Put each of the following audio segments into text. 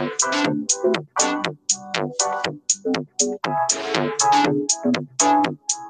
Thank you.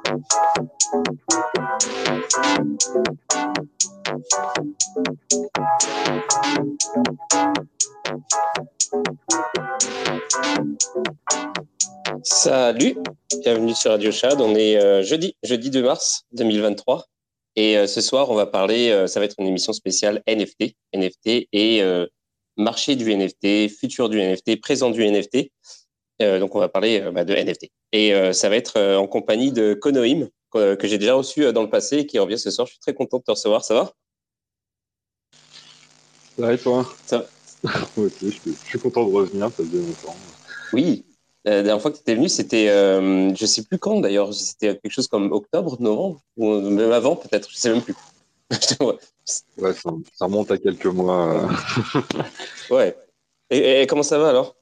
Salut, bienvenue sur Radio Chad. On est euh, jeudi, jeudi 2 mars 2023. Et euh, ce soir, on va parler, euh, ça va être une émission spéciale NFT, NFT et marché du NFT, futur du NFT, présent du NFT. Donc, on va parler bah, de NFT. Et ça va être en compagnie de Konoim, que, j'ai déjà reçu dans le passé et qui revient ce soir. Je suis très content de te recevoir. Ça va? Ça va et toi? Ça je, suis content de revenir, ça faisait longtemps. Oui, la dernière fois que tu étais venu, c'était, euh, je sais plus quand d'ailleurs, c'était quelque chose comme octobre, novembre, ou même avant peut-être, je sais même plus. ouais, ça, remonte à quelques mois. ouais. Et, comment ça va alors?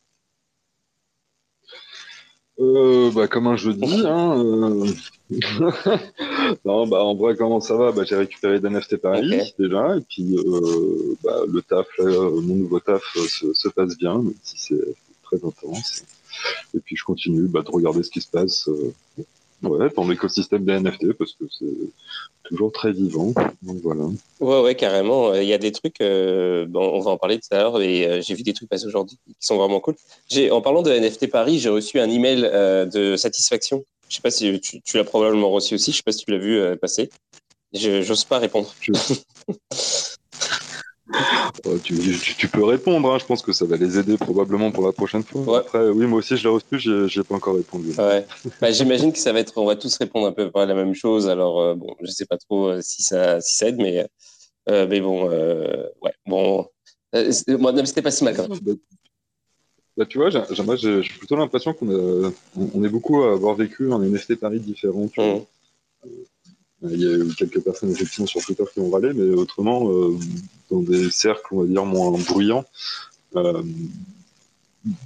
Euh, bah, Comme un jeudi. Hein, euh. non, bah, en vrai, comment ça va? Bah, J'ai récupéré des NFT Paris déjà, et puis euh, bah, le taf, mon nouveau taf se, se passe bien, même si c'est très intense. Et puis je continue bah, de regarder ce qui se passe euh, ouais, dans l'écosystème des NFT parce que c'est toujours très vivant. Donc voilà. Ouais, ouais, carrément. Il y a des trucs, euh, bon, on va en parler tout à l'heure, et euh, j'ai vu des trucs passer aujourd'hui qui sont vraiment cool. En parlant de NFT Paris, j'ai reçu un email de satisfaction. Je sais pas si tu, tu l'as probablement reçu aussi, je sais pas si tu l'as vu passer. Je n'ose pas répondre. Oh, tu, tu, peux répondre, hein. je pense que ça va les aider probablement pour la prochaine fois. Après, oui, moi aussi je l'ai reçu, j'ai pas encore répondu. Ouais. Bah, J'imagine que ça va être, on va tous répondre un peu à la même chose. Alors, euh, bon, je sais pas trop euh, si, ça, si ça aide, mais, euh, mais bon, ouais, bon, moi, c'était pas si mal quand même. Bah, bah tu vois, j'ai plutôt l'impression qu'on on est beaucoup à avoir vécu un NFT Paris différent. Tu mmh. Il y a eu quelques personnes effectivement sur Twitter qui ont râlé, mais autrement, euh, dans des cercles, on va dire, moins bruyants, euh,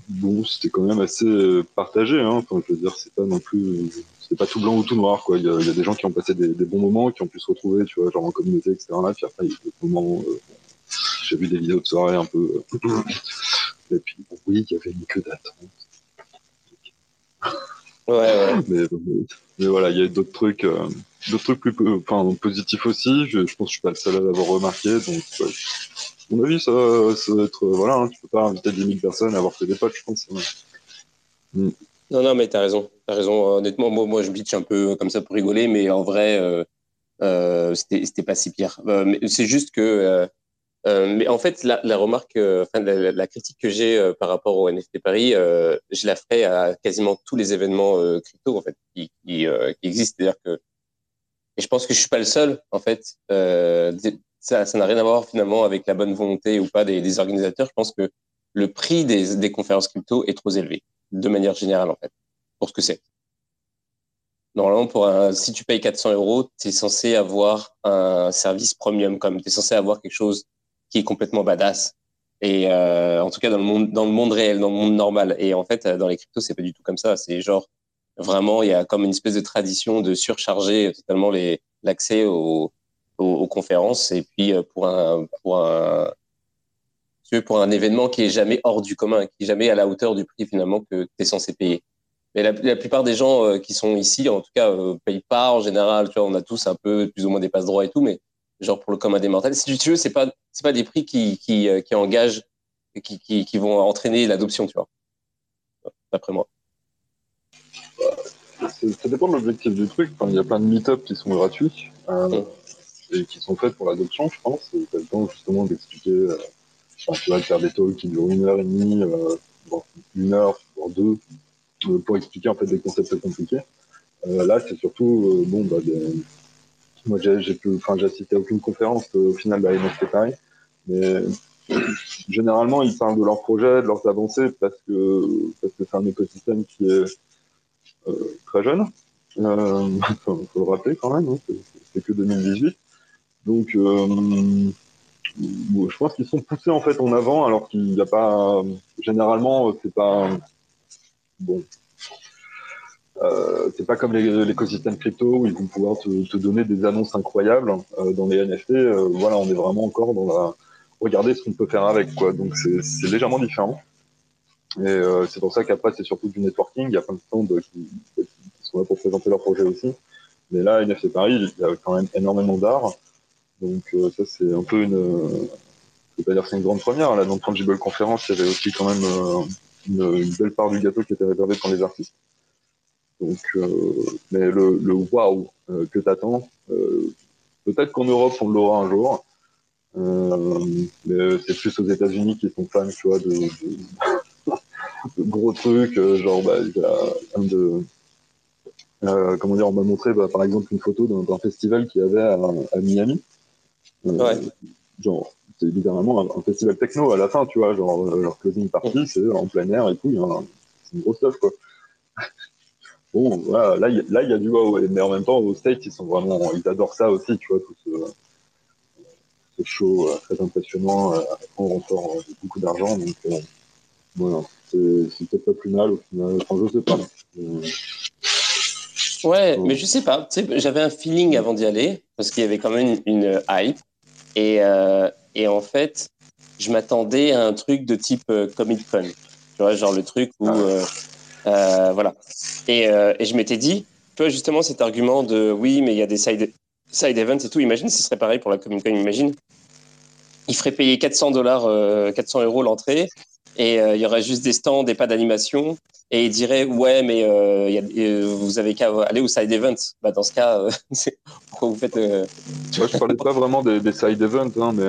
bon, c'était quand même assez partagé. Hein. Enfin, je veux dire, c'est pas non plus, c'est pas tout blanc ou tout noir, quoi. Il y a, des gens qui ont passé des, bons moments, qui ont pu se retrouver, tu vois, genre en communauté, etc. Là, puis après, il y a des moments, euh, j'ai vu des vidéos de soirée un peu, et puis oui, il y avait une queue d'attente. Ouais, ouais. Mais, mais, voilà, il y a d'autres trucs, euh, d'autres trucs plus, enfin, positifs aussi. Je, pense que je suis pas le seul à l'avoir remarqué. Donc, à mon avis, ça, ça va être, voilà, hein, tu peux pas inviter 10 000 personnes à avoir fait des potes, je pense. Mm. Non, non, mais t'as raison. T'as raison. Honnêtement, moi, moi, je bitch un peu comme ça pour rigoler, mais en vrai, euh, euh, c'était pas si pire. Euh, c'est juste que euh, euh, mais en fait, la, remarque, euh, enfin, la, critique que j'ai euh, par rapport au NFT Paris, je la ferai à quasiment tous les événements crypto en fait qui, qui, qui existent. C'est-à-dire que, et je pense que je suis pas le seul en fait. ça, ça n'a rien à voir finalement avec la bonne volonté ou pas des, des organisateurs. Je pense que le prix des, des conférences crypto est trop élevé, de manière générale en fait, pour ce que c'est. Normalement, pour un, si tu payes 400 euros, tu es censé avoir un service premium, comme tu es censé avoir quelque chose qui est complètement badass. Et euh, en tout cas dans le monde dans le monde réel, dans le monde normal. Et en fait, dans les cryptos, c'est pas du tout comme ça. C'est genre vraiment, il y a comme une espèce de tradition de surcharger totalement l'accès aux aux, conférences et puis pour un, pour un, pour un événement qui est jamais hors du commun, qui est jamais à la hauteur du prix finalement que tu es censé payer. Mais la, plupart des gens qui sont ici, en tout cas, ne payent pas en général. Tu vois, on a tous un peu plus ou moins des passe droits et tout, mais genre pour le commun des mortels. Si tu veux, c'est pas pas des prix qui qui, qui engagent, qui, qui vont entraîner l'adoption, tu vois. D'après moi ça dépend de l'objectif du truc. il y a plein de meet-up qui sont gratuits euh, et qui sont faits pour l'adoption, je pense. Tu as le temps justement d'expliquer. Euh, tu vas faire des talks qui durent une heure et demie, euh, une heure, voire deux, euh, pour expliquer en fait des concepts compliqués. Euh, là, c'est surtout bon, bah, des... moi j'ai pu, enfin j'ai assisté à aucune conférence au final de la NFT Paris, mais généralement ils parlent de leurs projets, de leurs avancées parce que parce que c'est un écosystème qui est euh, très jeune. Euh, faut, le rappeler quand même, hein, c'est que 2018. Donc, euh, je pense qu'ils sont poussés en fait en avant, alors qu'il n'y a pas, généralement, c'est pas bon. Euh, c'est pas comme l'écosystème crypto où ils vont pouvoir te, donner des annonces incroyables euh, dans les NFT. Euh, voilà, on est vraiment encore dans la regarder ce qu'on peut faire avec quoi. Donc c'est légèrement différent. Et euh, c'est pour ça qu'après, c'est surtout du networking. Il y a plein de stands qui, qui, sont là pour présenter leur projet aussi. Mais là, NFC Paris, il y a quand même énormément d'art. Donc euh, ça, c'est un peu une... je pas dire c'est une grande première. Là, dans Tangible Conference, il y avait aussi quand même euh, une, belle part du gâteau qui était réservée pour les artistes. Donc, mais le, le wow que t'attends, peut-être qu'en Europe, on l'aura un jour. mais c'est plus aux États-Unis qui sont fans, tu vois, de, de gros trucs, euh, genre bah, il y a un de euh, comment dire, on m'a montré bah, par exemple une photo d'un festival qu'il y avait à, à Miami. Euh, ouais. Genre, c'est littéralement un, festival techno à la fin, tu vois, genre leur closing party, c'est en plein air et tout, c'est une grosse stuff quoi. bon, voilà, là, il il y a du wow, mais en même temps, aux States, ils sont vraiment, ils adorent ça aussi, tu vois, tout ce, ce show très impressionnant, on ressort beaucoup d'argent, donc voilà c'est peut-être pas plus mal au final. Enfin, je sais pas. Ouais, mais je sais pas. Tu sais, j'avais un feeling avant d'y aller parce qu'il y avait quand même une, hype. Et, euh, et, en fait, je m'attendais à un truc de type euh, Comic Con. Tu vois, genre le truc où. Ah. Euh, voilà. Et, et je m'étais dit, tu vois, justement, cet argument de oui, mais il y a des side, side events et tout. Imagine si ce serait pareil pour la Comic Con. Imagine. Il ferait payer 400 dollars, 400 euros l'entrée et euh, il y aurait juste des stands et pas d'animation. Et il dirait ouais, mais euh, y a, euh, vous avez qu'à aller au side event. Bah, dans ce cas, pourquoi vous faites vois, je parlais pas vraiment des, des side events, hein, mais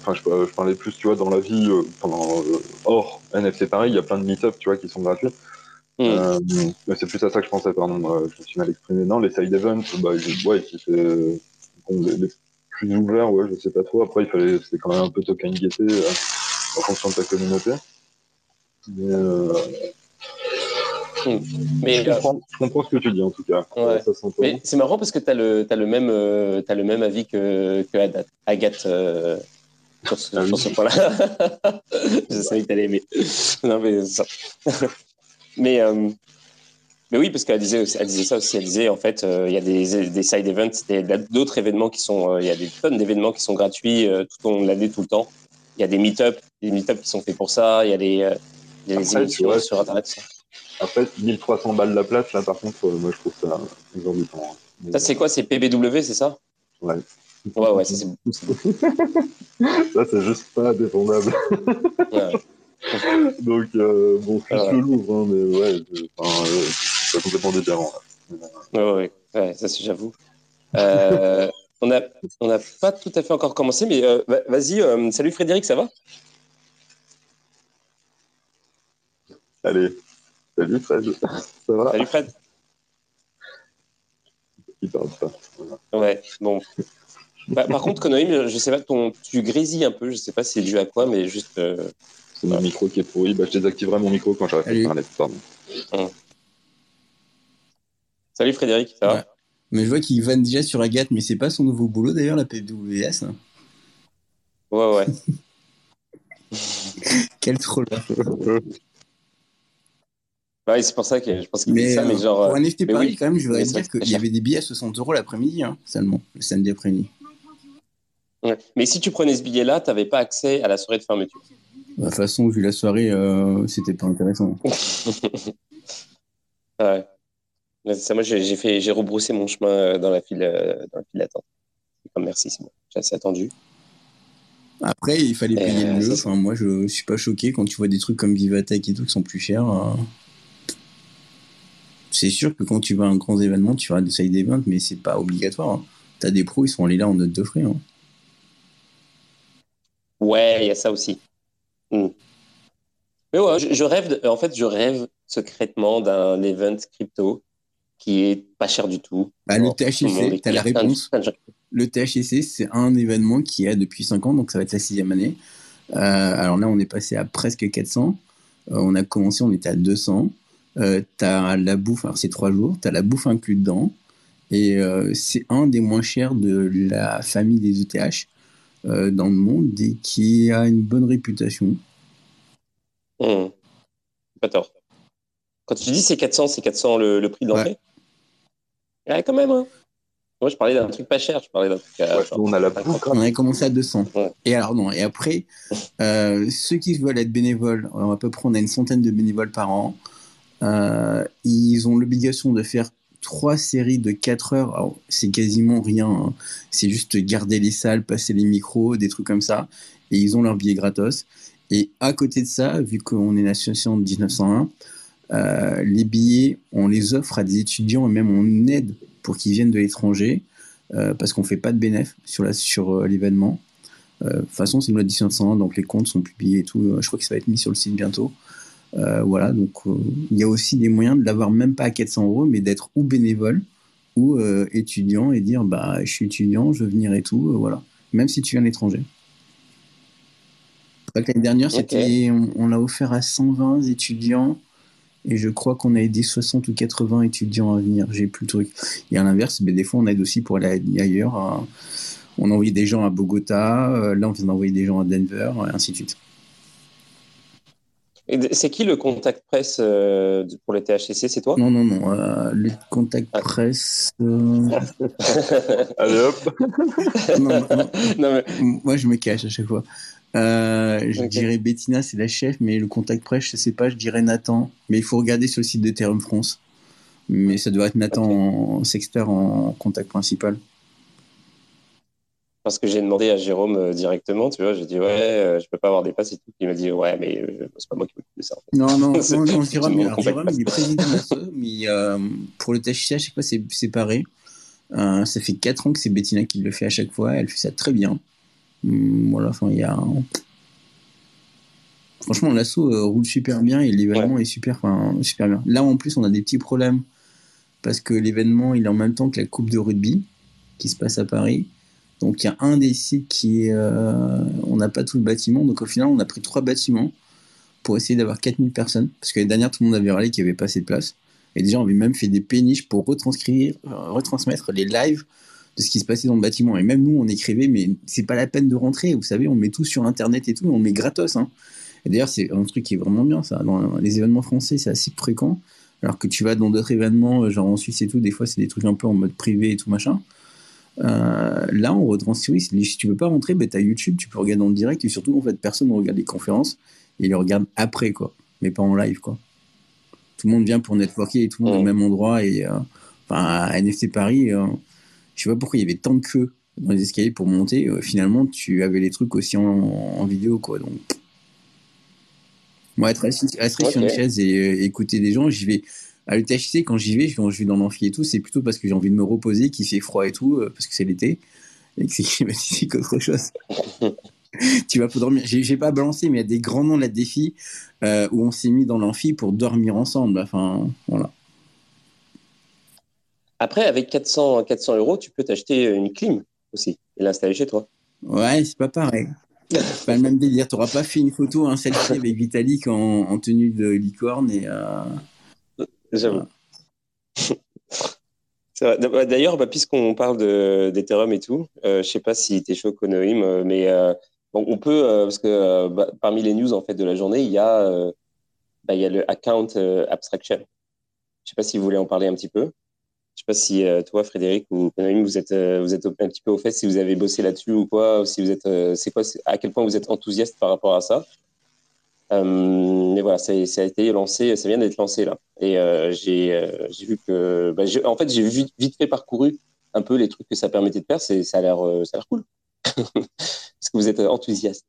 enfin, je, je, parlais plus, tu vois, dans la vie pendant hors NFT pareil, il y a plein de meet-up, tu vois, qui sont gratuits. Hmm. c'est plus à ça que je pensais, pardon, je me suis mal exprimé. Non, les side events, bah, ouais, c'est bon, les, les, plus ouverts, ouais, je sais pas trop. Après, il fallait, c'était quand même un peu token gaieté en fonction de ta communauté. Mais, euh, hmm. Mais je, comprends, je, comprends, ce que tu dis en tout cas. Ouais. Mais c'est marrant parce que tu as, as, le même, euh, as le même avis que, que Agathe euh, sur ce, ah ce point-là. je savais que tu allais aimer. non, mais, ça. mais, euh, mais oui, parce qu'elle disait, elle disait ça aussi. Elle disait en fait, il y a des, des side events, d'autres événements qui sont. Il y a des tonnes d'événements qui sont gratuits tout au long de l'année, tout le temps il y a des meet-up, des meet-up qui sont faits pour ça, il y a des, euh, il y a des émissions sur Internet. Ça. Après, 1300 balles la place, là, par contre, euh, moi, je trouve ça exorbitant. Hein. Ça, c'est quoi? C'est PBW, c'est ça? Ouais. Ouais, ouais, c'est Ça, c'est juste pas défendable. ouais. Donc, euh, bon, plus ouais. le Louvre, hein, mais ouais, c'est complètement différent. Là. Ouais, ouais, ouais, ça, j'avoue. Euh, on n'a on a pas tout à fait encore commencé, mais euh, vas-y. Euh, salut Frédéric, ça va? Allez, salut Fred, ça va Salut Fred. Il parle pas. Ouais, bon. Bah, par contre, Konoïm, je sais pas, ton, tu grésilles un peu, je sais pas si c'est dû à quoi, mais juste. Euh, c'est mon micro qui est pourri. Bah, je désactiverai mon micro quand j'arrête de parler. Pardon. Hum. Salut Frédéric, ça va mais je vois qu'il vanne déjà sur Agathe, mais c'est pas son nouveau boulot d'ailleurs, la PWS. Hein. Ouais, ouais. Quel troll. Ouais, c'est pour ça que je pense qu'il dit ça, mais genre. Pour un NFT Paris, quand même, je voudrais dire qu'il y avait des billets à 60 euros l'après-midi, hein, seulement, le samedi après-midi. Mais si tu prenais ce billet-là, tu n'avais pas accès à la soirée de fermeture. De toute façon, vu la soirée, euh, c'était pas intéressant. ouais. Ça, moi, j'ai fait, j'ai rebroussé mon chemin euh, dans la file, euh, dans la file d'attente. Merci, c'est bon. J'ai assez attendu. Après, il fallait payer le jeu. Enfin, moi, je suis pas choqué quand tu vois des trucs comme Vivatech et tout qui sont plus chers. C'est sûr que quand tu vas à un grand événement, tu feras des side events, mais c'est pas obligatoire. Hein. Tu as des pros, ils sont allés là en note de frais. Hein. Ouais, il y a ça aussi. Hmm. Mais ouais, je, rêve, en fait, je rêve secrètement d'un event crypto qui est pas cher du tout. Bah, le THC, tu as la réponse. Le THC, c'est un événement qui est depuis 5 ans, donc ça va être la sixième année. Euh, alors là, on est passé à presque 400. Euh, on a commencé, on était à 200. Euh, tu as la bouffe, alors c'est 3 jours, tu as la bouffe inclue dedans. Et euh, c'est un des moins chers de la famille des ETH dans le monde et qui a une bonne réputation. Mmh. Pas tort. Quand tu dis c'est 400, c'est 400 le, prix d'entrée? Ouais. quand même. Hein. Moi, je parlais d'un truc pas cher. Je parlais d'un truc. on a la On avait commencé à 200. Et alors, non. Et après, euh, ceux qui veulent être bénévoles, à peu près, on a une centaine de bénévoles par an. Euh, ils ont l'obligation de faire trois séries de 4 heures. C'est quasiment rien. Hein. C'est juste garder les salles, passer les micros, des trucs comme ça. Et ils ont leur billet gratos. Et à côté de ça, vu qu'on est une association de 1901, euh, les billets, on les offre à des étudiants et même on aide pour qu'ils viennent de l'étranger euh, parce qu'on fait pas de bénéfice sur la, sur euh, l'événement. de toute façon, c'est une loi 1901, donc les comptes sont publiés et tout. je crois que ça va être mis sur le site bientôt. Voilà, donc il y a aussi des moyens de l'avoir même pas à 400 euros, mais d'être ou bénévole ou étudiant et dire bah je suis étudiant, je veux venir et tout, voilà. Même si tu viens de l'étranger. L'année dernière, on l'a offert à 120 étudiants et je crois qu'on a aidé 60 ou 80 étudiants à venir. J'ai plus le truc. Et à l'inverse, mais des fois, on aide aussi pour aller ailleurs. On a envoyé des gens à Bogota. Euh, là, on vient d'envoyer des gens à Denver, et ainsi de suite. C'est qui le contact presse euh, pour les THC C'est toi? Non, non, non. Euh, le contact ah. presse. Allez hop Moi, je me cache à chaque fois. Euh, je dirais Bettina, c'est la chef, mais le contact presse, je sais pas, je dirais Nathan. Mais il faut regarder sur le site de Terrum France. Mais ça doit être Nathan en Sexter en contact principal. Parce que j'ai demandé à Jérôme euh, directement, tu vois, j'ai dit ouais, euh, je peux pas avoir des passes et tout. Il m'a dit ouais, mais c'est pas moi qui m'occupe de ça. Non, non, non, non Jérôme, Jérôme il est président de mais pour le THC, à chaque fois, c'est séparé. ça fait 4 ans que c'est Bettina qui le fait à chaque fois. Elle fait ça très bien. Mm, voilà, enfin, il y a. Franchement, l'assaut euh, roule super bien et l'événement est super, super bien. Là, en plus, on a des petits problèmes parce que l'événement, il est en même temps que la Coupe de rugby qui se passe à Paris. Donc, il y a un des sites qui euh, on n'a pas tout le bâtiment. Donc, au final, on a pris trois bâtiments pour essayer d'avoir 4000 personnes. Parce que les dernières, tout le monde avait râlé qu'il n'y avait pas assez de place. Et déjà, on avait même fait des péniches pour retranscrire, euh, retransmettre les lives de ce qui se passait dans le bâtiment. Et même nous, on écrivait, mais c'est pas la peine de rentrer. Vous savez, on met tout sur Internet et tout, on met gratos. Hein. Et d'ailleurs, c'est un truc qui est vraiment bien, ça. Dans les événements français, c'est assez fréquent. Alors que tu vas dans d'autres événements, euh, genre en Suisse et tout, des fois, c'est des trucs un peu en mode privé et tout machin. Euh, là, on retranscrit. Si tu veux pas rentrer, ben, tu as YouTube, tu peux regarder en direct. Et surtout, en fait, personne ne regarde les conférences et les regarde après, quoi. Mais pas en live, quoi. Tout le monde vient pour networker et tout le monde au même endroit. Et, euh, enfin, à NFT Paris, je sais pas pourquoi il y avait tant de queues dans les escaliers pour monter. Euh, finalement, tu avais les trucs aussi en, vidéo, quoi. Donc, moi, être assis, sur une chaise et euh, écouter des gens, j'y vais. À l'ETHC, quand j'y vais, je vais dans l'amphi et tout, c'est plutôt parce que j'ai envie de me reposer, qu'il fait froid et tout, euh, parce que c'est l'été, et que c'est climatisé qu'autre chose. tu vas pour dormir. J'ai pas balancé, mais il y a des grands noms de défis où on s'est mis dans l'amphi pour dormir ensemble. Enfin, voilà. Après, avec 400, 400 euros, tu peux t'acheter une clim aussi et l'installer chez toi. Ouais, c'est pas pareil. pas le même délire. Tu n'auras pas fait une photo, un selfie avec Vitalik en, tenue de licorne et. Euh... J'avoue. D'ailleurs, bah, puisqu'on parle d'Ethereum et tout, euh, je sais pas si tu es chaud, Konoim, euh, mais euh, on peut, euh, parce que bah, parmi les news en fait, de la journée, il y, a, bah, le account abstraction. Je sais pas si vous voulez en parler un petit peu. Je sais pas si toi, Frédéric ou Pénélope, vous êtes, vous êtes un petit peu au fait, si vous avez bossé là-dessus ou quoi, si vous êtes, c'est quoi, à quel point vous êtes enthousiaste par rapport à ça. Mais voilà, ça, ça, a été lancé, ça vient d'être lancé là. Et j'ai vu que, bah, en fait, j'ai vite, vite fait parcouru un peu les trucs que ça permettait de faire. Ça a l'air, ça a l'air cool. Est-ce que vous êtes enthousiaste?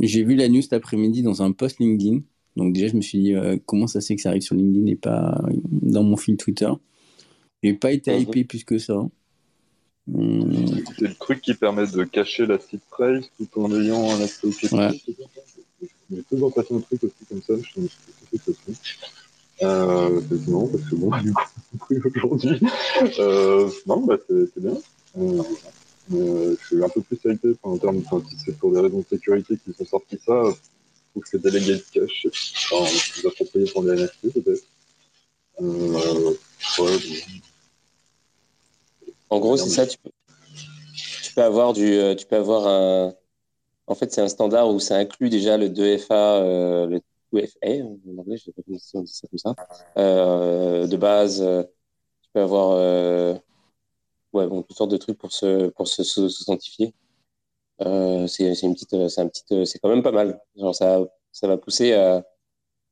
J'ai vu la news cet après-midi dans un post LinkedIn. Donc déjà, je me suis dit, euh, comment ça c'est que ça arrive sur LinkedIn et pas dans mon fil Twitter? J'ai pas été mhm. hypé plus que ça. Hum. C'est le truc qui permet de cacher la seed trace tout en ayant un accès au Ouais. J'ai toujours passé un truc aussi comme ça, je suis ce truc. Non, parce que bon, du coup, aujourd'hui, euh, non, bah, c'est bien. Euh, euh, je suis un peu plus hypé en termes, si c'est pour des raisons de sécurité qu'ils sont sortis ça, je que c'est enfin, plus approprié pour les NFT peut-être. En gros, c'est ça, tu peux, tu peux avoir du, tu peux avoir un, en fait, c'est un standard où ça inclut déjà le 2FA, euh, le 2FA, en anglais, je sais pas comment on dit ça comme ça, euh, de base, euh, tu peux avoir, ouais, bon, toutes sortes de trucs pour se, pour se, se, Euh, c'est une petite, c'est un petit, c'est quand même pas mal. Genre ça, ça va pousser à,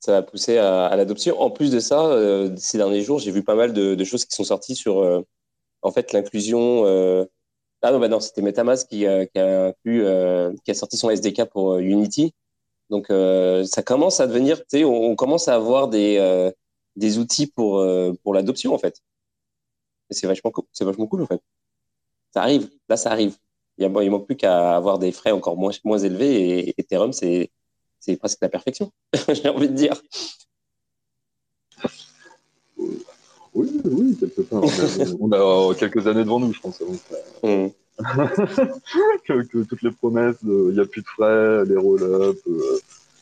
ça va pousser à, à l'adoption. En plus de ça, euh, ces derniers jours, j'ai vu pas mal de, de, choses qui sont sorties sur, euh, en fait, l'inclusion. Euh, ah non, bah non, c'était MetaMask qui, euh, qui a sorti son SDK pour Unity. Donc ça commence à devenir, tu sais, on, commence à avoir des, outils pour, l'adoption en fait c'est vachement, c'est vachement cool, en fait. Ça arrive. Là, ça arrive. Il, il manque plus qu'à avoir des frais encore moins, élevés et Ethereum, c'est presque la perfection, j'ai envie de dire. Oui, oui, quelque part. On a quelques années devant nous, je pense. Mm. que, que, toutes les promesses, il n'y a plus de frais, les roll-up, euh,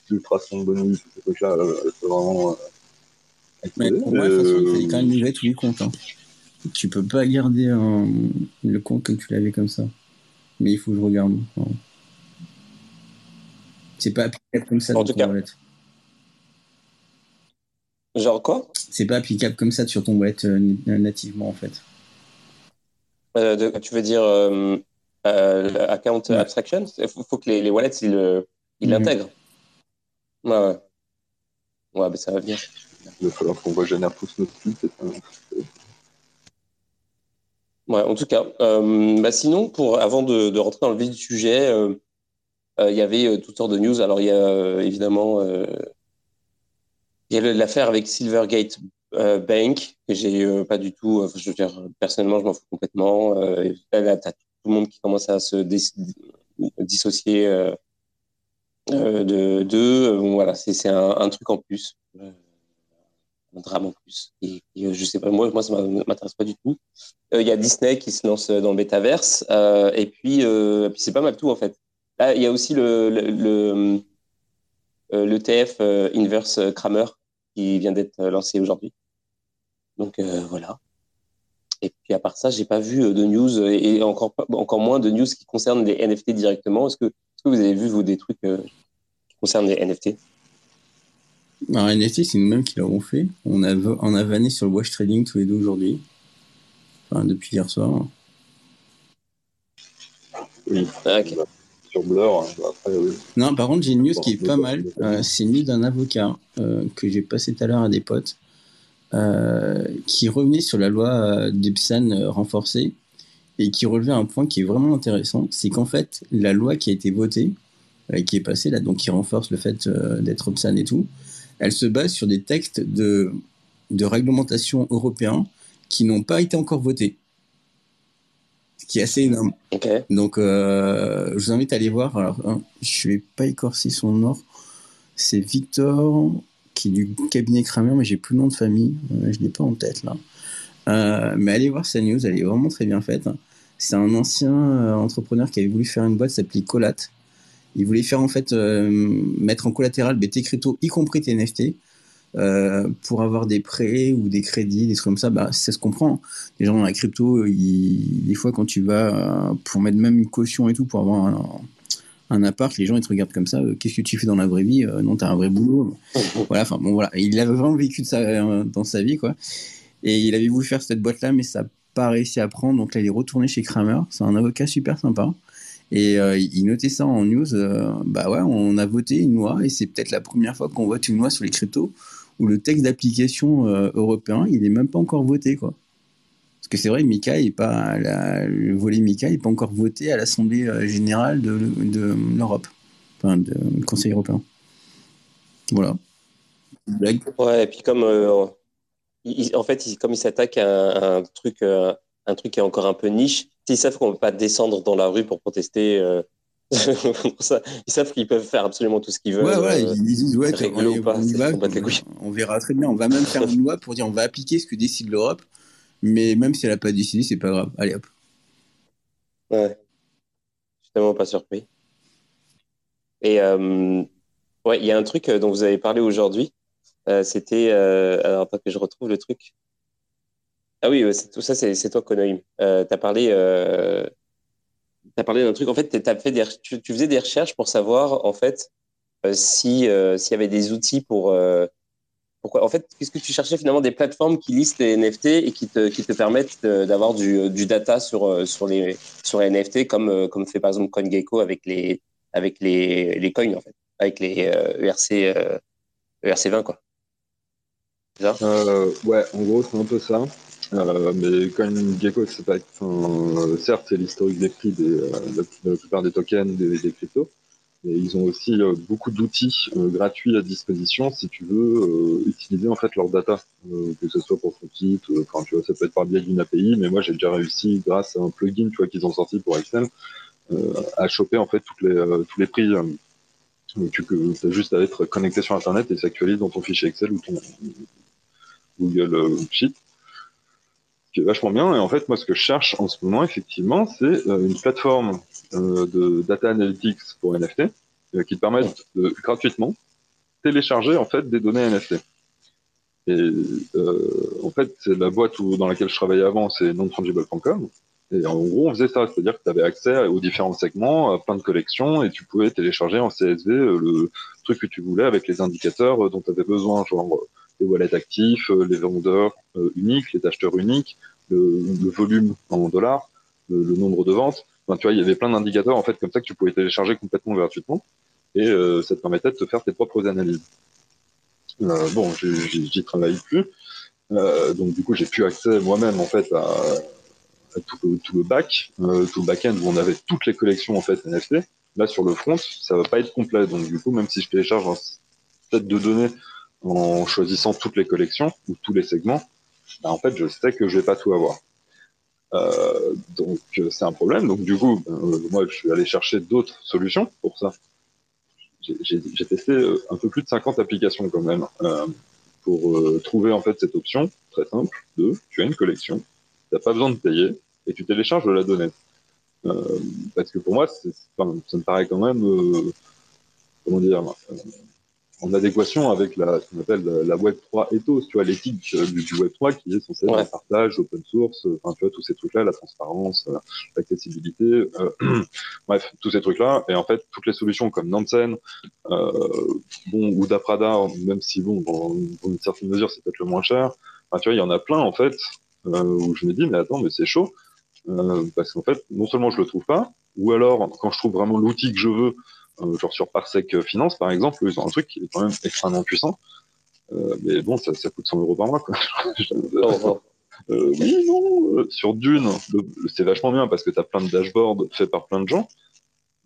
l'ultrason de bonus, trucs-là, euh, c'est vraiment. Euh, Mais pour moi, il fallait quand même livrer tous les comptes. Hein. Tu peux pas garder le compte comme tu l'avais comme ça. Mais il faut que je regarde. C'est pas applicable comme ça en ton wallet. Genre quoi? C'est pas applicable comme ça sur ton wallet euh, nativement en fait. Euh, tu veux dire euh, euh account abstraction? Il faut, que les, les wallets ils mhm. l'intègrent. Ouais, ouais. Ouais, ben ça va venir. Il va falloir qu'on régénère tous nos sites. Ouais, en tout cas. Euh, bah sinon, pour, avant de, de, rentrer dans le vif du sujet, euh, euh, il y avait euh, toutes sortes de news. Alors, il y a euh, évidemment il y a l'affaire avec Silvergate Bank, que j'ai pas du tout. je veux dire, personnellement, je m'en fous complètement. là, t'as tout le monde qui commence à se dissocier de d'eux. Voilà, c'est un, un, truc en plus un drame en plus. Et, je sais pas, moi, moi ça m'intéresse pas du tout. Il euh, y a Disney qui se lance dans le métaverse, euh, et puis, euh, c'est pas mal tout en fait. Là, il y a aussi le, le, le, euh, le TF euh, Inverse Kramer qui vient d'être lancé aujourd'hui. Donc voilà. Et puis à part ça, j'ai pas vu de news et encore encore moins de news qui concernent les NFT directement. Est-ce que, est -ce que vous avez vu vous des trucs qui concernent les NFT alors, NFT, c'est nous-mêmes qui l'avons fait. On a, on a vanné sur le watch trading tous les deux aujourd'hui. Enfin, depuis hier soir. Oui. Ah, sur Blur, hein, après, oui. Non, par contre, j'ai une news qui est pas mal. Euh, c'est une news d'un avocat euh, que j'ai passé tout à l'heure à des potes euh, qui revenait sur la loi d'Epsan renforcée et qui relevait un point qui est vraiment intéressant. C'est qu'en fait, la loi qui a été votée, qui est passée là, donc qui renforce le fait d'être Epsan et tout, elle se base sur des textes de, de réglementation européens qui n'ont pas été encore votés. Ce qui est assez énorme. Donc, euh, je vous invite à aller voir. Alors, hein, je vais pas écorcer son nom. C'est Victor, qui est du cabinet Kramer, mais j'ai plus le nom de famille. Euh, je l'ai pas en tête là. Euh, mais allez voir sa news, elle est vraiment très bien faite. C'est un ancien entrepreneur qui avait voulu faire une boîte s'appelait Colat il voulait faire en fait mettre en collatéral tes cryptos, y compris tes NFT, euh, pour avoir des prêts ou des crédits, des trucs comme ça. Bah, ça se comprend. Les gens dans la crypto, des fois quand tu vas euh, pour mettre même une caution et tout pour avoir un, un appart, les gens ils te regardent comme ça. Qu'est-ce que tu fais dans la vraie vie Non, t'as un vrai boulot. Voilà. Enfin bon, voilà. Il avait vraiment vécu de ça dans sa vie, quoi. Et il avait voulu faire cette boîte-là, mais ça n'a pas réussi à prendre. Donc là, il est retourné chez Kramer. C'est un avocat super sympa. Et euh, il notait ça en news. Euh, bah ouais, on a voté une loi et c'est peut-être la première fois qu'on vote une loi sur les cryptos où le texte d'application euh, européen, il n'est même pas encore voté, quoi. Parce que c'est vrai, Mika pas le volet Mika n'est pas encore voté à l'Assemblée générale de, l'Europe, enfin, du Conseil européen. Voilà. Blague. Ouais, et puis comme en fait, comme il s'attaque à un, truc, un truc qui est encore un peu niche, ils savent qu'on ne peut pas descendre dans la rue pour protester. Euh, ils savent qu'ils peuvent faire absolument tout ce qu'ils veulent. Ouais, ouais, euh, ils disent, ouais, on, verra très bien. On va même faire une loi pour dire on va appliquer ce que décide l'Europe, mais même si elle n'a pas décidé, c'est pas grave. Allez hop. Ouais. Je suis tellement pas surpris. Et euh, ouais, il y a un truc dont vous avez parlé aujourd'hui. C'était. alors, attends que je retrouve le truc. Ah oui, tout ça, c'est toi, Konoïm. Euh, tu as parlé, euh, as parlé d'un truc. En fait, as fait des, tu, faisais des recherches pour savoir, en fait, euh, si euh, s'il y avait des outils pour. Euh, pourquoi En fait, qu'est-ce que tu cherchais finalement des plateformes qui listent les NFT et qui te, qui te permettent d'avoir du, du, data sur, sur, les, sur les NFT, comme, comme fait par exemple CoinGecko avec les, avec les, les coins, en fait, avec les ERC, ERC20, quoi. ouais, en gros, c'est un peu ça. Euh, mais quand Gecko, c'est pas, certes, c'est l'historique des prix des, euh, la, plupart des tokens, des, des cryptos, mais ils ont aussi euh, beaucoup d'outils gratuits à disposition si tu veux utiliser en fait leur data, que ce soit pour ton site, enfin tu vois, ça peut être par biais d'une API, mais moi j'ai déjà réussi grâce à un plugin, tu vois, qu'ils ont sorti pour Excel, à choper en fait toutes les, tous les prix. tu as juste à être connecté sur Internet et s'actualise dans ton fichier Excel ou ton Google Sheet vachement bien. Et en fait, moi, ce que je cherche en ce moment, effectivement, c'est euh, une plateforme euh, de data analytics pour NFT euh, qui te permettent de gratuitement télécharger en fait des données NFT. Et en fait, c'est la boîte où, dans laquelle je travaillais avant, c'est nonfungible.com. Et en gros, on faisait ça, c'est-à-dire que tu avais accès aux différents segments, à plein de collections, et tu pouvais télécharger en CSV le truc que tu voulais avec les indicateurs dont tu avais besoin, genre les wallets actifs, les vendeurs uniques, les acheteurs uniques, le, volume en dollars, le, nombre de ventes. Enfin, tu vois, il y avait plein d'indicateurs en fait comme ça que tu pouvais télécharger complètement gratuitement et euh, ça te permettait de te faire tes propres analyses. Euh, bon, j'y travaille plus, euh, donc du coup j'ai plus accès moi-même en fait à, tout, le, tout, le, back, euh, tout le back-end où on avait toutes les collections en fait NFT. Là sur le front, ça va pas être complet, donc du coup même si je télécharge un set de données en choisissant toutes les collections ou tous les segments, bah, en fait, je sais que je vais pas tout avoir. Euh, donc c'est un problème. Donc du coup, ben, moi, je suis allé chercher d'autres solutions pour ça. J'ai testé euh, un peu plus de 50 applications quand même euh, pour euh, trouver en fait cette option très simple de tu as une collection, tu n'as pas besoin de payer et tu télécharges de la donnée. Euh, parce que pour moi, enfin, ça me paraît quand même, comment dire, en adéquation avec la, ce qu'on appelle la Web3 ethos, tu vois, l'éthique euh, du, Web3 qui est censé être le partage, open source, euh, enfin, tu vois, tous ces trucs-là, la transparence, euh, l'accessibilité, euh, bref, tous ces trucs-là. Et en fait, toutes les solutions comme Nansen, euh, bon, ou Daprada, même si, bon, dans, une certaine mesure, c'est peut-être le moins cher, enfin, tu vois, il y en a plein, en fait, où je me dis, mais attends, mais c'est chaud, parce qu'en fait, non seulement je le trouve pas, ou alors, quand je trouve vraiment l'outil que je veux, euh, genre sur Parsec Finance, par exemple, ils ont un truc qui est quand même extrêmement puissant. Euh, mais bon, ça, ça coûte 100 euros par mois, quoi. Euh, oui, non, sur Dune, c'est vachement bien parce que tu as plein de dashboards faits par plein de gens.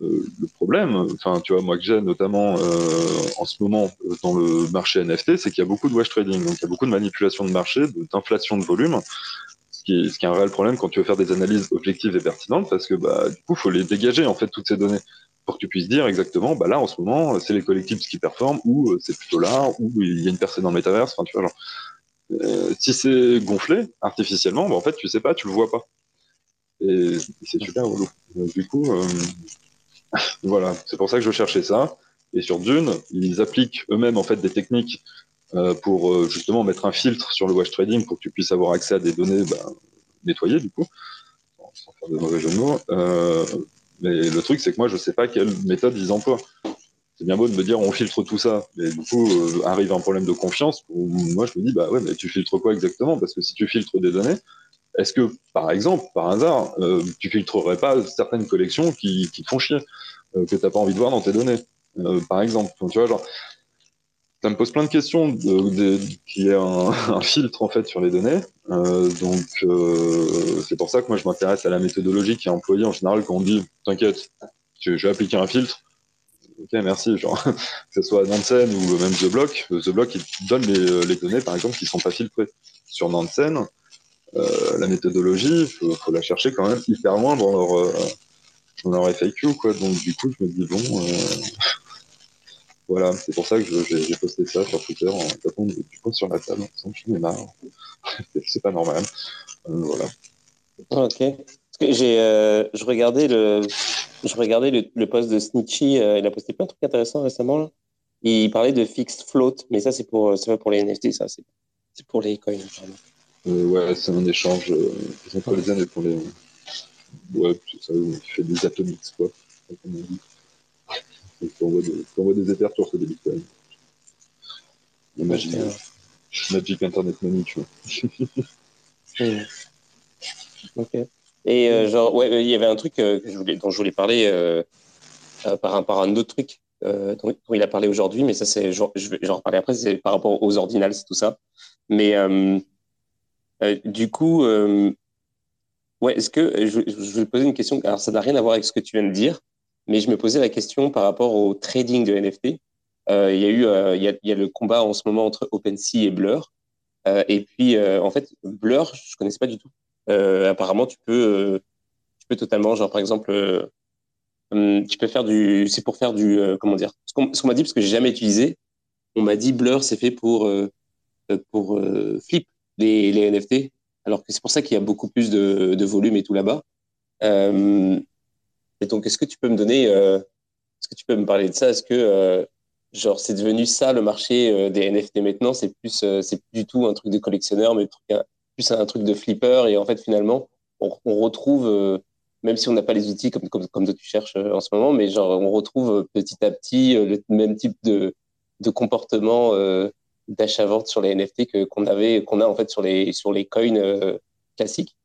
Euh, le problème, enfin, tu vois, moi que j'ai notamment euh, en ce moment dans le marché NFT, c'est qu'il y a beaucoup de wash trading, donc il y a beaucoup de manipulation de marché, d'inflation de volume, ce qui, est, ce qui est un réel problème quand tu veux faire des analyses objectives et pertinentes, parce que bah, du coup, faut les dégager en fait toutes ces données pour que tu puisses dire exactement, bah là en ce moment c'est les collectifs qui performent ou euh, c'est plutôt là ou il y a une personne dans le métaverse. Enfin, tu vois, genre, euh, si c'est gonflé artificiellement, bah, en fait tu sais pas, tu le vois pas. Et, c'est super relou. Du coup, euh, voilà, c'est pour ça que je cherchais ça. Et sur Dune, ils appliquent eux-mêmes en fait des techniques euh, pour euh, justement mettre un filtre sur le wash trading pour que tu puisses avoir accès à des données bah, nettoyées du coup, sans faire de mauvais jeu de mots. Mais le truc, c'est que moi, je sais pas quelle méthode ils emploient. c'est bien beau de me dire on filtre tout ça, mais du coup euh, arrive un problème de confiance. Où moi je me dis bah ouais, mais tu filtres quoi exactement? Parce que si tu filtres des données, est-ce que par exemple, par hasard, euh, tu filtrerais pas certaines collections qui, qui te font chier, euh, que t'as pas envie de voir dans tes données, euh, par exemple Tu vois genre ça me pose plein de questions de, de, qu'il y ait un, un, filtre en fait sur les données. Euh, donc euh, c'est pour ça que moi je m'intéresse à la méthodologie qui est employée en général quand on dit t'inquiète, je, je vais appliquer un filtre. Ok, merci. Genre que ce soit Nansen ou même The Block, The Block il donne les, les données par exemple qui sont pas filtrées. Sur Nansen, euh, la méthodologie, faut, faut la chercher quand même hyper loin dans leur euh, dans leur FAQ quoi. Donc du coup je me dis bon. Voilà, c'est pour ça que j'ai posté ça sur Twitter en tapant du poing sur la table, en je ai marre. c'est pas normal. Euh, voilà. Ok. Parce que j'ai, euh, je regardais le, je regardais le, le post de Snitchy. Euh, il a posté plein de trucs intéressants récemment. Là. Il parlait de fixed float, mais ça c'est pour, c'est pas pour les NFT, ça c'est, pour les coins. Euh, ouais, c'est un échange. C'est pas les années pour les. Ouais, ça. Tu fais des atomics quoi. Comme on dit. Tu envoies des, envoies des éthers, tu reçois des bitcoins. Imagine. Magic Internet Money, tu vois. Ok. Et euh, genre, ouais, il y avait un truc euh, que je voulais, dont je voulais parler euh, par à un autre truc dont, dont, il a parlé aujourd'hui, mais ça, c'est, je vais en reparler après, c'est par rapport aux ordinals, tout ça. Mais du coup, ouais, est-ce que je, je vais poser une question Alors, ça n'a rien à voir avec ce que tu viens de dire, mais je me posais la question par rapport au trading de NFT. Euh, il y a eu, euh, il, y a, le combat en ce moment entre OpenSea et Blur. Euh, et puis, en fait, Blur, je connaissais pas du tout. apparemment, tu peux, tu peux totalement, genre par exemple, tu peux faire du, c'est pour faire du, comment dire, ce qu'on qu m'a dit parce que j'ai jamais utilisé. On m'a dit Blur, c'est fait pour pour flip les, NFT, alors que c'est pour ça qu'il y a beaucoup plus de, volume et tout là-bas. Donc, est-ce que tu peux me donner, euh, est-ce que tu peux me parler de ça? Est-ce que euh, genre c'est devenu ça le marché euh, des NFT maintenant? C'est plus, c'est plus du tout un truc de collectionneur, mais plus un truc de flipper. Et en fait, finalement, on, retrouve, même si on n'a pas les outils comme comme comme tu cherches en ce moment, mais genre on retrouve petit à petit le même type de de comportement d'achat-vente sur les NFT qu'on avait, qu'on a en fait sur les sur les coins classiques.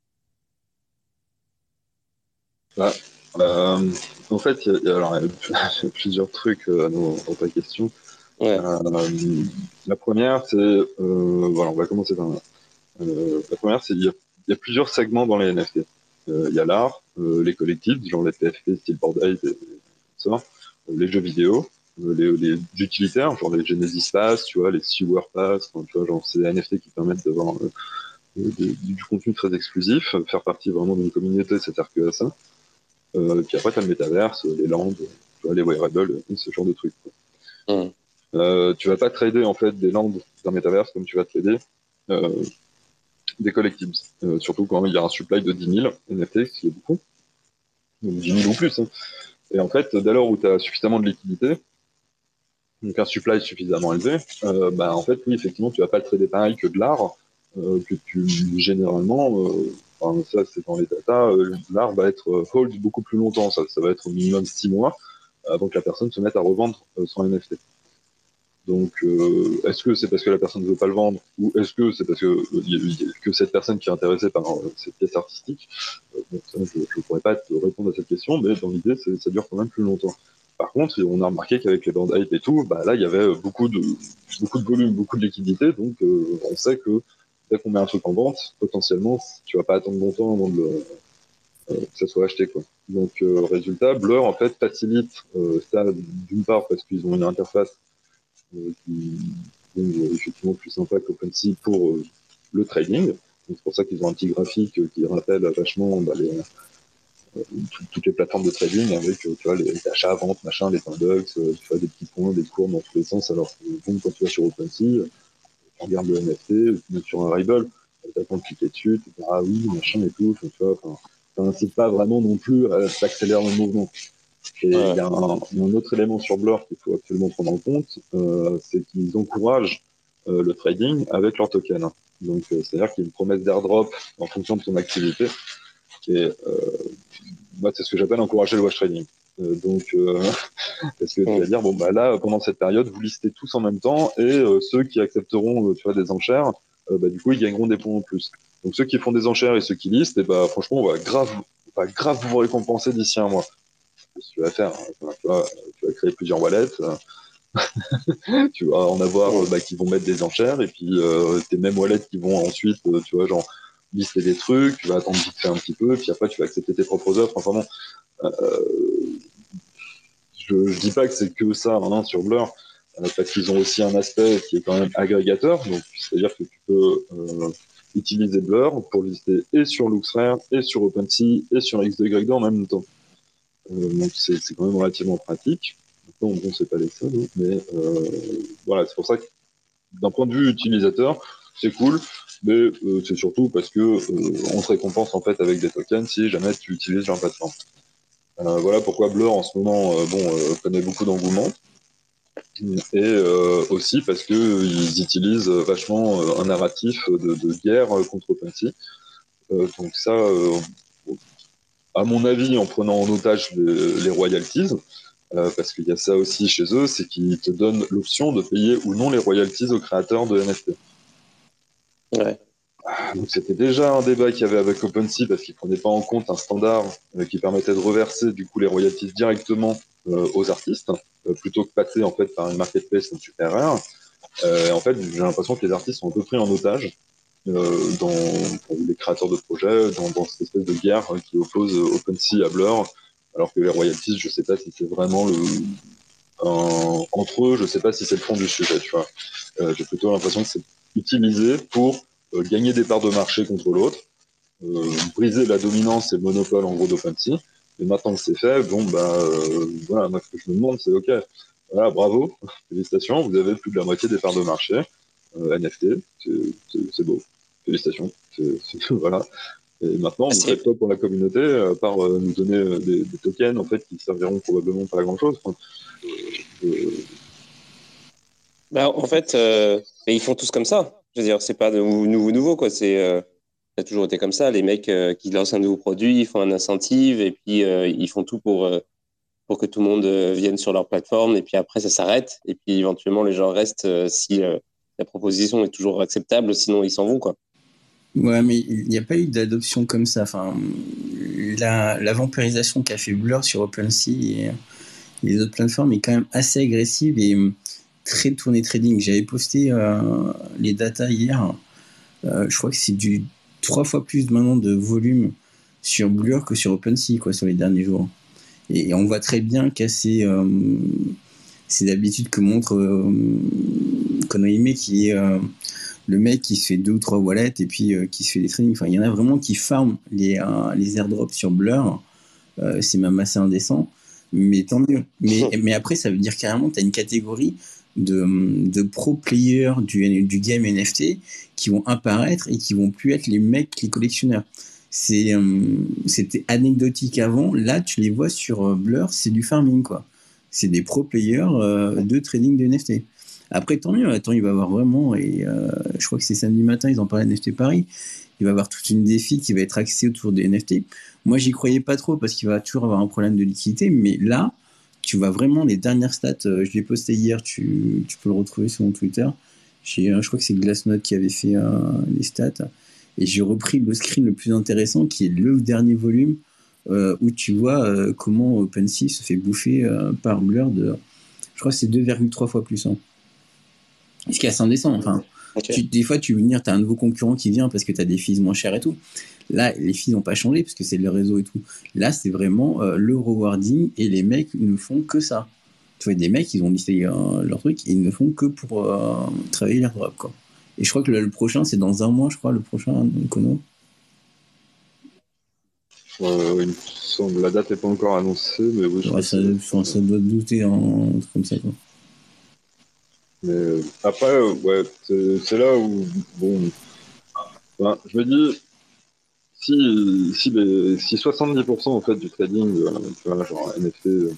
Ouais. Euh, en fait, il y, a, alors, il y a plusieurs trucs euh, dans, dans, ta question. Ouais. Euh, la première, c'est euh, voilà, on va commencer par là. la première, c'est il y, y, a plusieurs segments dans les NFT. Il y a l'art, les collectifs, genre les PFP, style et ça, les jeux vidéo, les, les utilitaires, genre les Genesis Pass, tu vois, les Sewer Pass, tu vois, genre c'est des NFT qui permettent d'avoir du, du contenu très exclusif, faire partie vraiment d'une communauté, c'est-à-dire que ça. Euh, puis après, tu as le métaverse, les landes, tu vois, les wearables, ce genre de trucs. Mmh. Euh, tu vas pas trader en fait des landes d'un métaverse comme tu vas trader euh, des collectibles. Euh, surtout quand il y a un supply de 10 000 NFT, ce qui est beaucoup. Donc 10 000 ou plus. Hein. Et en fait, dès lors où tu as suffisamment de liquidité, donc un supply suffisamment élevé, euh, bah, en fait, oui, effectivement, tu vas pas le trader pareil que de l'art, euh, que tu généralement euh, Ça, c'est dans les data. Euh, l'art va être euh, hold beaucoup plus longtemps. Ça, ça va être au minimum six mois avant que la personne se mette à revendre euh, son NFT. Donc, euh, est-ce que c'est parce que la personne ne veut pas le vendre ou est-ce que c'est parce que, que cette personne qui est intéressée par cette pièce artistique? Je ne pourrais pas te répondre à cette question, mais dans l'idée, ça dure quand même plus longtemps. Par contre, on a remarqué qu'avec les bandes hype et tout, bah là, il y avait beaucoup de, beaucoup de volume, beaucoup de liquidité, donc euh, on sait que dès qu'on met un truc en vente, potentiellement, tu vas pas attendre longtemps avant de le, euh, que ça soit acheté. Quoi. Donc, euh, résultat, Blur, en fait, facilite euh, ça d'une part parce qu'ils ont une interface euh, qui est effectivement plus sympa qu'OpenSea pour euh, le trading. C'est pour ça qu'ils ont un petit graphique qui rappelle vachement bah, les, toutes les plateformes de trading avec tu vois, les achats, ventes, machin, les index, tu vois, des petits points, des courbes dans tous les sens. Alors bon, quand tu vas sur OpenSea, on regarde le NFT, tu mets sur un rival, t'attends de cliquer dessus, tu ah oui, machin et tout, tu vois, n'incite pas vraiment non plus à accélérer le mouvement. Et il ouais. y, a un, un autre élément sur Blur qu'il faut absolument prendre en compte, euh, c'est qu'ils encouragent euh, le trading avec leur token. Donc, euh, c'est-à-dire qu'il y a une promesse d'airdrop en fonction de ton activité. Et euh, moi, c'est ce que j'appelle encourager le wash trading. Donc, parce que tu vas dire, bon, bah là, pendant cette période, vous listez tous en même temps et ceux qui accepteront tu vois, des enchères, bah, du coup, ils gagneront des points en plus. Donc, ceux qui font des enchères et ceux qui listent, et bah, franchement, on va grave, on va grave vous récompenser d'ici un mois. Ce que tu vas faire. Hein. Tu, vas, tu vas créer plusieurs wallets. tu vas en avoir bah, qui vont mettre des enchères et puis euh, tes mêmes wallets qui vont ensuite, tu vois, genre lister des trucs, tu vas attendre vite fait un petit peu, puis après tu vas accepter tes propres offres. Enfin bon, euh, je, je dis pas que c'est que ça hein, sur Blur, euh, parce qu'ils ont aussi un aspect qui est quand même agrégateur, donc c'est-à-dire que tu peux euh, utiliser Blur pour lister et sur LuxRare, et sur OpenSea, et sur XDY en même temps. Euh, donc c'est quand même relativement pratique. Maintenant, bon, c'est pas les seuls, mais euh, voilà, c'est pour ça que d'un point de vue utilisateur, c'est cool mais euh, c'est surtout parce que euh, on te récompense en fait avec des tokens si jamais tu utilises leur plateforme. Euh, voilà pourquoi Blur en ce moment bon connaît beaucoup d'engouement et aussi parce que ils utilisent vachement un narratif de, guerre contre OpenSea. donc ça, à mon avis, en prenant en otage les, les royalties, parce qu'il y a ça aussi chez eux, c'est qu'ils te donnent l'option de payer ou non les royalties aux créateurs de NFT. Ouais. Donc c'était déjà un débat qu'il y avait avec OpenSea parce qu'il prenait pas en compte un standard euh, qui permettait de reverser du coup les royalties directement euh, aux artistes euh, plutôt que passer en fait par une marketplace comme Super Rare. en fait, j'ai l'impression que les artistes sont un peu pris en otage dans les créateurs de projets, dans, dans, cette espèce de guerre qui oppose OpenSea à Blur, alors que les royalties, je sais pas si c'est vraiment le entre eux, je sais pas si c'est le fond du sujet, tu vois. j'ai plutôt l'impression que c'est utilisé pour euh, gagner des parts de marché contre l'autre, euh, briser la dominance et le monopole en gros d'OpenSea. Et maintenant que c'est fait, bon bah euh, voilà, moi ce que je me demande c'est ok, voilà bravo, félicitations, vous avez plus de la moitié des parts de marché, NFT, c'est beau, félicitations, voilà. Et maintenant, vous faites quoi pour la communauté, à part nous donner des, tokens en fait qui serviront probablement pas à grand chose. Bah, en fait, mais ils font tous comme ça. Je veux dire, c'est pas nouveau nouveau quoi. C'est euh, ça a toujours été comme ça. Les mecs euh, qui lancent un nouveau produit, ils font un incentive et puis euh, ils font tout pour pour que tout le monde vienne sur leur plateforme et puis après ça s'arrête et puis éventuellement les gens restent si la proposition est toujours acceptable. Sinon ils s'en vont quoi. Ouais, mais il n'y a pas eu d'adoption comme ça. Enfin, la, la vampirisation qu'a fait Blur sur OpenSea et les autres plateformes est quand même assez agressive et très tourné trading. J'avais posté euh, les datas hier. Euh, je crois que c'est du trois fois plus maintenant de volume sur Blur que sur OpenSea quoi, sur les derniers jours. Et, on voit très bien qu'à ces, euh, ces habitudes que montre Konohime, qui est le mec qui se fait deux ou trois wallets et puis qui se fait des trading. Enfin, il y en a vraiment qui farment les, les airdrops sur Blur. c'est même assez indécent. Mais tant mieux. Mais, mais après, ça veut dire carrément, tu as une catégorie de, pro players du, game NFT qui vont apparaître et qui vont plus être les mecs, les collectionneurs. C'est, euh, c'était anecdotique avant. Là, tu les vois sur euh, Blur, c'est du farming, quoi. C'est des pro players euh, de trading de NFT. Après, tant mieux. Attends, il va y avoir vraiment, et je crois que c'est samedi matin, ils en parlaient NFT Paris. Il va y avoir toute une défi qui va être axée autour des NFT. Moi, j'y croyais pas trop parce qu'il va toujours avoir un problème de liquidité, mais là, tu vois vraiment les dernières stats. Euh, je l'ai posté hier, tu, peux le retrouver sur mon Twitter. Je crois que c'est Glassnode qui avait fait euh, les stats. Et j'ai repris le screen le plus intéressant, qui est le dernier volume, euh, où tu vois comment OpenSea se fait bouffer par Blur de. Je crois que c'est 2,3 fois plus. Hein. Ce qui est assez indécent. Enfin, des fois, tu veux venir, tu as un nouveau concurrent qui vient parce que tu as des fees moins chères et tout. Là, les fees n'ont pas changé parce que c'est le réseau et tout. Là, c'est vraiment euh, le rewarding et les mecs ne font que ça. Tu vois, des mecs, ils ont listé euh, leur truc et ils ne font que pour euh, travailler leur drop, quoi. Et je crois que le, prochain, c'est dans un mois, je crois, le prochain il me semble, la date n'est pas encore annoncée, mais oui. Je ça, ça, doit douter en, un truc comme ça, quoi. Mais après, ouais, c'est là où, bon, je me dis, si, si, si 70% en fait, du trading, euh, tu vois, genre NFT, euh,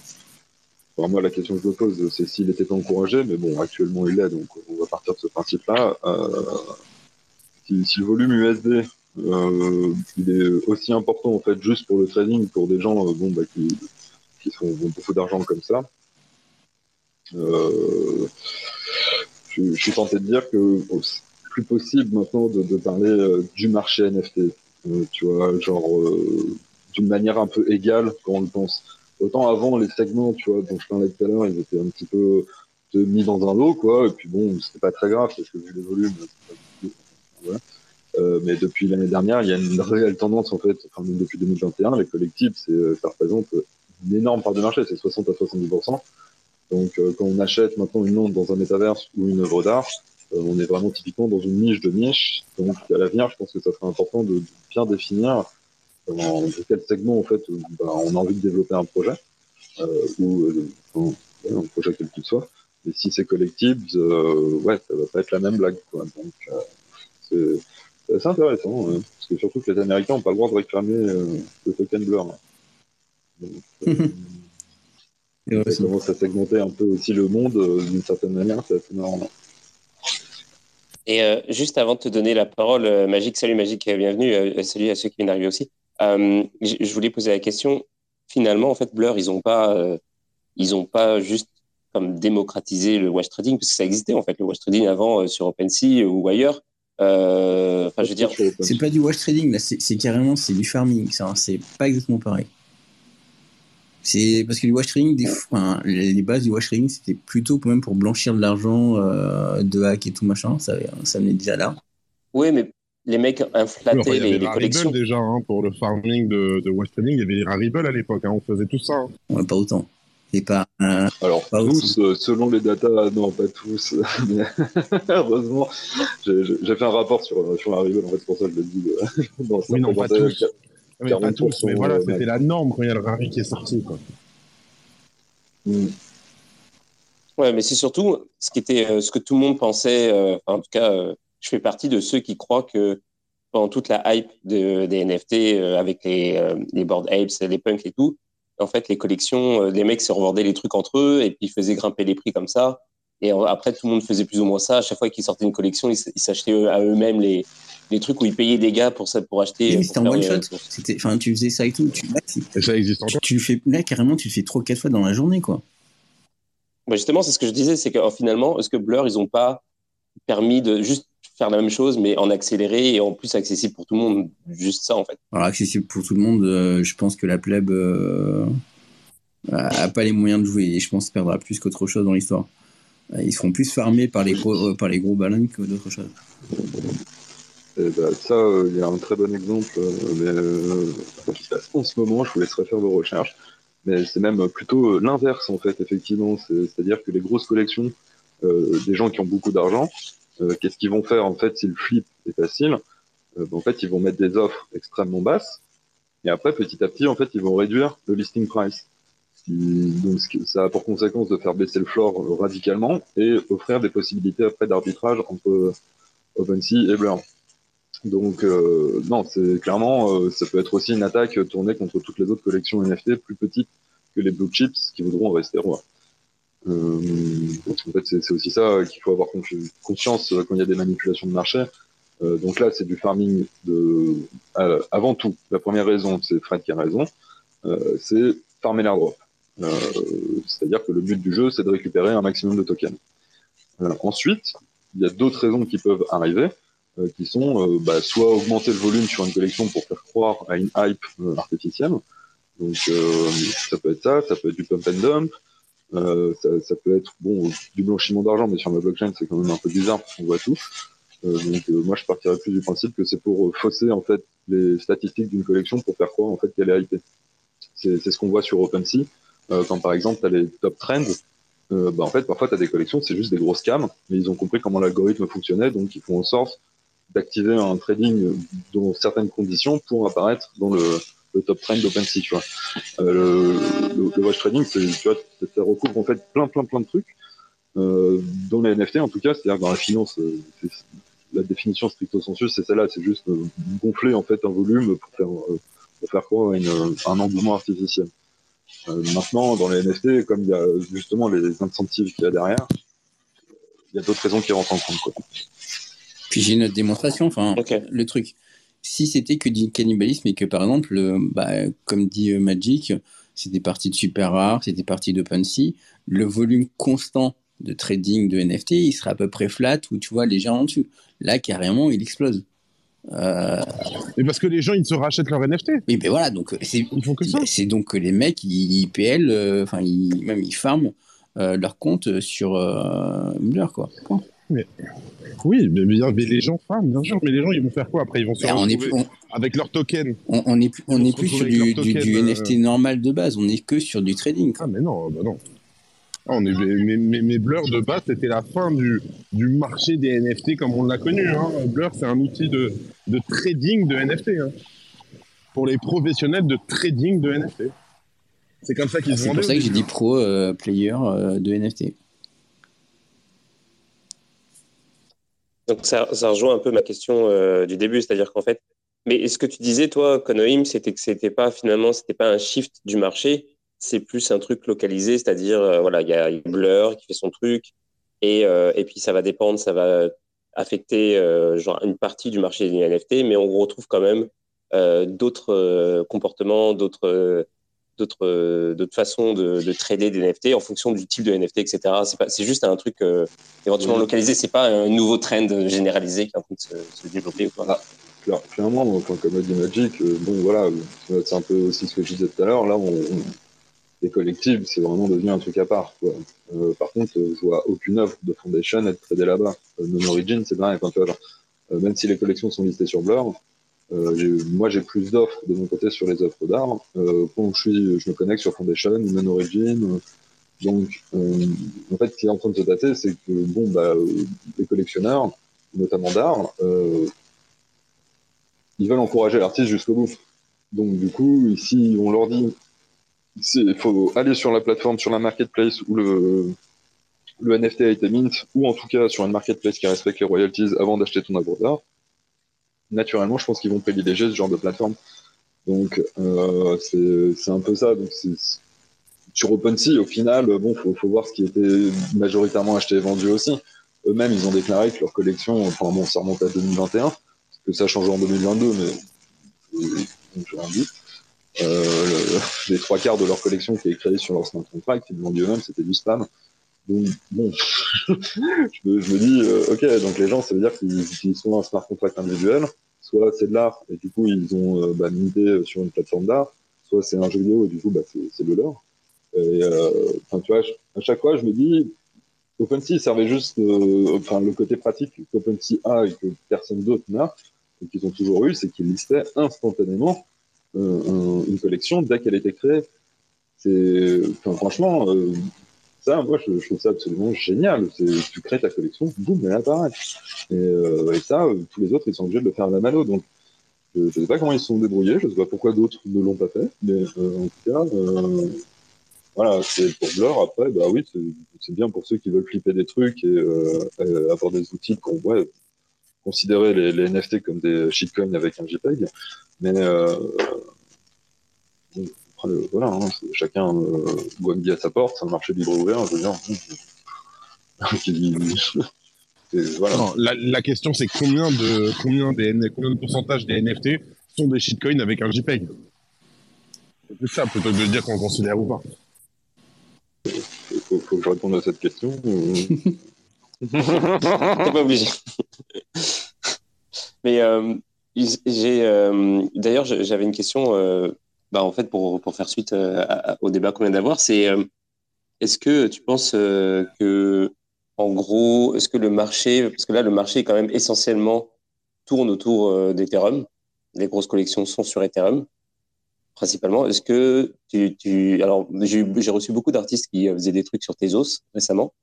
moi la question que je me pose, c'est s'il était encouragé, mais bon, actuellement il l'est, donc on va partir de ce principe-là. Euh, si, si, le volume USD euh, il est aussi important en fait juste pour le trading, pour des gens bon, bah, qui, qui font beaucoup d'argent comme ça. Je, suis tenté de dire que c'est plus possible maintenant de, parler du marché NFT. tu vois, genre d'une manière un peu égale quand on le pense. Autant avant, les segments, tu vois, dont je parlais tout à l'heure, ils étaient un petit peu mis dans un lot, quoi, et puis bon, c'était pas très grave, parce que vu les volumes, voilà. Euh, mais depuis l'année dernière, il y a une réelle tendance, en fait, enfin, depuis 2021, les collectifs, c'est, ça représente une énorme part de marché, c'est 60 à 70%. Donc, euh, quand on achète maintenant une onde dans un métaverse ou une œuvre d'art, euh, on est vraiment typiquement dans une niche de niche. Donc, à l'avenir, je pense que ça serait important de bien définir dans quel segment en fait bah, on a envie de développer un projet euh, ou euh, un projet quel qu'il soit. Et si c'est collectif, euh, ouais, ça va pas être la même blague. Quoi. Donc c'est assez intéressant, hein, parce que surtout que les Américains n'ont pas le droit de réclamer le token Blur. Donc, Et ça commence à segmenter un peu aussi le monde d'une certaine manière, c'est assez marrant. Et juste avant de te donner la parole, Magique, salut Magique, bienvenue, salut à ceux qui viennent d'arriver aussi. Euh, je voulais poser la question. Finalement, en fait, Blur, ils n'ont pas, euh, ils ont pas juste comme démocratisé le wash trading parce que ça existait en fait le wash trading avant euh, sur OpenSea ou ailleurs. Enfin, je veux dire, c'est pas du wash trading là, c'est carrément c'est du farming. C'est pas exactement pareil. C'est parce que du wash des, enfin, les bases du wash c'était plutôt même pour blanchir de l'argent de hack et tout machin. Ça, ça venait déjà là. Oui, mais les mecs inflataient les, les collections. déjà, hein, pour le farming de, de West il y avait les Rarible à l'époque, hein, on faisait tout ça. Hein. Ouais, pas autant. Et pas, Alors, tous, euh, selon les datas, non, pas tous. mais heureusement, j'ai fait un rapport sur, sur Rarible, en fait, c'est pour ça que je le dis. Euh, non, oui, non, pas tous. Mais pas tous, mais voilà, euh, c'était la norme quand il y a le Rari qui est sorti. Quoi. Mm. Ouais, mais c'est surtout ce, qui était, ce que tout le monde pensait, en tout cas je fais partie de ceux qui croient que pendant toute la hype de, des NFT euh, avec les, euh, les board apes, les punks et tout, en fait, les collections, euh, les mecs se revendaient les trucs entre eux et puis ils faisaient grimper les prix comme ça. Et après, tout le monde faisait plus ou moins ça. À chaque fois qu'ils sortaient une collection, ils s'achetaient à eux-mêmes les, les trucs où ils payaient des gars pour ça, pour acheter. Oui, c'était en one shot. Enfin, tu faisais ça et tout. Tu, ça existe encore. Tu, fais, là, carrément, tu le fais trois, quatre fois dans la journée, quoi. Bah justement, c'est ce que je disais, c'est que finalement, est-ce que Blur, ils ont pas permis de juste faire la même chose, mais en accéléré et en plus accessible pour tout le monde? Juste ça, en fait. Alors, accessible pour tout le monde, euh, je pense que la plèbe euh, a pas les moyens de jouer et je pense qu'il perdra plus qu'autre chose dans l'histoire. Euh, ils seront plus farmés par les gros, par les gros ballons que d'autres choses. Eh ben, ça, il y a un très bon exemple mais, qui se passe en ce moment. Je vous laisserai faire vos recherches. Mais c'est même plutôt l'inverse, en fait, effectivement. C'est-à-dire que les grosses collections, des gens qui ont beaucoup d'argent, euh, qu'est-ce qu'ils vont faire en fait si le flip est facile? Euh, En fait, ils vont mettre des offres extrêmement basses et après, petit à petit, en fait, ils vont réduire le listing price. Donc, ça a pour conséquence de faire baisser le floor radicalement et offrir des possibilités après d'arbitrage entre OpenSea et Blur. Donc, euh, non, c'est clairement, ça peut être aussi une attaque tournée contre toutes les autres collections NFT plus petites que les blue chips qui voudront rester rois. Euh, en fait, c'est aussi ça qu'il faut avoir conscience quand il y a des manipulations de marché. Euh, donc là, c'est du farming de. Euh, avant tout, la première raison, c'est Fred qui a raison, c'est farmer l'airdrop. C'est-à-dire que le but du jeu, c'est de récupérer un maximum de tokens. ensuite, il y a d'autres raisons qui peuvent arriver, qui sont bah, soit augmenter le volume sur une collection pour faire croire à une hype artificielle. Donc ça peut être ça, ça peut être du pump and dump, euh, ça, peut être bon du blanchiment d'argent, mais sur ma blockchain c'est quand même un peu bizarre parce qu'on voit tout. Euh, donc euh, moi je partirais plus du principe que c'est pour euh, fausser en fait les statistiques d'une collection pour faire croire en fait qu'elle est hypée. C'est ce qu'on voit sur OpenSea quand par exemple tu as les top trends. bah, en fait parfois tu as des collections c'est juste des grosses cams, mais ils ont compris comment l'algorithme fonctionnait donc ils font en sorte d'activer un trading dans certaines conditions pour apparaître dans le top trend d'OpenSea, tu vois. Euh, le, le, watch trading, tu vois, ça recouvre en fait plein, plein, plein de trucs. Euh, dans les NFT, en tout cas, c'est-à-dire dans la finance, euh, la définition stricto sensu, c'est celle-là, c'est juste euh, gonfler en fait un volume pour faire, euh, pour faire quoi une, un engouement artificiel. maintenant, dans les NFT, comme il y a justement les incentives qu'il y a derrière, il y a d'autres raisons qui rentrent en compte. Quoi. Puis j'ai une autre démonstration, enfin, le truc si c'était que du cannibalisme et que par exemple, bah, comme dit euh, Magic, c'est des parties de super rares, c'est des parties d'OpenSea. Le volume constant de trading de NFT, il sera à peu près flat où tu vois les gens en dessus. Là, carrément, il explose. Euh... Mais parce que les gens, ils se rachètent leur NFT. Oui, mais voilà, donc c'est, c'est donc que les mecs, ils, PL, euh, enfin, même ils farment euh, leur compte sur euh, Blur, quoi. Mais, oui, mais, mais, les gens bien sûr, mais les gens, ils vont faire quoi après? Ils vont se on est avec leur token. On, n'est plus, on est plus sur du, du, NFT normal de base, on est que sur du trading. Ah, mais non, bah non. Ah, on est, mais, mais, Blur de base, c'était la fin du, du, marché des NFT comme on l'a connu. Hein. Blur, c'est un outil de, de, trading de NFT. Hein. Pour les professionnels de trading de NFT. C'est comme ça qu'ils ah, C'est pour ça que j'ai dit pro euh, player euh, de NFT. Donc ça, rejoint un peu ma question euh, du début, c'est-à-dire qu'en fait, mais ce que tu disais toi, Konoim, c'était que c'était pas finalement, c'était pas un shift du marché, c'est plus un truc localisé, c'est-à-dire, euh, voilà, il y a Blur qui fait son truc, et, euh, et puis ça va dépendre, ça va affecter genre une partie du marché des NFT, mais on retrouve quand même d'autres comportements, d'autres d'autres d'autres façons de, de, trader des NFT en fonction du type de NFT, etc. C'est pas c'est juste un truc éventuellement localisé. C'est pas un nouveau trend généralisé qui est en train de se, développer ou quoi. clairement, comme a dit Magic, bon voilà, c'est un peu aussi ce que je disais tout à l'heure. Là, on, les collectives, c'est vraiment devenu un truc à part. Quoi. Euh, par contre, je vois aucune offre de Foundation être tradée là-bas. Euh, non Origin, c'est pareil. Quand tu vois, euh, même si les collections sont listées sur Blur, euh, moi j'ai plus d'offres de mon côté sur les offres d'art. Euh, quand je, suis, je me connecte sur Foundation, Non Origin. donc, en fait, ce qui est en train de se passer, c'est que bon, bah, les collectionneurs, notamment d'art, ils veulent encourager l'artiste jusqu'au bout. Donc, du coup, ici, on leur dit il faut aller sur la plateforme, sur la marketplace où le, le NFT a été mint, ou en tout cas sur une marketplace qui respecte les royalties avant d'acheter ton œuvre d'art. Naturellement, je pense qu'ils vont privilégier ce genre de plateforme. Donc, euh, c'est un peu ça. Donc, sur OpenSea, au final, bon, faut, faut voir ce qui était majoritairement acheté et vendu aussi. Eux-mêmes, ils ont déclaré que leur collection, enfin bon, ça remonte à 2021, que ça change en 2022, mais je rien euh, les trois quarts de leur collection qui est créée sur leur smart contract, ils l'ont dit eux-mêmes, c'était du spam. Donc, bon, je, me, dis, euh, ok, donc les gens, ça veut dire qu'ils utilisent soit un smart contract individuel, soit c'est de l'art, et du coup, ils ont euh, bah, minté sur une plateforme d'art, soit c'est un jeu vidéo, et du coup, bah, c'est de leur. Et, euh, enfin, tu vois, à chaque fois, je me dis, OpenSea servait juste, euh, enfin, le côté pratique qu'OpenSea a et que personne d'autre n'a, et qu'ils ont toujours eu, c'est qu'ils listaient instantanément euh, une collection dès qu'elle était créée. C'est, enfin, franchement, euh, ça, moi, je, trouve ça absolument génial. Tu crées ta collection, boum, elle apparaît. Et, euh, ça, tous les autres, ils sont obligés de le faire à la mano. Donc, je ne sais pas comment ils se sont débrouillés, je ne sais pas pourquoi d'autres ne l'ont pas fait, mais en tout cas, voilà, c'est pour Blur. Après, bah oui, c'est bien pour ceux qui veulent flipper des trucs et, avoir des outils qu'on voit considérer les, les, NFT comme des shitcoins avec un JPEG. Mais euh, voilà, hein, chacun euh, voit midi à sa porte, c'est un marché libre ouvert, je veux dire. voilà. la, la, question c'est combien de combien des combien de pourcentage des NFT sont des shitcoins avec un JPEG? C'est ça plutôt que de dire qu'on considère ou pas. Il faut, faut, que je réponde à cette question. T'es pas obligé. Mais euh, j'ai euh, d'ailleurs j'avais une question. Euh, bah, en fait, pour, pour faire suite euh, au débat qu'on vient d'avoir, c'est est-ce que tu penses que, en gros, est-ce que le marché, parce que là, le marché quand même essentiellement tourne autour d'Ethereum, les grosses collections sont sur Ethereum principalement. Est-ce que tu, alors j'ai reçu beaucoup d'artistes qui faisaient des trucs sur Tezos récemment.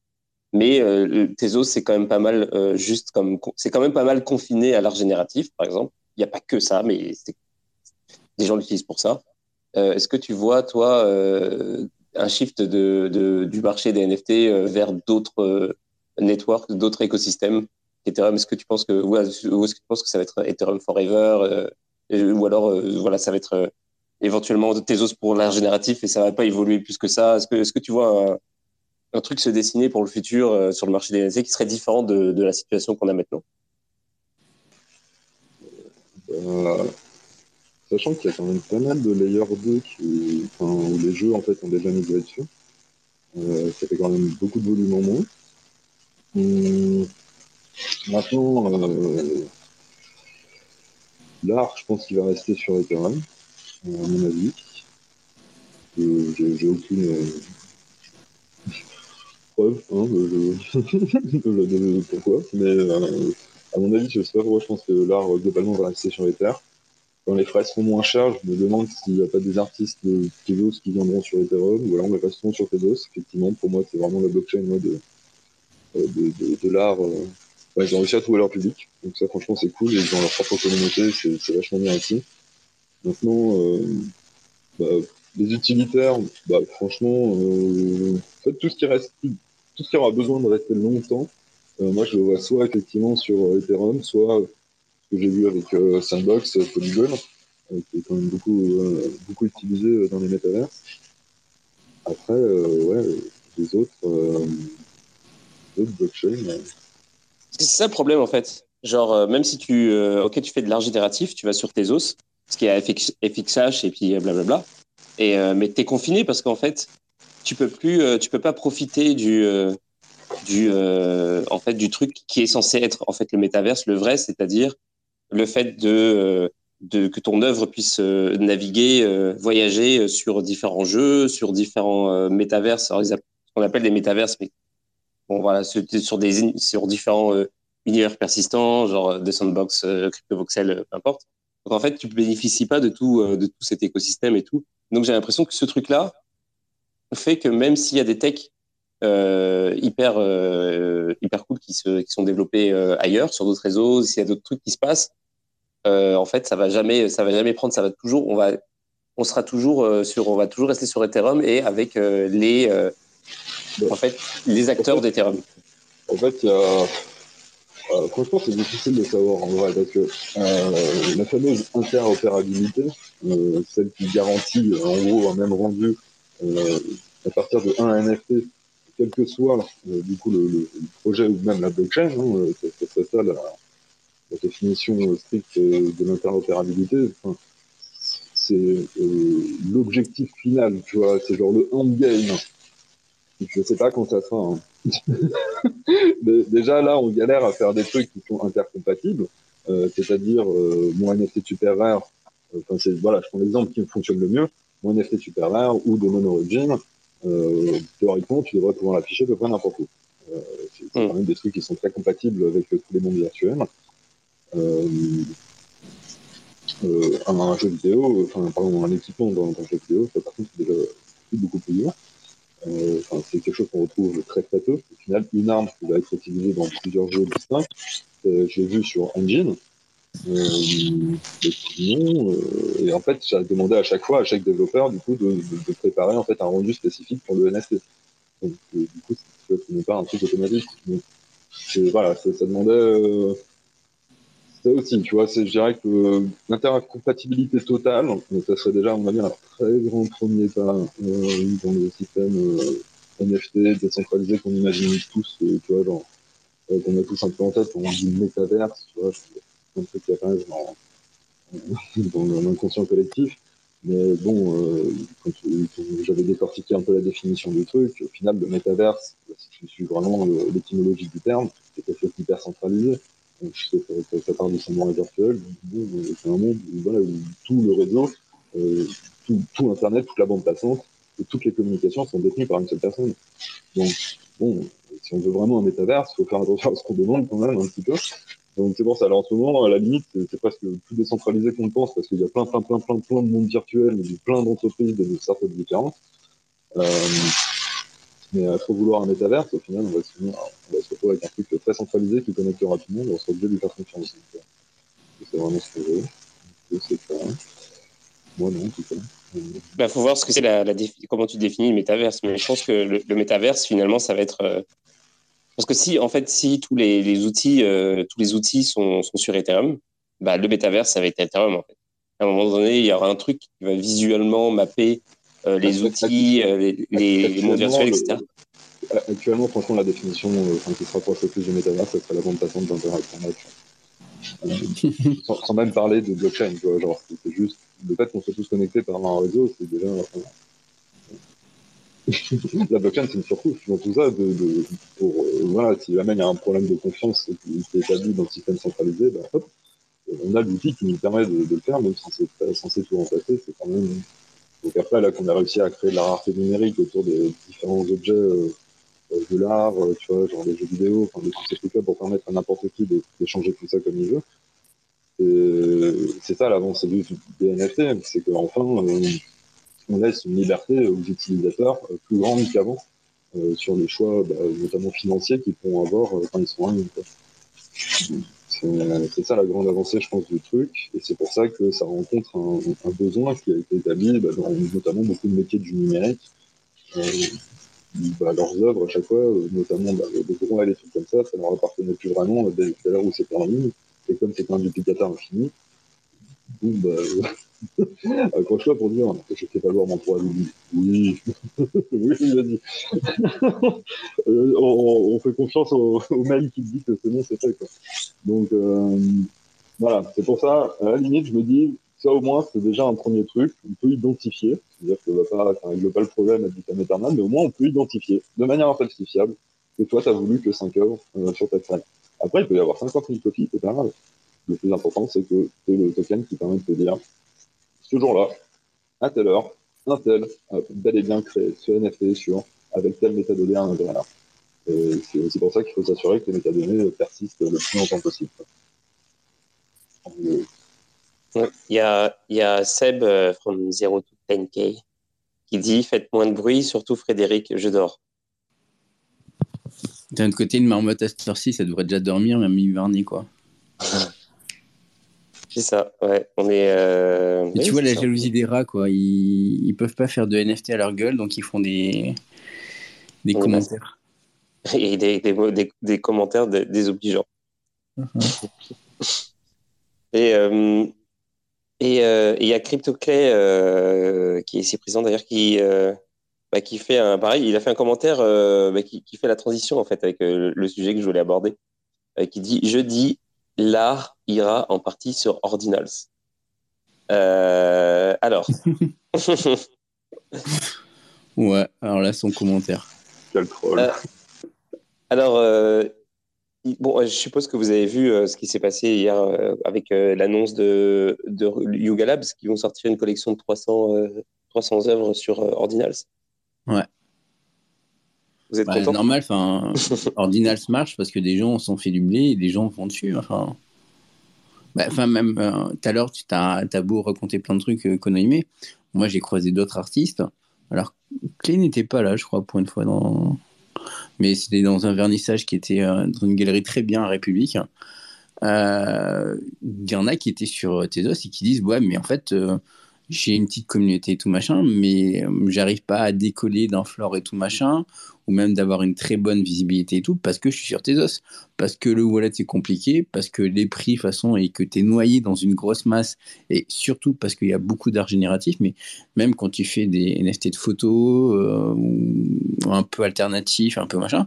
Mais euh, Tezos, c'est quand même pas mal euh, juste comme c'est quand même pas mal confiné à l'art génératif, par exemple. Il n'y a pas que ça, mais des gens l'utilisent pour ça. Euh, est-ce que tu vois, toi, euh, un shift du marché des NFT euh, vers d'autres networks, d'autres écosystèmes Ethereum, est-ce que tu penses que, ou est-ce que tu penses que ça va être Ethereum Forever, ou alors, voilà, ça va être éventuellement Tezos pour l'art génératif et ça va pas évoluer plus que ça? Est-ce que, est-ce que tu vois un, truc se dessiner pour le futur sur le marché des NFT qui serait différent de, la situation qu'on a maintenant? Sachant qu'il y a quand même pas mal de Layer 2 qui, enfin, où les jeux en fait ont déjà migré dessus. Euh, ça fait quand même beaucoup de volume en moins. Hum, maintenant, euh, l'art, je pense qu'il va rester sur Ethereum, à mon avis. J'ai aucune preuve hein, de, pourquoi, mais à mon avis, je sais pas pourquoi je pense que l'art globalement va rester sur Ether. Quand les frais seront moins chers, je me demande s'il n'y a pas des artistes de Tezos qui viendront sur Ethereum, ou alors on restons sur Tezos. Effectivement, pour moi, c'est vraiment la blockchain de, de, de, l'art. Euh, ils ont réussi à trouver leur public, donc ça franchement c'est cool, ils ont leur propre communauté, c'est vachement bien aussi. Maintenant, euh, bah, les utilitaires, bah, franchement, euh, en fait, tout ce qui reste, tout ce qui aura besoin de rester longtemps, euh, moi, je le vois soit effectivement sur euh, Ethereum, soit que j'ai vu avec euh, Sandbox, Polygon, qui est quand même beaucoup, beaucoup utilisé dans les métaverses. Après, ouais, les autres, autres blockchains. C'est ça le problème en fait. Genre, même si tu, ok, tu fais de l'art génératif, tu vas sur tes os, ce qui est FX, FXH et puis blablabla. Et, mais tu es confiné parce qu'en fait, tu peux plus, peux pas profiter du, du, euh, en fait, du truc qui est censé être en fait le métaverse, le vrai, c'est-à-dire le fait de, euh, de, que ton œuvre puisse euh, naviguer, voyager sur différents jeux, sur différents métaverses. Alors, on appelle des métaverses, mais bon, voilà, sur, des, sur différents univers persistants, genre des sandbox, CryptoVoxel, peu importe. Donc, en fait, tu bénéficies pas de tout, de tout cet écosystème et tout. Donc, j'ai l'impression que ce truc-là fait que même s'il y a des techs euh, hyper euh, hyper cool qui se qui sont développés euh, ailleurs sur d'autres réseaux s'il y a d'autres trucs qui se passent en fait ça va jamais ça va jamais prendre ça va toujours on va on sera toujours sur on va toujours rester sur Ethereum et avec les en fait les acteurs d'Ethereum. En fait franchement, c'est difficile de savoir en vrai parce que la fameuse interopérabilité, celle qui garantit en gros un même rendu à partir de un NFT quel que soit euh, du coup le, projet ou même la blockchain, hein, euh, c'est ça la, définition stricte de l'interopérabilité. c'est euh, l'objectif final, tu vois, c'est genre le endgame. Je sais pas quand ça sera. Hein. Déjà là, on galère à faire des trucs qui sont intercompatibles, c'est-à-dire mon NFT super rare. Enfin, voilà, je prends l'exemple qui fonctionne le mieux. Mon NFT super rare ou de mono-origin, euh, théoriquement, tu devrais pouvoir l'afficher de près n'importe où. Euh, c'est quand hmm. même des trucs qui sont très compatibles avec tous les mondes virtuels. Euh, un, jeu vidéo, enfin, pardon, un équipement dans, un jeu vidéo, ça par contre, c'est déjà beaucoup plus dur. Enfin, c'est quelque chose qu'on retrouve très très peu. Au final, une arme qui va être utilisée dans plusieurs jeux distincts. J'ai vu sur Engine, euh, euh, et en fait, j'ai demandé à chaque fois à chaque développeur du coup de, de, préparer en fait un rendu spécifique pour le NFT. Donc euh, du coup, ce n'est pas un truc automatique. Donc, voilà, ça, demandait euh, ça aussi, tu vois, je dirais que l'intercompatibilité totale, ça serait déjà, on va dire, un très grand premier pas euh, dans le système NFT décentralisé qu'on imagine tous, tu vois, genre, qu'on a tous un peu en tête, on dit métaverse, tu vois, qui apparaît dans, dans l'inconscient collectif. Mais bon, euh, quand, j'avais décortiqué un peu la définition du truc, au final, le métaverse, si je suis vraiment l'étymologie du terme, c'est quelque chose d'hyper centralisé. Donc, sais que ça, part de son monde virtuel. Bon, c'est un monde où, tout le réseau, euh, tout, tout, Internet, toute la bande passante, et toutes les communications sont détenues par une seule personne. Donc, bon, si on veut vraiment un métaverse, il faut faire attention à ce qu'on demande quand même un petit peu. Donc c'est pour ça. Alors en ce moment, à la limite, c'est presque plus décentralisé qu'on le pense parce qu'il y a plein, plein, plein, plein, plein de mondes virtuels, plein d'entreprises, de startups différentes. Euh, mais à trop vouloir un métaverse, au final, on va, se, retrouver avec un truc très centralisé qui connectera tout le monde. On sera obligé de lui faire confiance. C'est vraiment ce que je veux. C'est ça. Moi non, tout cas. Il bah, faut voir ce que c'est la comment tu définis le métaverse. Mais je pense que le, le métaverse, finalement, ça va être euh, parce que si, en fait, si tous les, les outils, euh, tous les outils sont, sont, sur Ethereum, bah, le métaverse, ça va être Ethereum, en fait. À un moment donné, il y aura un truc qui va visuellement mapper euh, les outils, euh, les, les, mondes virtuels, etc. Actuellement, franchement, la définition qui se rapproche le plus du métaverse, ce serait la bande passante d'interaction sans, même parler de blockchain, tu vois, genre, c'est juste le fait qu'on soit tous connectés par un réseau, c'est déjà. la blockchain, c'est une surcouche dans tout ça. De, de pour, voilà, si jamais il un problème de confiance qui, est établi dans le système centralisé, on a l'outil qui nous permet de, de, le faire, même si c'est censé tout remplacer, c'est quand même. Donc après, là, qu'on a réussi à créer de la rareté numérique autour de différents objets euh, euh, de l'art, tu vois, genre des jeux vidéo, enfin, des trucs-là pour permettre à n'importe qui d'échanger tout ça comme il veut. C'est ça l'avancée du, des NFT, c'est qu'enfin, on laisse une liberté aux utilisateurs euh, plus grande qu'avant euh, sur les choix, bah, notamment financiers, qu'ils pourront avoir euh, quand ils sont en ligne. C'est ça la grande avancée, je pense, du truc. Et c'est pour ça que ça rencontre un, besoin qui a été établi bah, dans notamment beaucoup de métiers du numérique. bah, leurs œuvres, à chaque fois, notamment bah, le les trucs comme ça, ça leur appartenait plus vraiment dès, l'heure où c'était en ligne. Et comme c'est un duplicata infini, bon, bah, Accroche-toi pour dire je fais pas voir mon poids. Oui, oui, vas-y. Euh, on, fait confiance au, mail qui dit que c'est bon, c'est fait. Donc, euh, voilà, c'est pour ça, à la limite, je me dis, ça au moins, c'est déjà un premier truc. On peut identifier, c'est-à-dire que ça règle pas le problème à vitam éternel, mais au moins on peut identifier de manière infalsifiable que toi, tu as voulu que 5 œuvres euh, sur ta scène. Après, il peut y avoir 50 000 copies, c'est pas grave. Le plus important, c'est que c'est le token qui permet de te dire ce jour-là, à telle heure, un tel a bel et bien créé ce NFT sur avec telle métadonnée à l'intérieur. C'est aussi pour ça qu'il faut s'assurer que les métadonnées persistent le plus longtemps possible. Il y, a, il y a Seb euh, from 0 to 10K qui dit Faites moins de bruit, surtout Frédéric, je dors. D'un côté, une marmotte à cette heure-ci, ça devrait déjà dormir, même hiverner, quoi. C'est ça, ouais. On est. Euh... tu vois la jalousie des rats, quoi. Ils... ils peuvent pas faire de NFT à leur gueule, donc ils font des des commentaires. Et des, des, des, commentaires désobligeants. Et euh, euh, et il y a CryptoClay qui est ici présent d'ailleurs qui bah, qui fait un pareil. Il a fait un commentaire bah, qui, qui, fait la transition en fait avec le sujet que je voulais aborder, qui dit je dis l'art ira en partie sur Ordinals. Euh, alors. ouais, alors là, son commentaire. Quel troll. Euh, alors, euh, bon, je suppose que vous avez vu ce qui s'est passé hier avec l'annonce de, de Yuga Labs qui vont sortir une collection de 300, 300 œuvres sur Ordinals. Ouais. Vous êtes bah, content normal, enfin, Ordinals marche parce que des gens sont fait du blé et des gens vont dessus. Enfin, bah, même euh, tout à l'heure, tu as, as, beau raconter plein de trucs euh, qu'on a aimé. Moi, j'ai croisé d'autres artistes. Alors, Clé n'était pas là, je crois, pour une fois. Dans... Mais c'était dans un vernissage qui était euh, dans une galerie très bien à République. Il y en a qui étaient sur Tezos et qui disent Ouais, mais en fait, j'ai une petite communauté et tout machin, mais j'arrive pas à décoller d'un floor et tout machin, ou même d'avoir une très bonne visibilité et tout, parce que je suis sur tes os, parce que le wallet c'est compliqué, parce que les prix façon et que tu es noyé dans une grosse masse, et surtout parce qu'il y a beaucoup d'art génératif, mais même quand tu fais des NFT de photos, euh, ou un peu alternatif, un peu machin,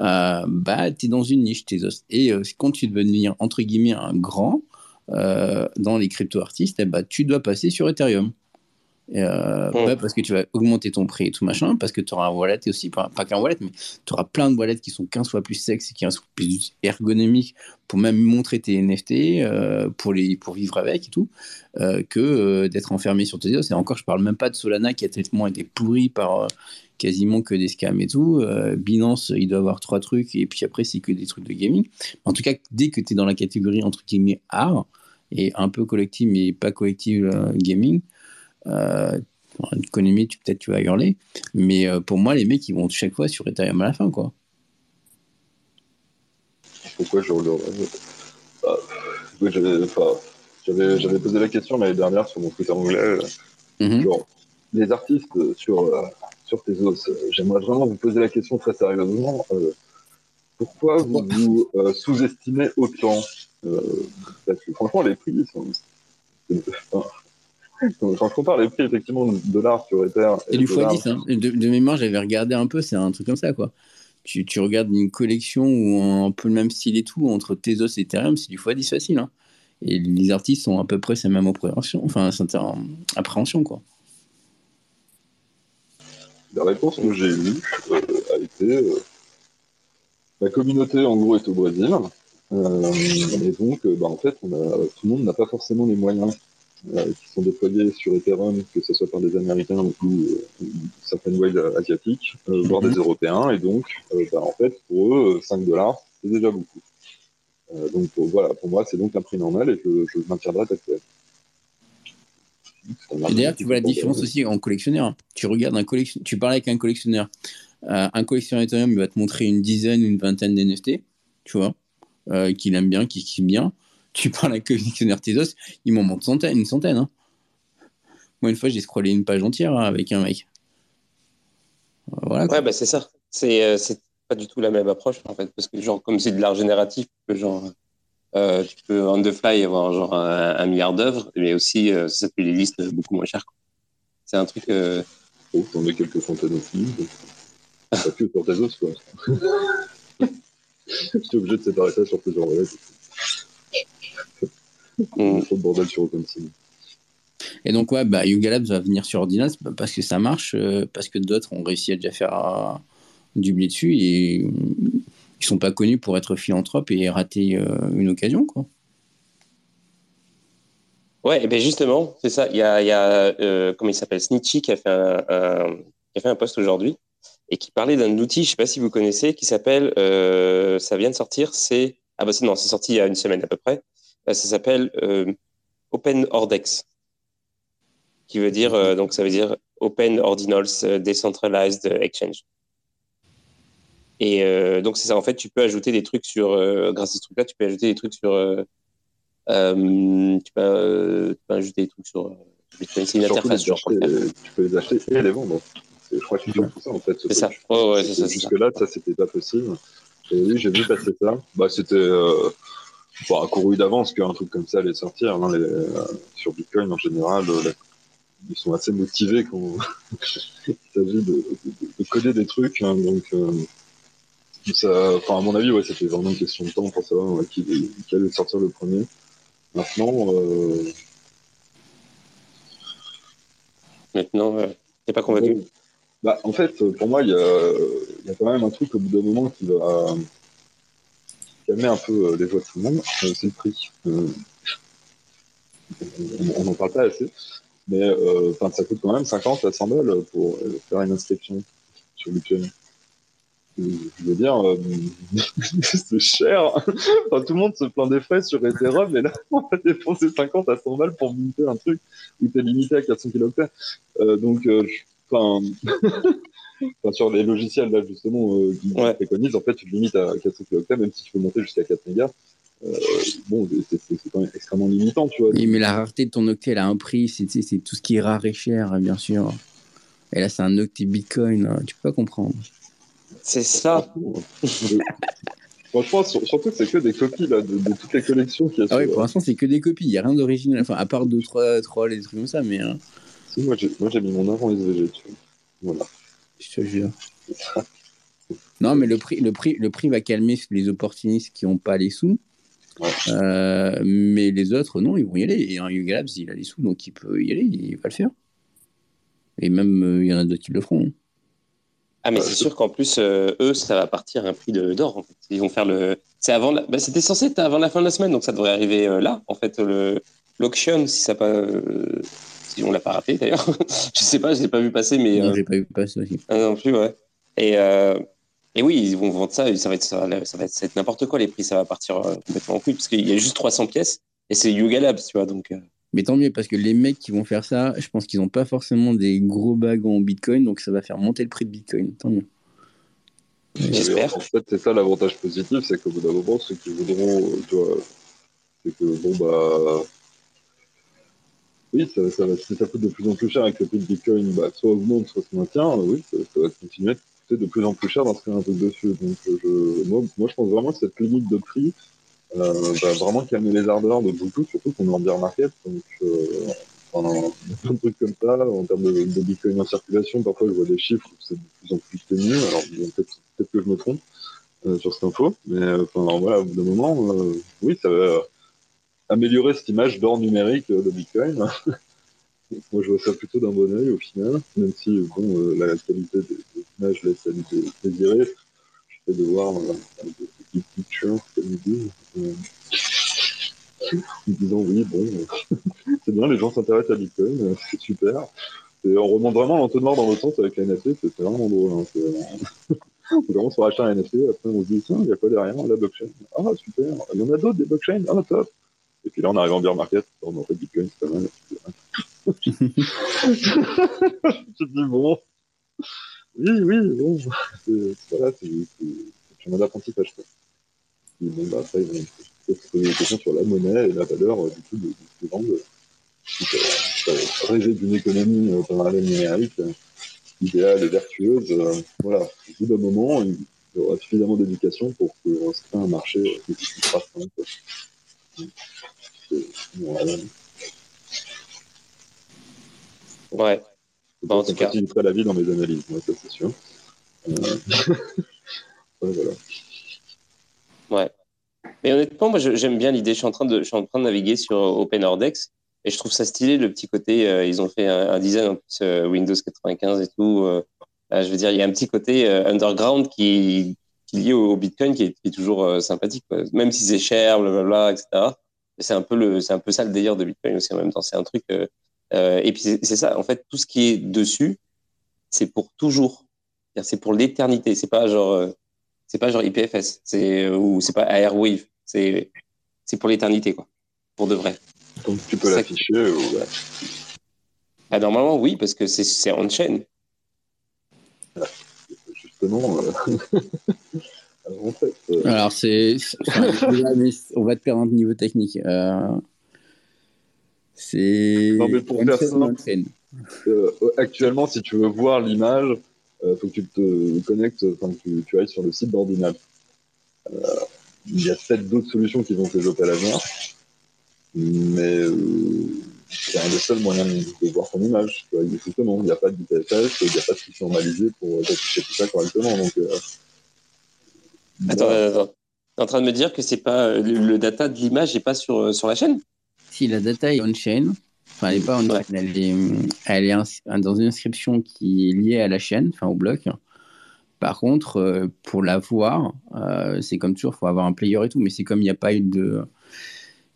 euh, bah tu es dans une niche tes os. Et euh, quand tu devenir entre guillemets un grand, dans les crypto-artistes, eh bah, tu dois passer sur Ethereum. Euh, parce que tu vas augmenter ton prix et tout machin, parce que tu auras un wallet et aussi, pas, qu'un wallet, mais tu auras plein de wallets qui sont 15 fois plus sexy, qui sont plus ergonomiques pour même montrer tes NFT, euh, pour, les, pour vivre avec et tout, euh, que d'être enfermé sur tes os. Et encore, je parle même pas de Solana qui a tellement été pourri par quasiment que des scams et tout. Binance, il doit avoir trois trucs et puis après, c'est que des trucs de gaming. En tout cas, dès que tu es dans la catégorie entre guillemets art et un peu collective mais pas collective gaming, euh, économie, peut-être tu vas hurler. Mais euh, pour moi, les mecs, ils vont chaque fois sur Ethereum à la fin, quoi. Pourquoi je bah, J'avais posé la question l'année dernière sur mon Twitter anglais. Mhm. les artistes sur, euh, sur tes os, j'aimerais vraiment vous poser la question très sérieusement. pourquoi vous vous sous-estimez autant Franchement, les prix sont. Quand je compare les prix effectivement de l'art sur Ether. Et, du x10, hein. de, mémoire, j'avais regardé un peu, c'est un truc comme ça, quoi. tu, tu, regardes une collection où un peu le même style et tout, entre Tezos et Ethereum, c'est du x10 facile. Hein. Et les artistes ont à peu près sa même appréhension, enfin, appréhension, quoi. La réponse que j'ai eue euh, a été euh, la communauté en gros est au Brésil. Euh, et donc, bah, en fait, on a, tout le monde n'a pas forcément les moyens qui sont déployés sur Ethereum, que ce soit par des Américains ou certaines waves asiatiques, voire des mhm. Européens. Et donc, bah, en fait, pour eux, 5 dollars, c'est déjà beaucoup. donc voilà, pour moi, c'est donc un prix normal et que je maintiendrai tel quel. D'ailleurs, tu vois la différence aussi en collectionneur. Tu regardes un collection, tu parles avec un collectionneur. Euh, un collectionneur Ethereum, il va te montrer une dizaine, une vingtaine d'NFT, tu vois, euh, qu'il aime bien, qu'il kiffe bien. Tu parles un collectionneur Tezos, il m'en montre centaine, une centaine. Hein. Moi, une fois, j'ai scrollé une page entière hein, avec un mec. Voilà. Ouais, bah c'est ça. C'est euh, pas du tout la même approche, en fait, parce que, genre, comme c'est de l'art génératif, genre euh, tu peux on the fly avoir genre un, milliard d'œuvres, mais aussi euh, ça fait les listes beaucoup moins chères. C'est un truc. Euh... Oh, t'en as quelques centaines aussi. Pas que sur tes os, quoi. J'étais obligé de séparer ça sur plusieurs relais. Mm. Trop de bordel sur OpenSea. Et donc, ouais, bah, Yuga Labs va venir sur Ordinals parce que ça marche, euh, parce que d'autres ont réussi à déjà faire du blé dessus et ils sont pas connus pour être philanthropes et rater euh, une occasion, quoi. Ouais, et ben justement, c'est ça. Il y a, il y a euh, comment il s'appelle, Snitchy, qui a fait un, qui a fait un post aujourd'hui et qui parlait d'un outil, je sais pas si vous connaissez, qui s'appelle, euh, ça vient de sortir, c'est ah bah non, c'est sorti il y a une semaine à peu près. Ça s'appelle Open Ordex, qui veut dire donc ça veut dire Open Ordinals Decentralized Exchange. Et euh, donc, c'est ça. En fait, tu peux ajouter des trucs sur, euh, grâce à ce truc-là, tu peux ajouter des trucs sur, euh, tu, peux, tu, peux, ajouter des trucs sur C'est une interface. tu peux les acheter et les vendre. Je crois que c'est tout ça, en fait. C'est ça. Oh, ouais, ça Jusque-là, ça, c'était pas possible. Et oui, j'ai vu passer ça. Bah, c'était euh, bon, couru d'avance qu'un truc comme ça allait sortir. Hein, les, sur Bitcoin, en général, ils sont assez motivés quand il s'agit de, de, coder des trucs. Hein, donc, ça, enfin, à mon avis, ouais, c'était vraiment une question de temps pour savoir qui, qui, allait sortir le premier. Maintenant, euh... maintenant, euh, t'es pas convaincu bah, en fait, pour moi, il y y a, quand même un truc au bout d'un moment qui va calmer un peu euh, les voix de tout le monde, euh, c'est le prix. Euh, on n'en parle pas assez, mais euh, ça coûte quand même 50 à 100 balles pour faire une inscription sur Bitcoin je veux dire, euh, c'est cher. Enfin, tout le monde se plaint des frais sur Ethereum, mais là, on va dépenser 50 à 100 balles pour monter un truc où t'es limité à 400 kiloctets. Euh, donc, euh, enfin, sur les logiciels, là, justement, euh, qui ouais. préconisent, en fait, tu te limites à 400 kiloctets, même si tu peux monter jusqu'à 4 mégas. Euh, bon, c'est quand même extrêmement limitant, tu vois. Oui, mais la rareté de ton octet, elle a un prix, c'est tout ce qui est rare et cher, bien sûr. Et là, c'est un octet Bitcoin, hein, tu peux pas comprendre. C'est ça. Franchement, surtout que c'est que des copies là, de, toutes les collections qui y a. Ah oui, pour l'instant, c'est que des copies. Il n'y a rien d'original. Enfin, à part deux, trois, trois, les trucs comme ça, mais. Hein. Si, moi, j'ai mis mon avant SVG dessus. Voilà. Je te jure. non, mais le prix, le, prix, le prix va calmer les opportunistes qui n'ont pas les sous. Euh, mais les autres, non, ils vont y aller. Et un Yuga Labs, il a les sous, donc il peut y aller, il va le faire. Et même, euh, il y en a d'autres qui le feront. Hein. Ah, mais c'est sûr qu'en plus, euh, eux, ça va partir un prix d'or. En fait. Ils vont faire le. C'est avant. La... Bah, C'était censé être avant la fin de la semaine, donc ça devrait arriver euh, là. En fait, le l'auction, si ça pas, euh, si on l'a pas raté d'ailleurs. je sais pas, je l'ai pas vu passer, mais. Non, j'ai pas vu passer aussi. Ah, non plus, ouais. Et et oui, ils vont vendre ça. ça va être ça, va être, n'importe quoi les prix. Ça va partir complètement en couille parce qu'il y a juste 300 pièces et c'est Yuga Labs, tu vois. Donc. Mais tant mieux, parce que les mecs qui vont faire ça, je pense qu'ils n'ont pas forcément des gros bagues en Bitcoin, donc ça va faire monter le prix de Bitcoin. Tant mieux. J'espère. En fait, c'est ça l'avantage positif, c'est qu'au bout d'un moment, ceux qui voudront, tu vois, c'est que bon, bah. Oui, ça, ça, ça, coûte de plus en plus cher avec le prix de Bitcoin, bah, soit augmente, soit se maintient, oui, ça, va continuer à coûter de plus en plus cher d'inscrire un truc dessus. Donc, je, moi, moi, je pense vraiment que cette limite de prix, euh, bah, vraiment calmer les ardeurs de Bluetooth, surtout qu'on est en bear market. Donc, euh, plein de trucs comme ça. En termes de, Bitcoin en circulation, parfois je vois des chiffres où c'est de plus en plus tenu. Alors, peut-être peut que je me trompe sur cette info, mais enfin, voilà, au bout d'un moment, oui, ça va améliorer cette image d'or numérique de Bitcoin. Moi, je vois ça plutôt d'un bon oeil au final, même si bon, la qualité de l'image laisse à désirer. Je fais de voir des pictures, comme ils disent. en disant oui, bon, c'est bien, les gens s'intéressent à Bitcoin, c'est super. Et on remonte vraiment l'entonnoir dans l'autre sens avec la NFT, c'est vraiment drôle. Hein, on commence par acheter un NFT, après on se dit, tiens, il y a quoi derrière La blockchain? Ah, super, il y en a d'autres des blockchains, ah, top. Et puis là, on arrive en bear market, en fait, Bitcoin, c'est pas mal. tu te dis, bon, oui, oui, bon, voilà, c'est un apprentissage. Bon, bah, après, ils vont se poser des questions sur la monnaie et la valeur, du coup, de, de, de rêver d'une économie euh, parallèle numérique euh, idéale et vertueuse, euh, voilà, au bout d'un moment, il y aura suffisamment d'éducation pour que se crée un marché qui sera simple. Ouais. En tout cas. la vie dans mes analyses, moi, ça c'est sûr. Euh... ouais, voilà. Ouais. Mais honnêtement, moi, j'aime bien l'idée. Je suis en train de, je suis en train de naviguer sur OpenOrdex et je trouve ça stylé, le petit côté, euh, ils ont fait un, design en plus euh, Windows 95 et tout. Euh, je veux dire, il y a un petit côté underground qui, qui est lié au, Bitcoin qui est, toujours sympathique, quoi. même si c'est cher, blablabla, etc. C'est un peu le, c'est un peu ça le délire de Bitcoin aussi en même temps. C'est un truc. et puis c'est ça, en fait, tout ce qui est dessus, c'est pour toujours. C'est pour l'éternité. C'est pas genre, c'est pas genre IPFS, c'est ou c'est pas Airwave. C'est, c'est pour l'éternité, quoi, pour de vrai. Donc tu peux l'afficher ou... ah, Normalement, oui, parce que c'est on-chain. Justement. Euh... en fait, euh... Alors, c'est. on va te perdre un niveau technique. Euh... C'est. Non, mais pour faire actuellement, si tu veux voir l'image, il faut que tu te connectes, enfin, que tu, tu ailles sur le site d'Ordinal. il y a peut-être d'autres solutions qui vont te développer à l'avenir mais euh, c'est un des seuls moyens de voir ton image. Justement, il n'y a pas de DPFS, il n'y a pas de fichier normalisé pour afficher tout ça correctement. Donc, euh, attends, attends. Tu es en train de me dire que c'est pas le, data de l'image n'est pas sur, euh, sur la chaîne? Si, la data est on-chain. Enfin, elle n'est pas on-chain. Elle est, elle est dans une inscription qui est liée à la chaîne, enfin au bloc. Par contre, pour la voir, c'est comme toujours, il faut avoir un player et tout. Mais c'est comme il n'y a pas eu de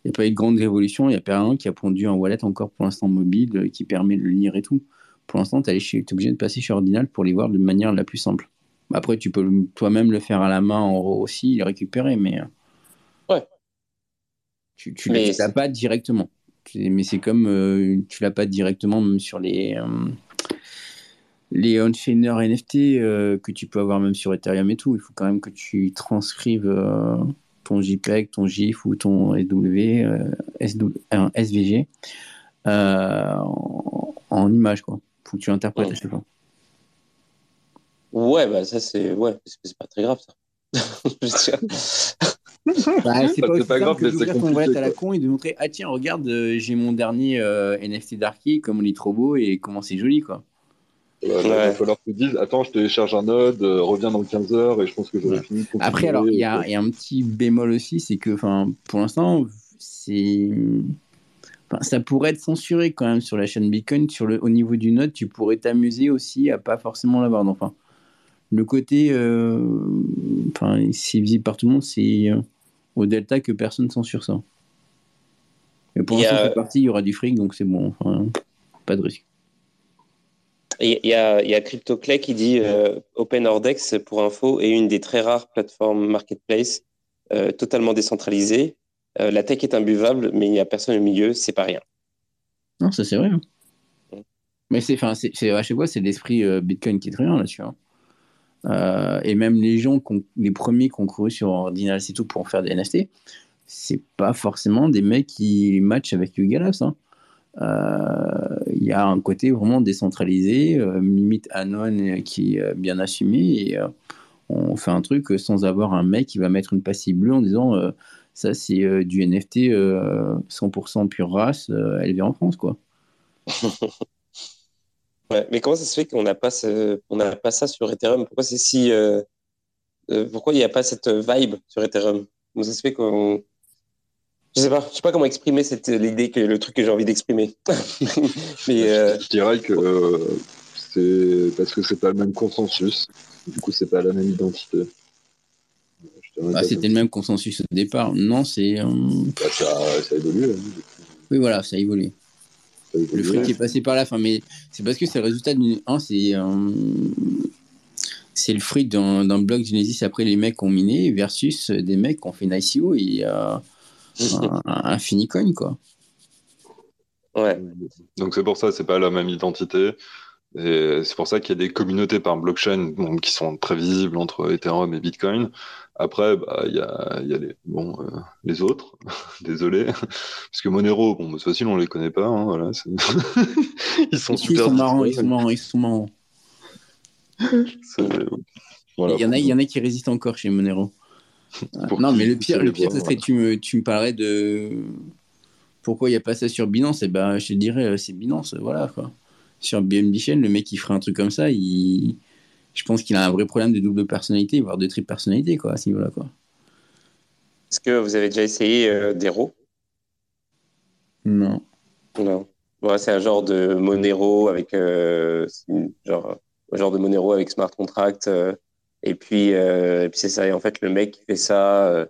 n'y a pas eu de grande révolution. Il n'y a personne qui a pondu un wallet encore pour l'instant mobile euh, qui permet de le lire et tout. Pour l'instant, tu es, obligé de passer sur Ordinal pour les voir de manière la plus simple. Après, tu peux toi-même le faire à la main en RAW aussi, les récupérer, mais. Euh, ouais. Tu ne l'as pas directement. Mais c'est comme euh, tu l'as pas directement même sur les. les on-chainers NFT que tu peux avoir même sur Ethereum et tout, il faut quand même que tu transcrives ton JPEG, ton GIF ou ton SW, euh, SVG euh, en, image. Quoi. faut que tu interprètes à chaque fois. Ouais, bah ça c'est ouais, c'est pas très grave ça. bah, c'est pas, pas grave, d'ouvrir ton wallet à la con et de montrer ah tiens regarde euh, j'ai mon dernier NFT Darky comme il est trop beau et comment c'est joli quoi. Il va falloir que tu dises Attends, je télécharge un node, euh, reviens dans 15 heures et je pense que j'aurai fini. Après, alors, il y, a un petit bémol aussi c'est que pour l'instant, c'est. ça pourrait être censuré quand même sur la chaîne Bitcoin. Sur le, au niveau du node, tu pourrais t'amuser aussi à pas forcément l'avoir. Enfin, le côté. Euh, enfin, c'est visible par tout le monde, c'est euh, au Delta que personne censure ça. Mais pour l'instant, c'est parti, il y aura du fric, donc c'est bon. Enfin, pas de risque. Il y, a, y a CryptoClay qui dit euh, OpenOrdex, pour info, est une des très rares plateformes marketplace euh, totalement décentralisée. Euh, la tech est imbuvable, mais il n'y a personne au milieu, c'est pas rien. Non, ça c'est vrai. Hein. Mm. Mais c'est, c'est, à chaque fois, c'est l'esprit Bitcoin qui est très bien là-dessus. Hein. et même les gens, les premiers qui ont couru sur Ordinal, c'est tout pour faire des NFT, c'est pas forcément des mecs qui matchent avec Yuga Labs. Hein. Euh, il y a un côté vraiment décentralisé, euh, limite anon qui est bien assumé et euh, on fait un truc sans avoir un mec qui va mettre une passive bleue en disant ça c'est du NFT 100% pure race, elle vient en France quoi. mais comment ça se fait qu'on n'a pas, ce... pas ça sur Ethereum? Pourquoi c'est si, pourquoi il n'y a pas cette vibe sur Ethereum? Comment ça je sais pas, je sais pas comment exprimer cette l'idée que le truc que j'ai envie d'exprimer. Mais euh, je dirais que euh, c'est parce que c'est pas le même consensus. Du coup, c'est pas la même identité. Ah, c'était le même consensus au départ. Non, c'est. Euh, bah, ça, ça, a évolué. Hein, oui, voilà, ça a évolué. le fric est passé par la fin, mais c'est parce que c'est le résultat d'une. c'est. C'est le fruit d'un bloc Genesis après les mecs ont miné versus des mecs qui ont fait une ICO et un, Finicoin, quoi. Ouais. Donc c'est pour ça, c'est pas la même identité. Et c'est pour ça qu'il y a des communautés par blockchain qui sont très visibles entre Ethereum et Bitcoin. Après, bah, il y, a, y a les, bon, euh, les autres, désolé. Parce que Monero, bon, c'est facile, on les connaît pas. Hein, voilà, ils sont super. Ils sont marrants, ils sont marrants, ils sont marrants. Voilà, il, y en a, il y en a qui résistent encore chez Monero non, mais le pire, le pire, ce serait que tu me, tu me parlais de pourquoi il n'y a pas ça sur Binance. Et eh ben, je te dirais, euh, c'est Binance, voilà quoi. Sur BNB Chain, le mec qui ferait un truc comme ça, il... je pense qu'il a un vrai problème de double personnalité, voire de triple personnalité, quoi, à ce niveau-là, quoi. Est-ce que vous avez déjà essayé euh, Dero? Non. Non. c'est un genre de Monero avec euh, genre de Monero avec smart contract et puis, euh, puis c'est ça. Et en fait, le mec qui fait ça, euh,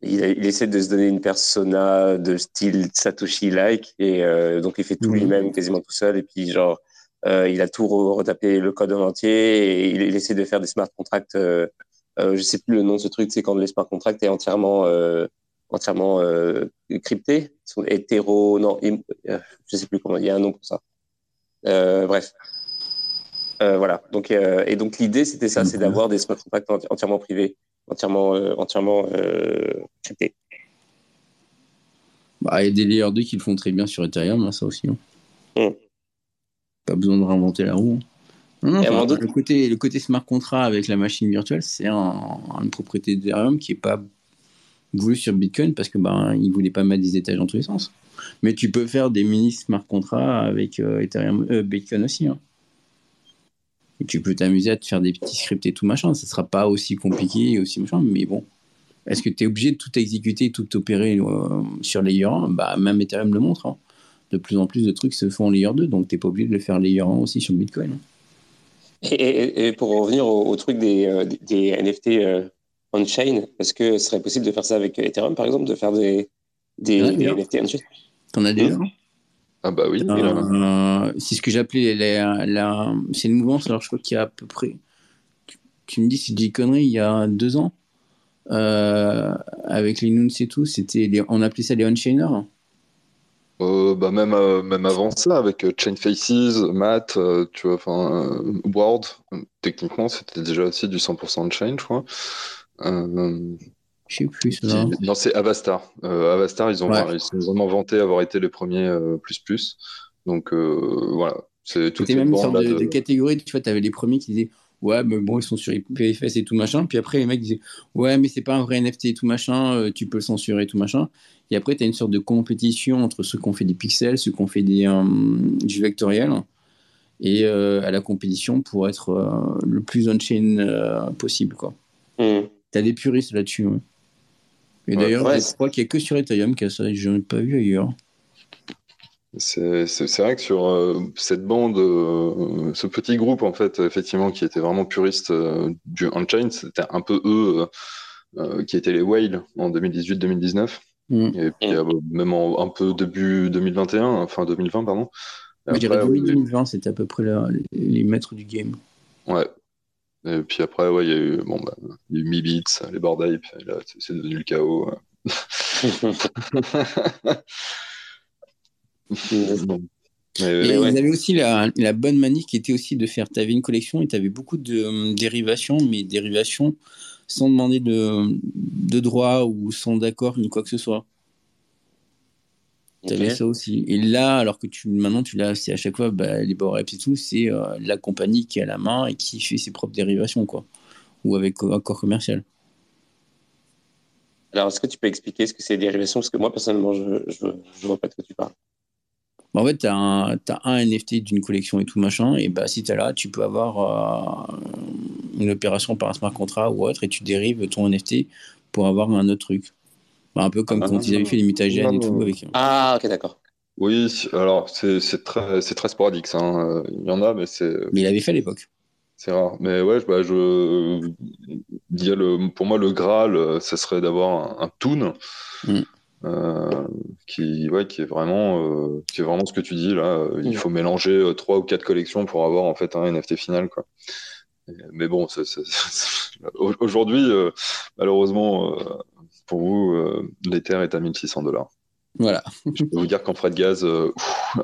il, il, essaie de se donner une persona de style Satoshi-like. Et euh, donc, il fait tout mhm. lui-même, quasiment tout seul. Et puis, genre, il a tout retapé le code en entier. Et il, essaie de faire des smart contracts. Euh, je sais plus le nom de ce truc, c'est quand le smart contract est entièrement, entièrement crypté. Hétéro, non, je sais plus comment. Il y a un nom pour ça. bref. Euh, voilà. Donc, euh, et donc l'idée, c'était ça, c'est d'avoir des smart contracts entièrement privés, entièrement, euh, entièrement cryptés. Bah, il y a des layer 2 qui le font très bien sur Ethereum, ça aussi. Hein. Hmm. Pas besoin de réinventer la roue. Hein. le, côté, le côté smart contract avec la machine virtuelle, c'est une propriété d'Ethereum qui n'est pas voulu sur Bitcoin parce que bah, il voulait pas mettre des étages dans tous les sens. Mais tu peux faire des mini smart contracts avec Ethereum, Bitcoin aussi. Hein tu peux t'amuser à te faire des petits scripts et tout machin. Ça sera pas aussi compliqué et aussi machin, mais bon. Est-ce que tu es obligé de tout exécuter, tout opérer euh, sur Layer 1 bah, Même Ethereum le montre. Hein. De plus en plus de trucs se font en Layer 2, donc tu n'es pas obligé de le faire Layer 1 aussi sur Bitcoin. Et, pour revenir au, truc des, euh, des NFT euh, on-chain, est-ce que ce serait possible de faire ça avec Ethereum, par exemple, de faire des, des, NFT on-chain? T'en as déjà ah bah oui. Euh, c'est ce que j'appelais la, la... c'est une mouvance. Alors je crois qu'il y a à peu près, tu, me dis si je dis conneries, il y a deux ans, euh, avec les Nuns et tout, c'était on appelait ça les on-chainers. Euh, bah même, même avant ça, avec Chain Faces, Matt, tu vois, enfin, Ward, techniquement, c'était déjà aussi du 100% de chain, je crois. Je sais plus. Non, c'est Avastar. Euh, Avastar, ils ont, ils sont vraiment vantés avoir été les premiers euh, plus plus. Donc euh, voilà, c'est tout. C'était même une sorte de, catégorie. Tu vois, tu avais les premiers qui disaient ouais, mais bon, ils sont sur IPFS et tout machin. Puis après, les mecs disaient ouais, mais c'est pas un vrai NFT et tout machin. tu peux le censurer et tout machin. Et après, tu as une sorte de compétition entre ceux qui ont fait des pixels, ceux qui ont fait des, du vectoriel et à la compétition pour être le plus on-chain possible. Quoi. Mm. Tu as des puristes là-dessus. Et d'ailleurs, je crois qu'il n'y a que sur Ethereum qu'il y a ça, je n'en ai pas vu ailleurs. C'est vrai que sur euh, cette bande, euh, ce petit groupe, en fait, effectivement, qui était vraiment puriste euh, du on-chain, c'était un peu eux qui étaient les whales en 2018-2019. Mm. Et puis, même en, un peu début 2021, enfin 2020, pardon. je dirais 2020, c'était à peu près les maîtres du game. Ouais, et puis après, ouais, il y a eu, bon, bah, y a eu Mi Beats, les et là, c'est devenu le chaos. et vous avez aussi la, la, bonne manie qui était aussi de faire. Tu avais une collection et tu avais beaucoup de euh, dérivations, mais dérivations sans demander de, de droit ou sans d'accord ni quoi que ce soit. Tu avais ça aussi. Et là, alors que tu, maintenant, tu l'as, c'est à chaque fois, bah, les Boreps et tout, c'est euh, la compagnie qui a la main et qui fait ses propres dérivations, quoi. Ou avec un corps commercial. Alors, est-ce que tu peux expliquer ce que c'est les dérivations? Parce que moi, personnellement, je ne vois pas de quoi tu parles. Bah, en fait, tu as, un NFT d'une collection et tout machin, et bah, si tu es là, tu peux avoir euh, une opération par un smart contract ou autre et tu dérives ton NFT pour avoir un autre truc. Bah, un peu comme ah, quand ils avaient fait les mutagens et tout. Avec... Ah, ok, d'accord. Oui, alors c'est très, très sporadique, ça. Hein. Il y en a, mais c'est. Mais il avait fait à l'époque. C'est rare. Mais ouais, bah, je... Il y a le... pour moi, le Graal, ce serait d'avoir un, un Toon. Mm. Euh, qui, ouais, qui est vraiment, euh, qui est vraiment ce que tu dis là. Il mm. faut mélanger euh, trois ou quatre collections pour avoir en fait un NFT final, quoi. Mais bon, aujourd'hui, malheureusement pour vous, l'Ether est à 1600 dollars. Voilà. Je peux vous dire qu'en frais de gaz,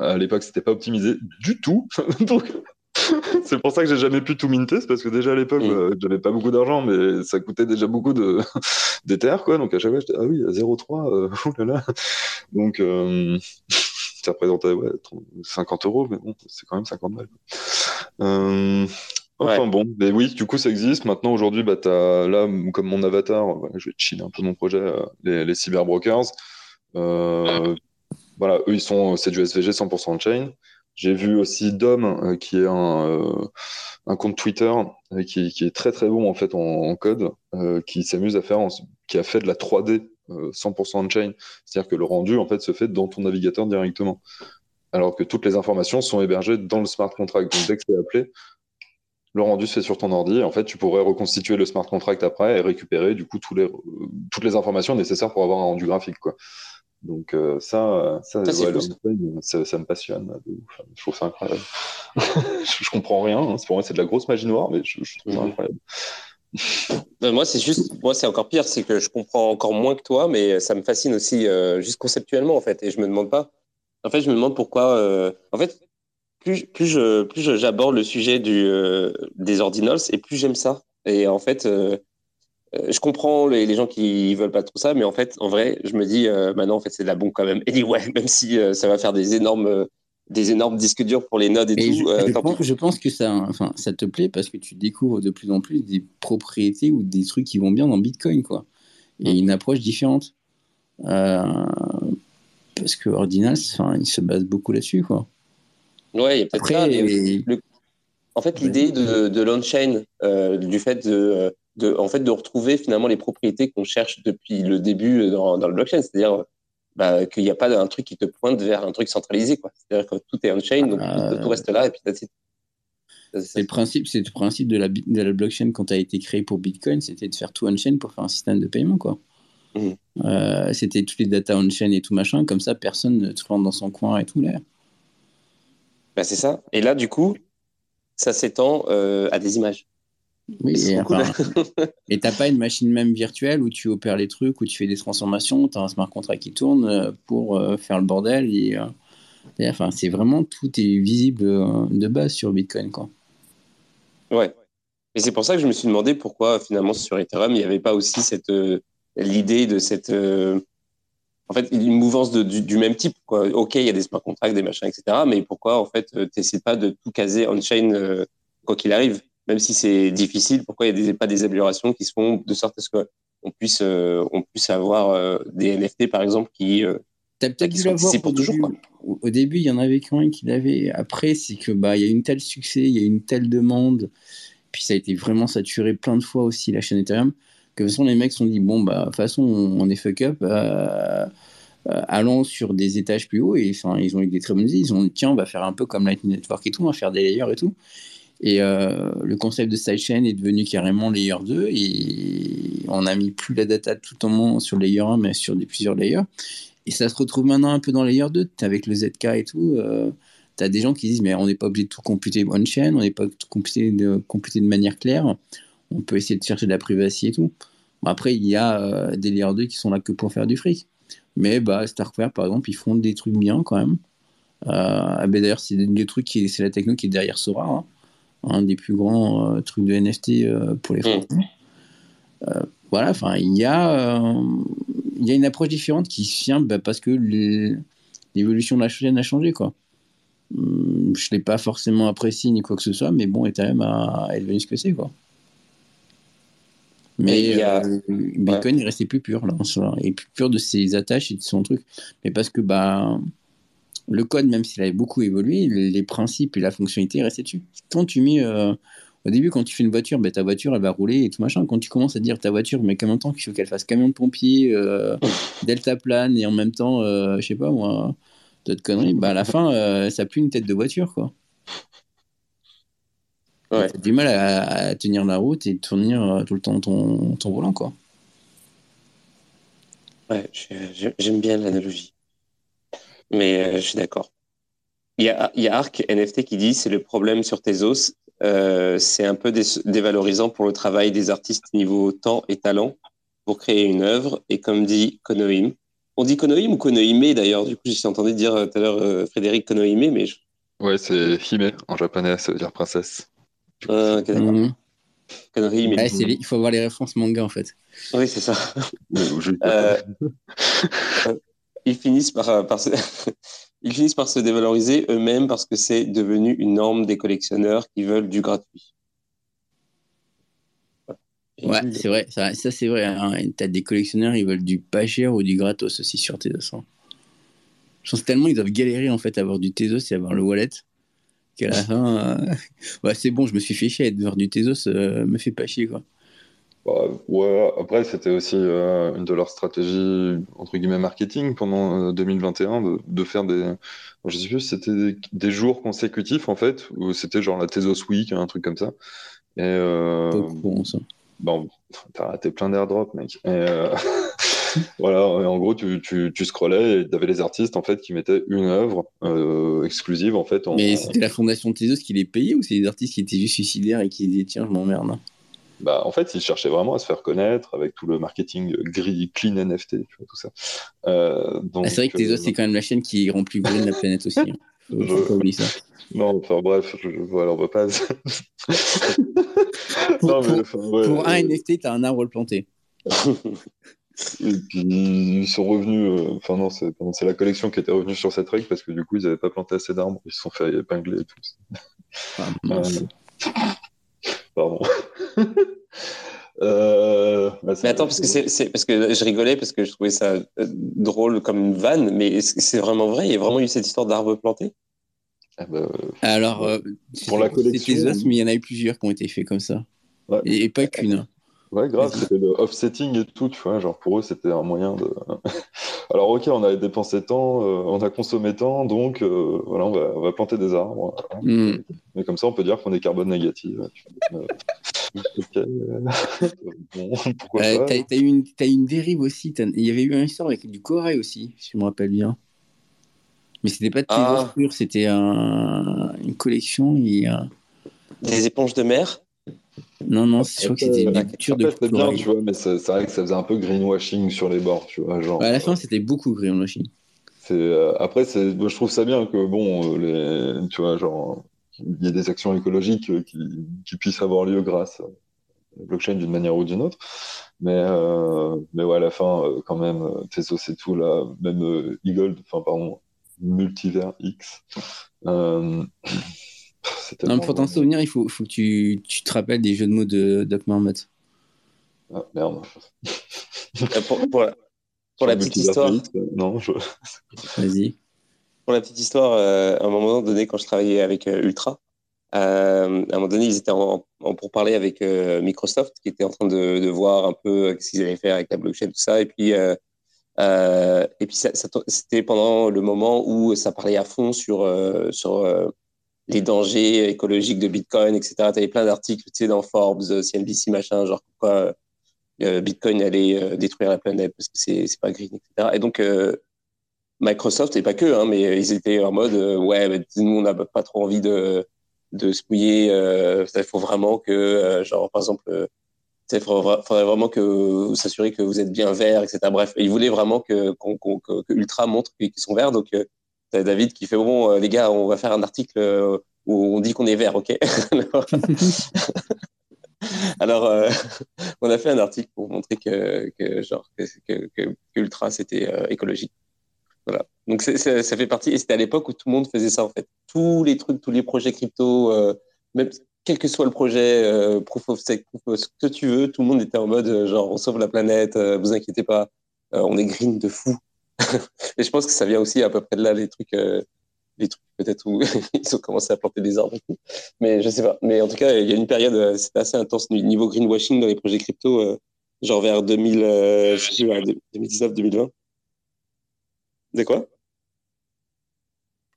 à l'époque, c'était pas optimisé du tout. Donc, c'est pour ça que j'ai jamais pu tout minter, parce que déjà à l'époque, mm. euh, j'avais pas beaucoup d'argent, mais ça coûtait déjà beaucoup de d'Ether, quoi. Donc à chaque fois, j'étais ah oui, à 0,3, euh, là Donc euh, ça représentait ouais, 50 euros, mais bon, c'est quand même 50 balles. Euh, enfin bon, mais oui, du coup ça existe. Maintenant aujourd'hui, bah là comme mon avatar, je vais chiller un peu mon projet, les, les cyberbrokers. voilà, eux ils sont, c'est du SVG 100% on chain. J'ai vu aussi Dom, euh, qui est un, euh, compte Twitter euh, qui, est très très bon en fait en, code, qui s'amuse à faire, qui a fait de la 3D 100% on-chain, c'est-à-dire que le rendu en fait se fait dans ton navigateur directement, alors que toutes les informations sont hébergées dans le smart contract. Donc dès que c'est appelé, le rendu se fait sur ton ordi. En fait, tu pourrais reconstituer le smart contract après et récupérer du coup tous les, toutes les informations nécessaires pour avoir un rendu graphique. Quoi. Donc euh, ça, ça, ça, ça, me passionne. Je trouve ça incroyable. je, comprends rien. Hein. Pour moi, c'est de la grosse magie noire, mais je, trouve ça incroyable. Euh, moi, c'est juste, moi, c'est encore pire, c'est que je comprends encore moins que toi, mais ça me fascine aussi, euh, juste conceptuellement, en fait. Et je me demande pas. En fait, je me demande pourquoi. en fait, plus, plus je, plus j'aborde le sujet du, des ordinals, et plus j'aime ça. Et en fait, euh, je comprends les, gens qui veulent pas trop ça, mais en fait, en vrai, je me dis, euh, maintenant, en fait, c'est de la bombe quand même. Et ouais, même si euh, ça va faire des énormes, des énormes disques durs pour les nodes et, tout. Je, pense, que ça, enfin, ça te plaît parce que tu découvres de plus en plus des propriétés ou des trucs qui vont bien dans Bitcoin, quoi. Et une approche différente. parce que Ordinals, il se base beaucoup là-dessus, quoi. Ouais, il y a peut-être En fait, l'idée de, de l'on-chain, du fait de de, en fait, de retrouver finalement les propriétés qu'on cherche depuis le début dans, le blockchain. C'est-à-dire bah, qu'il n'y a pas un truc qui te pointe vers un truc centralisé. C'est-à-dire que tout est on-chain, donc tout, reste là et puis c'est le principe, c'est le principe de la, de la blockchain quand a été créé pour Bitcoin, c'était de faire tout on-chain pour faire un système de paiement, quoi. Mmh. Euh, c'était toutes les data on-chain et tout machin, comme ça personne ne se rentre dans son coin et tout là. Bah, c'est ça. Et là, du coup, ça s'étend euh, à des images. Oui, et t'as pas une machine même virtuelle où tu opères les trucs, où tu fais des transformations, tu as un smart contract qui tourne euh, pour euh, faire le bordel. Et, euh, enfin, c'est vraiment tout est visible de base sur Bitcoin. Quoi. Ouais. Et c'est pour ça que je me suis demandé pourquoi finalement sur Ethereum, il n'y avait pas aussi cette l'idée de cette en fait une mouvance de, du, même type. Quoi. Ok, il y a des smart contracts, des machins, etc. Mais pourquoi en fait tu n'essaies pas de tout caser on-chain quoi qu'il arrive? Même si c'est difficile, pourquoi il n'y a pas des améliorations qui se font de sorte à ce qu'on puisse, euh, on puisse avoir euh, des NFT, par exemple, qui. Euh, T'as peut-être dû l'avoir au, début. au début, il y en avait quand qui l'avait. Après, c'est que bah il y a une telle succès, il y a une telle demande, puis ça a été vraiment saturé plein de fois aussi la chaîne Ethereum que de toute façon les mecs se sont dit bon bah de toute façon on est fuck up, allons sur des étages plus hauts et enfin ils ont eu des très bonnes idées. Ils ont dit tiens on va faire un peu comme Lightning Network et tout, on va faire des layers et tout. Et euh, le concept de sidechain est devenu carrément layer 2 et on a mis plus la data tout le temps sur layer 1 mais sur plusieurs layers. Et ça se retrouve maintenant un peu dans layer 2 avec le ZK et tout. Euh, tu as des gens qui disent mais on n'est pas obligé de tout computer on-chain, on n'est pas computer de, computer de manière claire. On peut essayer de chercher de la privacy et tout. après, il y a euh, des layer 2 qui sont là que pour faire du fric. Mais bah, Starkware, par exemple, ils font des trucs bien quand même. Euh, D'ailleurs, c'est des trucs qui c'est la techno qui est derrière Sora. Hein un des plus grands euh, trucs de NFT pour les Français. Mm. Euh, voilà, enfin, il y a, il y a une approche différente qui vient bah, parce que l'évolution de la chaîne a changé, quoi. Hum, je ne l'ai pas forcément apprécié ni quoi que ce soit, mais bon, Ethereum a, est devenu ce que c'est, quoi. Mais Bitcoin, il restait plus pur, là, et plus pur de ses attaches et de son truc. Mais parce que, bah, le code, même s'il avait beaucoup évolué, les principes et la fonctionnalité restaient dessus. Quand tu mets euh, Au début, quand tu fais une voiture, ben, ta voiture, elle va rouler et tout machin. Quand tu commences à dire ta voiture, mais en même temps qu'il faut qu'elle fasse camion de pompier, euh, delta plane et en même temps, euh, je sais pas moi, d'autres conneries, bah, à la fin, euh, ça pue une tête de voiture, quoi. Ouais. T'as du mal à, tenir la route et tenir tout le temps ton, ton volant, quoi. Ouais, j'aime bien l'analogie. Mais je suis d'accord. Il y a, il y a Arc NFT qui dit c'est le problème sur tes os, euh, c'est un peu dévalorisant pour le travail des artistes niveau temps et talent pour créer une œuvre. Et comme dit Konohim, on dit Konohim ou Konohime d'ailleurs Du coup, j'ai entendu dire euh, tout à l'heure euh, Frédéric Konohime, mais ouais, c'est Hime en japonais, ça veut dire princesse. D'accord. Mhm. il faut avoir les références manga en fait. Oui, c'est ça. ils finissent par, par ils finissent par se dévaloriser eux-mêmes parce que c'est devenu une norme des collectionneurs qui veulent du gratuit. Ouais, c'est vrai, ça, c'est vrai. Hein. T'as des collectionneurs, ils veulent du pas cher ou du gratos aussi sur Tezos. Je pense tellement ils doivent galérer en fait à avoir du Tezos et avoir le wallet qu'à la fin, euh, ouais, c'est bon, je me suis fait chier à être du Tezos, euh, me fait pas chier quoi. Bah, ouais, après, c'était aussi euh, une de leurs stratégies, entre guillemets, marketing pendant 2021, euh, de, de, faire des. Je sais plus c'était des, jours consécutifs, en fait, où c'était genre la Tezos Week, un truc comme ça. Et. Bon, ça. Bon, t'as raté plein d'airdrops, mec. Et, voilà, en gros, tu, tu, tu scrollais et t'avais les artistes, en fait, qui mettaient une œuvre exclusive, en fait. En... Mais c'était la fondation Tezos qui les payait ou c'est des artistes qui étaient juste suicidaires et qui disaient, tiens, je m'emmerde? Bah, en fait, ils cherchaient vraiment à se faire connaître avec tout le marketing gris, clean NFT, tu vois, tout ça. Euh, donc, ah, c'est vrai que Tezos, euh, c'est quand même la chaîne qui remplit plus la planète aussi. Hein. Faut, faut pas oublier ça. Non, enfin bref, je, voilà, on va pas. pour, non, mais, pour, ouais, pour un NFT, t'as un arbre planté. Et puis ils sont revenus, euh, enfin non, c'est la collection qui était revenue sur cette règle parce que du coup ils n'avaient pas planté assez d'arbres, ils se sont fait épingler et tout. Ah, euh, Pardon. Euh, bah, mais attends, parce que, c'est, parce que je rigolais parce que je trouvais ça drôle comme une vanne, mais c'est vraiment vrai? Il y a vraiment eu cette histoire d'arbres plantés? Ah bah, Alors, euh, pour la collection, mais il y en a eu plusieurs qui ont été faits comme ça. Et, pas qu'une. Ouais, grave, c'était le offsetting et tout, tu vois, genre pour eux c'était un moyen de. Alors ok, on a dépensé tant, euh, on a consommé tant, donc euh, voilà, on va, on va, planter des arbres. Mm. Mais comme ça, on peut dire qu'on est carbone négatif. Bon, pourquoi pas T'as as une, dérive aussi, il y avait eu une histoire avec du corail aussi, si je me rappelle bien. Mais c'était pas de ah. c'était un, une collection. Et, Des éponges de mer non, non, c'est sûr que c'était une lecture de C'était bien, tu vois, mais c'est vrai que ça faisait un peu greenwashing sur les bords, tu vois. Genre, à la fin, c'était beaucoup greenwashing. Euh, après, je trouve ça bien que, bon, euh, les, tu vois, genre, il y ait des actions écologiques euh, qui, puissent avoir lieu grâce à la blockchain d'une manière ou d'une autre. Mais, mais ouais, à la fin, quand même, Tezos et tout, là, même Eagle, enfin, pardon, Multivers X. Non, mais pour t'en souvenir, il faut, faut que tu, tu, te rappelles des jeux de mots de Doc Marmot. Ah, merde. Euh, pour, pour, la, pour la petite histoire. Non, je... Vas-y. Pour la petite histoire, euh, à un moment donné, quand je travaillais avec euh, Ultra, à un moment donné, ils étaient en, pour parler avec Microsoft, qui était en train de, de voir un peu ce qu'ils allaient faire avec la blockchain, tout ça. Et puis, et puis c'était pendant le moment où ça parlait à fond sur, sur les dangers écologiques de Bitcoin, etc. Tu avais plein d'articles tu sais, dans Forbes, CNBC, machin, genre pourquoi euh, Bitcoin allait euh, détruire la planète parce que c'est, c'est pas green, etc. Et donc, euh, Microsoft, et pas que, hein, mais ils étaient en mode, ouais, nous, on n'a pas trop envie de, de se mouiller. Il faut vraiment que, genre, par exemple, il faudrait, vraiment que vous s'assurer que vous êtes bien vert, etc. Bref, ils voulaient vraiment que, que, Ultra montre qu'ils sont verts. Donc, T'as David qui fait bon, euh, les gars, on va faire un article euh, où on dit qu'on est vert, ok Alors, euh, on a fait un article pour montrer que, que genre, que, que, Ultra, c'était écologique. Voilà. Donc, ça fait partie, et c'était à l'époque où tout le monde faisait ça, en fait. Tous les trucs, tous les projets crypto, même quel que soit le projet, proof of stake, ce que tu veux, tout le monde était en mode, genre, on sauve la planète, vous inquiétez pas, on est green de fou. et je pense que ça vient aussi à peu près de là, les trucs, euh, les trucs peut-être où ils ont commencé à planter des arbres. Mais je sais pas. Mais en tout cas, il y a une période, c'était assez intense niveau greenwashing dans les projets crypto, genre vers 2000, 2019-2020. De quoi?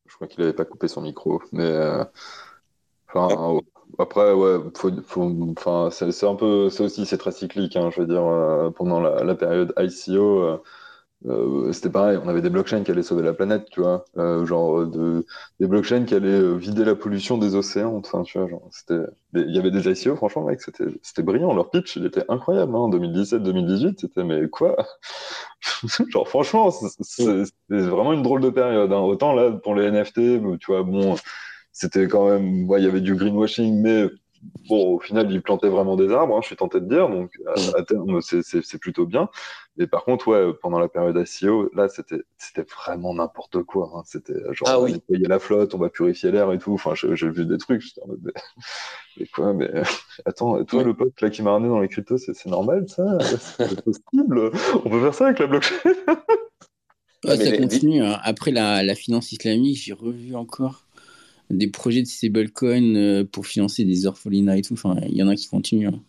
Je crois qu'il n'avait pas coupé son micro, mais enfin. Ah. Après, ouais, faut, enfin, c'est un peu, c'est aussi, c'est très cyclique. Hein, je veux dire, euh, pendant la, période ICO, euh, euh, c'était pareil. On avait des blockchains qui allaient sauver la planète, tu vois, genre de, des blockchains qui allaient vider la pollution des océans. Enfin, tu vois, genre, c'était, il y avait des ICO, franchement, mec, c'était, c'était brillant. Leur pitch, il était incroyable. Hein, 2017-2018, c'était mais quoi? Genre, franchement, c'est vraiment une drôle de période. Hein. Autant là pour les NFT, tu vois, bon c'était quand même, ouais, il y avait du greenwashing, mais bon, au final, il plantait vraiment des arbres, hein, je suis tenté de dire, donc à, terme, c'est plutôt bien. Mais par contre, ouais, pendant la période SEO, là, c'était vraiment n'importe quoi. Hein. C'était genre, ah, on va nettoyer la flotte, on va purifier l'air et tout. Enfin, j'ai vu des trucs, j'étais en mode, mais, quoi, mais attends, toi, le pote là qui m'a ramené dans les cryptos, c'est normal ça? C'est possible On peut faire ça avec la blockchain? Ça continue. Hein. Après la, la finance islamique, j'ai revu encore des projets de stablecoin euh, pour financer des orphelinats et tout. Enfin, il y en a qui continuent. Hein.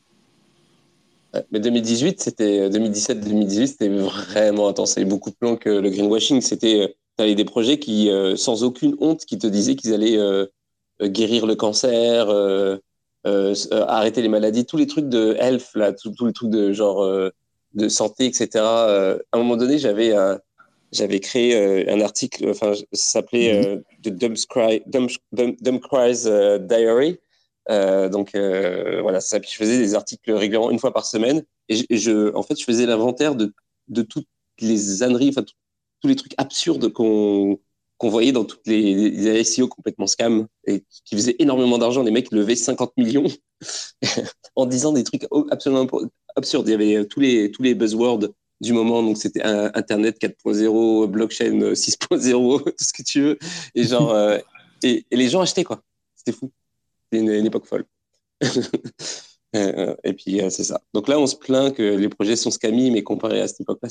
Mais 2018, c'était 2017-2018, c'était vraiment intense. C'était beaucoup plus long que le greenwashing. C'était, euh, des projets qui, euh, sans aucune honte, qui te disaient qu'ils allaient guérir le cancer, arrêter les maladies, tous les trucs de health là, tous les trucs de genre de santé, etc. à un moment donné, j'avais j'avais créé euh, un article, enfin, ça s'appelait euh, The Dumb, Cries euh, Diary. donc voilà, ça. Je faisais des articles régulièrement, une fois par semaine, et je, en fait, je faisais l'inventaire de, de toutes les âneries, enfin, tous les trucs absurdes qu'on qu'on voyait dans toutes les, les SEO complètement scam et qui faisaient énormément d'argent. Les mecs levaient 50 millions en disant des trucs absolument absurdes. Il y avait tous les, tous les buzzwords du moment. Donc, c'était Internet 4.0, blockchain 6.0, tout ce que tu veux. Et genre, euh, et, les gens achetaient, quoi. C'était fou. C'était une, époque folle. Euh, et puis, euh, c'est ça. Donc là, on se plaint que les projets sont scammy, mais comparé à cette époque-là,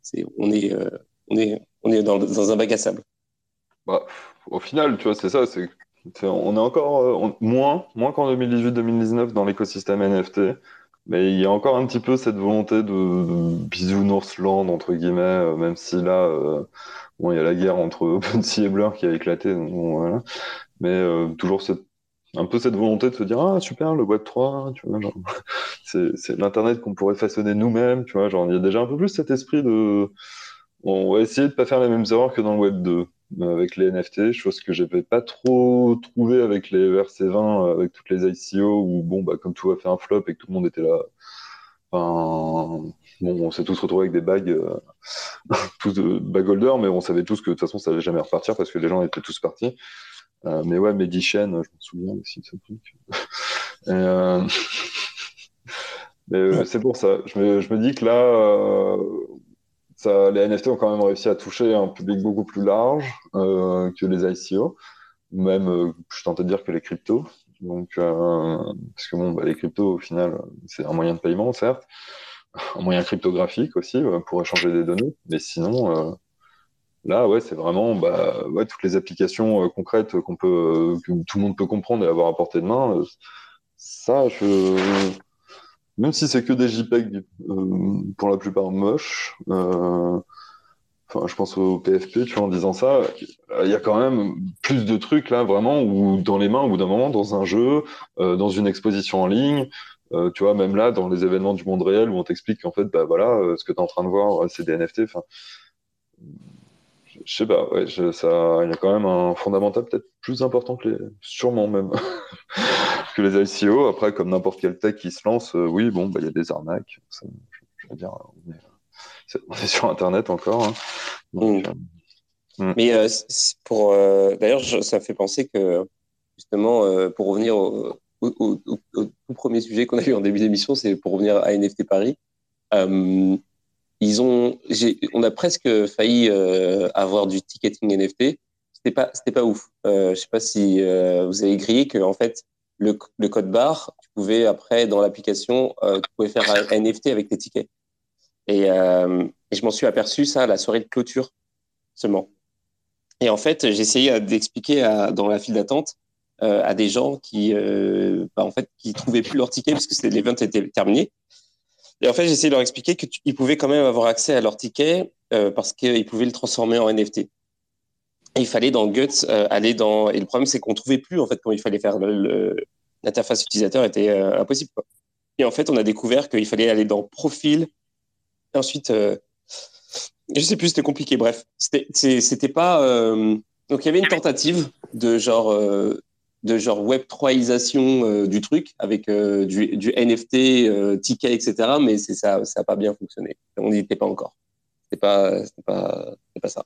c'est, on est, on est, on est dans, un bac à sable. Bah, au final, tu vois, c'est ça. C'est, on est encore moins, moins qu'en 2018-2019 dans l'écosystème NFT. Mais il y a encore un petit peu cette volonté de, bisounoursland, entre guillemets, euh, même si là, euh, bon, il y a la guerre entre OpenSea et Blur qui a éclaté. voilà. Mais euh, toujours cette, un peu cette volonté de se dire Ah, super, le Web 3, tu vois, c'est l'Internet qu'on pourrait façonner nous-mêmes, tu vois. Genre, il y a déjà un peu plus cet esprit de. on va essayer de pas faire les mêmes erreurs que dans le Web 2 avec les NFT, chose que j'avais pas trop trouvé avec les ERC20, euh, avec toutes les ICO, où bon, bah, comme tout a fait un flop et que tout le monde était là. Enfin, bon, on s'est tous retrouvés avec des bagues, euh, tous de bag holders, mais on savait tous que de toute façon ça allait jamais repartir parce que les gens étaient tous partis. Euh, mais ouais, Medichen, je me souviens aussi de ce truc. mais c'est pour ça. Je me, je me, dis que là, les NFT ont quand même réussi à toucher un public beaucoup plus large euh, que les ICO, même, euh, je tentais de dire que les cryptos. Donc, euh, parce que bon, bah, les cryptos, au final, c'est un moyen de paiement, certes, un moyen cryptographique aussi pour échanger des données, mais sinon, là, ouais, c'est vraiment bah, toutes les applications concrètes qu'on peut, que tout le monde peut comprendre et avoir à portée de main. ça, je même si c'est que des JPEG euh, pour la plupart moches. Euh, enfin, je pense au PFP, tu vois, en disant ça, il y a quand même plus de trucs là, vraiment, ou dans les mains, au bout d'un moment, dans un jeu, euh, dans une exposition en ligne. tu vois, même là, dans les événements du monde réel, où on t'explique qu'en fait, bah voilà, ce que tu es en train de voir, c'est des NFT. Je sais pas, ouais, ça, il y a quand même un fondamental peut-être plus important que les, sûrement même, que les ICO. Après, comme n'importe quel tech qui se lance, euh, oui, bon, bah, il y a des arnaques. je, veux dire, on est, sur Internet encore. Hein. Mm. Euh, mm. Mais euh, pour, d'ailleurs, ça me fait penser que justement, pour revenir au, tout premier sujet qu'on a eu en début d'émission, c'est pour revenir à NFT Paris ils ont, on a presque failli euh, avoir du ticketing NFT. C'était pas, c'était pas ouf. Euh, je sais pas si euh, vous avez grillé que en fait le, code barre, tu pouvais après dans l'application, euh, tu faire un NFT avec tes tickets. Et, je m'en suis aperçu ça à la soirée de clôture seulement. Et en fait, j'ai essayé d'expliquer dans la file d'attente à des gens qui, bah, en fait, qui trouvaient plus leur ticket parce que l'event était terminé. Et en fait, j'ai essayé de leur expliquer qu'ils pouvaient quand même avoir accès à leur ticket parce qu'ils pouvaient le transformer en NFT. Et il fallait dans Guts aller dans. Et le problème, c'est qu'on trouvait plus en fait quand il fallait faire l'interface utilisateur était impossible. Quoi. Et en fait, on a découvert qu'il fallait aller dans Profil. Et ensuite, euh, je sais plus, c'était compliqué. Bref, c'était pas. Euh, donc, il y avait une tentative de genre, euh, de genre Web 3isation euh, du truc avec du, du, NFT, ticket, etc. Mais ça n'a ça pas bien fonctionné. On n'y était pas encore. C'était pas, pas, pas ça.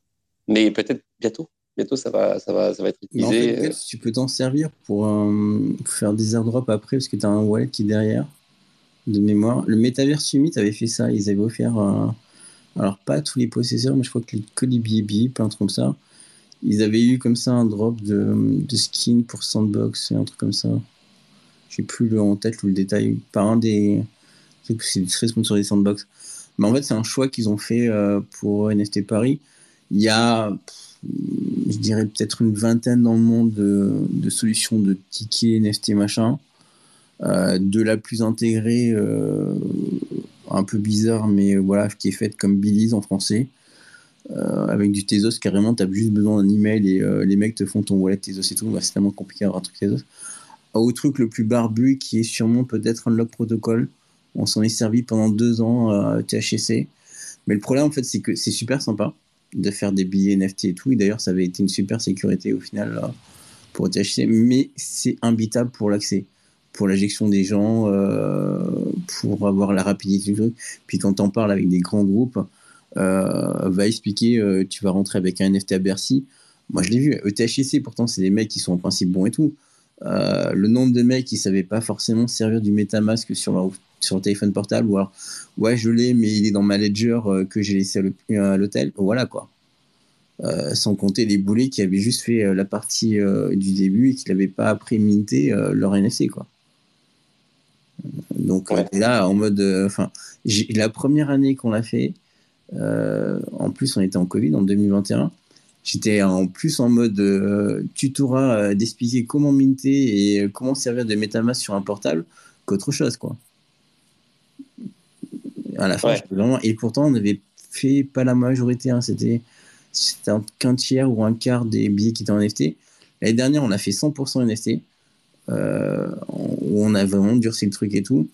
Mais peut-être bientôt bientôt ça va, ça va, ça va être utilisé. tu peux t'en servir pour, faire des airdrops après parce que tu as un wallet qui est derrière de mémoire. Le Metaverse Summit avait fait ça. Ils avaient offert, euh, alors pas tous les possesseurs, mais je crois que les Colibri, plein de trucs comme ça. Ils avaient eu comme ça un drop de, skin pour Sandbox, un truc comme ça. J'ai plus le, en tête le détail. Par un des. C'est très des Sandbox. Mais en fait, c'est un choix qu'ils ont fait euh, pour NFT Paris. Il y a, je dirais, peut-être une vingtaine dans le monde de, de solutions de tickets NFT machin. Euh, de la plus intégrée, euh, un peu bizarre, mais voilà, qui est faite comme Billy's en français. Euh, avec du Tezos, carrément, tu as juste besoin d'un email et les mecs te font ton wallet Tezos et tout. Bah, c'est tellement compliqué d'avoir un truc Tezos. Au truc le plus barbu, qui est sûrement peut-être un log protocol. On s'en est servi pendant deux ans à THC. Mais le problème, en fait, c'est que c'est super sympa de faire des billets NFT et tout. Et d'ailleurs, ça avait été une super sécurité au final pour THC. Mais c'est imbitable pour l'accès pour l'injection des gens, euh, pour avoir la rapidité du truc. Puis quand on parle avec des grands groupes, euh, va expliquer, euh, tu vas rentrer avec un NFT à Bercy. Moi, je l'ai vu. ETHC, pourtant, c'est des mecs qui sont en principe bons et tout. le nombre de mecs qui savaient pas forcément servir du MetaMask sur leur, sur téléphone portable, ou alors, ouais, je l'ai, mais il est dans ma ledger que j'ai laissé à l'hôtel. Voilà, quoi. sans compter les boulets qui avaient juste fait la partie du début et qui n'avaient pas après minté leur NFC, quoi. Donc là, en mode, euh, enfin, la première année qu'on l'a fait, euh, en plus on était en Covid en 2021. J'étais en plus en mode euh, tutorat d'expliquer comment minter et comment servir de MetaMask sur un portable qu'autre chose, quoi. À la fin, vraiment... et pourtant on avait fait pas la majorité, hein, c'était qu'un tiers ou un quart des billets qui étaient en NFT. L'année dernière, on a fait 100% NFT. Euh, où on a vraiment durci le truc et tout.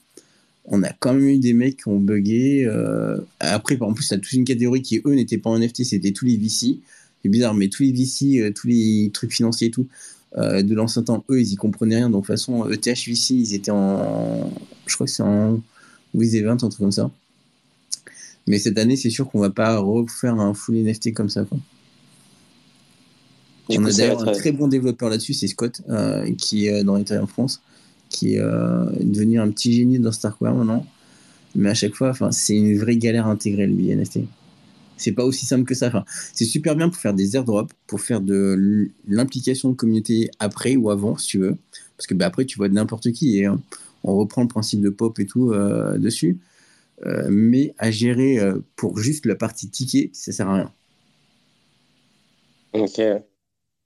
On a quand même eu des mecs qui ont bugué. Euh, après, en plus, tu as toute une catégorie qui, eux, n'étaient pas en NFT, c'était tous les VC. C'est bizarre, mais tous les VC, euh, tous les trucs financiers et tout, de l'ancien temps, eux, ils y comprenaient rien. Donc, de toute façon, ETH ils étaient en. Je crois que c'est en Wiz Event, un truc comme ça. Mais cette année, c'est sûr qu'on va pas refaire un full NFT comme ça. Quoi. On a d'ailleurs un très bon développeur là-dessus, c'est Scott, euh, qui est dans en France, qui est euh, devenu un petit génie dans Starkware maintenant. Mais à chaque fois, c'est une vraie galère à intégrer le BNST. C'est pas aussi simple que ça. Enfin, c'est super bien pour faire des airdrops, pour faire de l'implication de communauté après ou avant, si tu veux. Parce que bah, après, tu vois n'importe qui et hein, on reprend le principe de pop et tout euh, dessus. mais à gérer pour juste la partie ticket, ça sert à rien. Ok.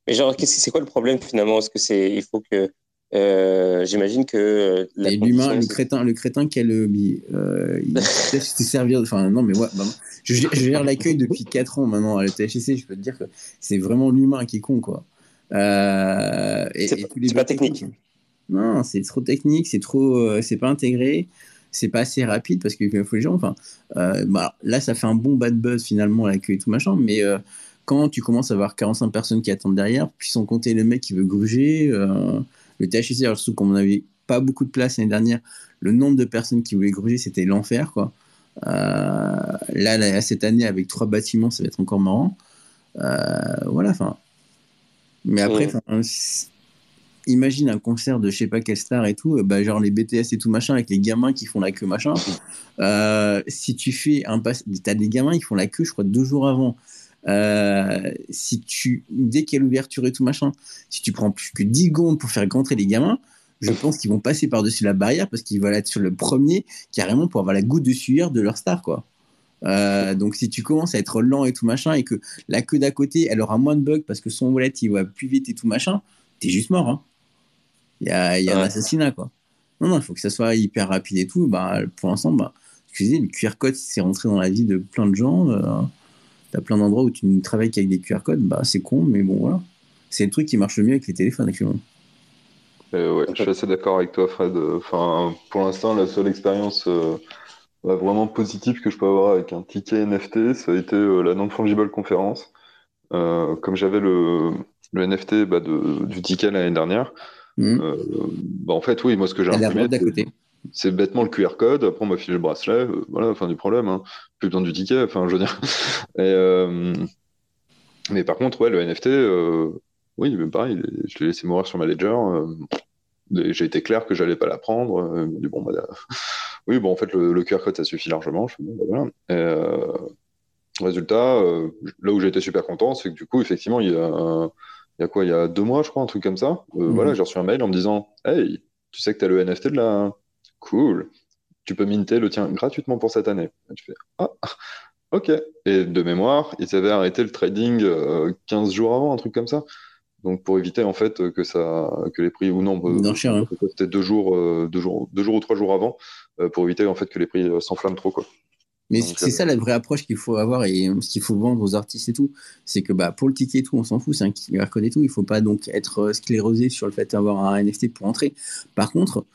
Mais genre, c'est quoi le problème finalement? Est-ce que c'est, il faut que, euh, j'imagine que euh, l'humain, le crétin, le crétin qui a le, euh, il se servir. Enfin non, mais ouais, bah, je, gère l'accueil depuis 4 ans maintenant à la THC. Je peux te dire que c'est vraiment l'humain qui est con quoi. Euh, c'est pas technique. Non, c'est trop technique, c'est trop, c'est pas intégré c'est pas assez rapide parce qu'il faut les gens. Enfin, bah, là, ça fait un bon bad buzz finalement l'accueil et tout machin, mais quand tu commences à avoir 45 personnes qui attendent derrière, puis sans compter le mec qui veut gruger, euh, le THC, alors surtout comme on n'avait pas beaucoup de place l'année dernière, le nombre de personnes qui voulaient gruger, c'était l'enfer, quoi. Euh, là, cette année, avec trois bâtiments, ça va être encore marrant. Euh, voilà, enfin. Mais après, imagine un concert de je sais pas quelle star et tout, bah, genre les BTS et tout machin, avec les gamins qui font la queue machin. si tu fais un pass, t'as des gamins, ils font la queue, je crois, deux jours avant. Euh, si tu, dès qu'il y a l'ouverture et tout machin, si tu prends plus que 10 secondes pour faire rentrer les gamins, je pense qu'ils vont passer par-dessus la barrière parce qu'ils vont être sur le premier, carrément pour avoir la goutte de sueur de leur star, quoi. Euh, donc si tu commences à être lent et tout machin et que la queue d'à côté elle aura moins de bugs parce que son wallet il va plus vite et tout machin, t'es juste mort. Hein. Il y a, y a un assassinat quoi. Non, non, il faut que ça soit hyper rapide et tout. Bah, pour l'instant, bah, excusez, le QR code c'est rentré dans la vie de plein de gens. Euh, T'as plein d'endroits où tu ne travailles qu'avec des QR codes, bah c'est con, mais bon voilà. C'est le truc qui marche le mieux avec les téléphones actuellement. Euh, ouais, je suis assez d'accord avec toi, Fred. Enfin, pour l'instant, la seule expérience euh, bah, vraiment positive que je peux avoir avec un ticket NFT, ça a été euh, la non-fungible conférence. comme j'avais le, le NFT bah, de, du ticket l'année dernière, mmh. bah, en fait, oui, moi, ce que j'ai imprimé, c'est bêtement le QR code. Après, on m'a filé le bracelet. voilà, fin du problème. Hein. Plus besoin du ticket. Enfin, je veux dire. Et, mais par contre, ouais, le NFT, oui, même pareil, je l'ai laissé mourir sur ma ledger. Euh, j'ai été clair que j'allais pas la prendre. Euh, bon, bah, oui, bon, en fait, le, QR code, ça suffit largement. Je bon, bah, voilà. Euh, résultat, là où j'ai été super content, c'est que du coup, effectivement, il y a, il y a quoi Il y a deux mois, je crois, un truc comme ça. Mhm. Voilà, j'ai reçu un mail en me disant Hey, tu sais que tu as le NFT de la. Cool. Tu peux minter le tien gratuitement pour cette année. Et tu fais Ah, ok. Et de mémoire, ils avaient arrêté le trading 15 jours avant, un truc comme ça. Donc pour éviter en fait que ça, que les prix ou non, euh, hein. c'était deux jours, euh, deux jours, deux jours ou trois jours avant, euh, pour éviter en fait que les prix s'enflamment trop quoi. Mais c'est ça la vraie approche qu'il faut avoir et ce qu'il faut vendre aux artistes et tout, c'est que bah pour le ticket et tout, on s'en fout, c'est un QR code et tout, il faut pas donc être sclérosé sur le fait d'avoir un NFT pour entrer. Par contre,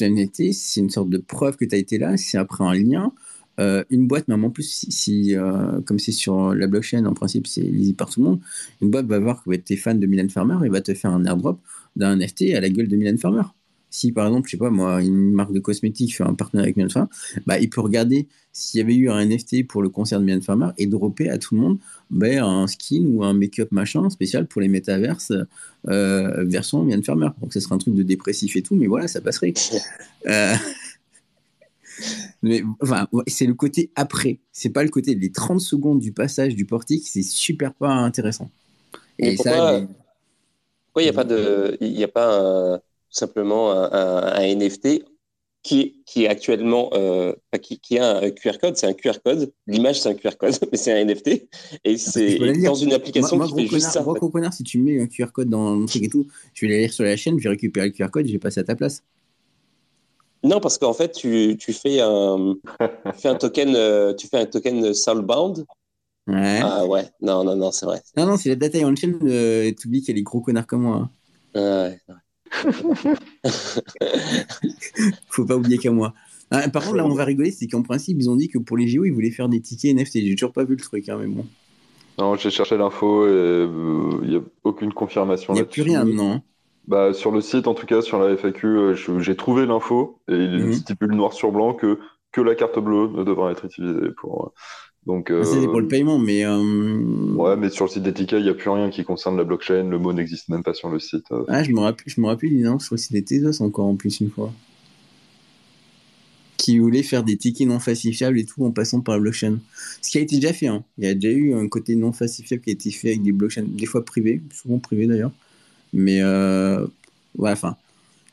NFT, c'est une sorte de preuve que tu as été là, c'est après un lien euh, une boîte, même en plus, si, euh, comme c'est sur la blockchain, en principe, c'est lisible par tout le monde, une boîte va voir que tu es fan de Milan Farmer et va te faire un airdrop d'un NFT à la gueule de Milan Farmer. Si par exemple, je sais pas moi, une marque de cosmétiques fait un partenariat avec Milan Farmer, bah, il peut regarder s'il y avait eu un NFT pour le concert de Milan Farmer et dropper à tout le monde bah, un skin ou un make-up machin spécial pour les métaverses euh, version Milan Farmer. Donc ce serait un truc de dépressif et tout, mais voilà, ça passerait. Euh, mais enfin, c'est le côté après. C'est pas le côté les 30 secondes du passage du portique, c'est super pas intéressant. Et pourquoi, il n'y a pas de, il y a pas simplement un, NFT qui, qui est actuellement, euh, qui, qui, a un QR code, c'est un QR code. L'image, c'est un QR code, mais c'est un NFT. Et c'est dans une application qui fait juste ça. Moi, connard, si tu mets un QR code dans le truc et tout, je vais aller lire sur la chaîne, je vais récupérer le QR code, je vais passer à ta place. Non, parce qu'en fait, tu, tu, fais un, tu fais un token, euh, tu fais un token soulbound. Ouais. Ah ouais, non, non, non, c'est vrai. Non, non, c'est la data on chain, euh, tu oublies qu'il y a les gros connards comme moi. Hein. Ouais, Faut pas oublier qu'à moi. Ah, par contre, là, on va rigoler, c'est qu'en principe, ils ont dit que pour les JO, ils voulaient faire des tickets NFT. J'ai toujours pas vu le truc, hein, mais bon. Non, j'ai cherché l'info et il euh, n'y a aucune confirmation. Il n'y a plus rien non hein. Bah, sur le site, en tout cas, sur la FAQ, euh, j'ai trouvé l'info et il mhm. stipule noir sur blanc que, que la carte bleue ne devra être utilisée pour. Euh, donc, ah, C'est pour le paiement, mais. Euh, ouais, mais sur le site d'Etika, il n'y a plus rien qui concerne la blockchain. Le mot n'existe même pas sur le site. Ah, je me rappelle, je me rappelle, non, je crois que c'était Tezos encore en plus une fois. Qui voulait faire des tickets non falsifiables et tout en passant par la blockchain. Ce qui a été déjà fait. Hein. Il y a déjà eu un côté non falsifiable qui a été fait avec des blockchains, des fois privées, souvent privées d'ailleurs. Mais euh, ouais, enfin,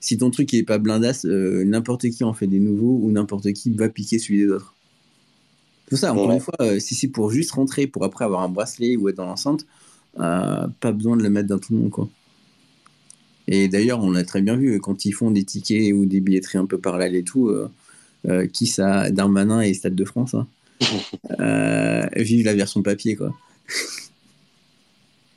si ton truc n'est pas blindasse, euh, n'importe qui en fait des nouveaux ou n'importe qui va piquer celui des autres. Tout ça, encore une fois, euh, si c'est pour juste rentrer, pour après avoir un bracelet ou être dans l'enceinte, pas besoin de le mettre dans tout le monde, quoi. Et d'ailleurs, on l'a très bien vu, quand ils font des tickets ou des billetteries un peu parallèles et tout, qui ça, Darmanin et Stade de France, hein. vive la version papier, quoi.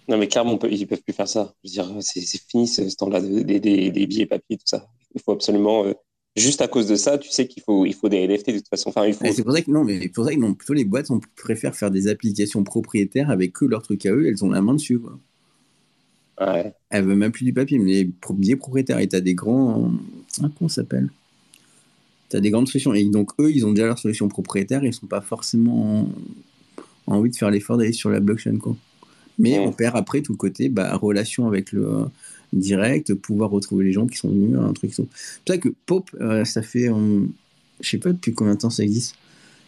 Non, mais clairement, ils ne peuvent plus faire ça. Je veux dire, c'est fini ce, temps-là des, des, billets papier, tout ça. Il faut absolument. Juste à cause de ça, tu sais qu'il faut, il faut des NFT de toute façon. Enfin, il faut... C'est pour ça que non, mais pour ça que non, plutôt les boîtes on préfère faire des applications propriétaires avec que leur truc à eux, elles ont la main dessus. Quoi. Ouais. Elles veulent même plus du papier, mais les propriétaires, et tu as des grands. Ah, comment ça s'appelle? Tu as des grandes solutions. Et donc, eux, ils ont déjà leur solution propriétaire, ils sont pas forcément en... envie de faire l'effort d'aller sur la blockchain. Quoi. Mais on perd après tout le côté bah, relation avec le direct, pouvoir retrouver les gens qui sont venus, un truc. C'est pour ça que Pop, euh, ça fait, je je sais pas depuis combien de temps ça existe.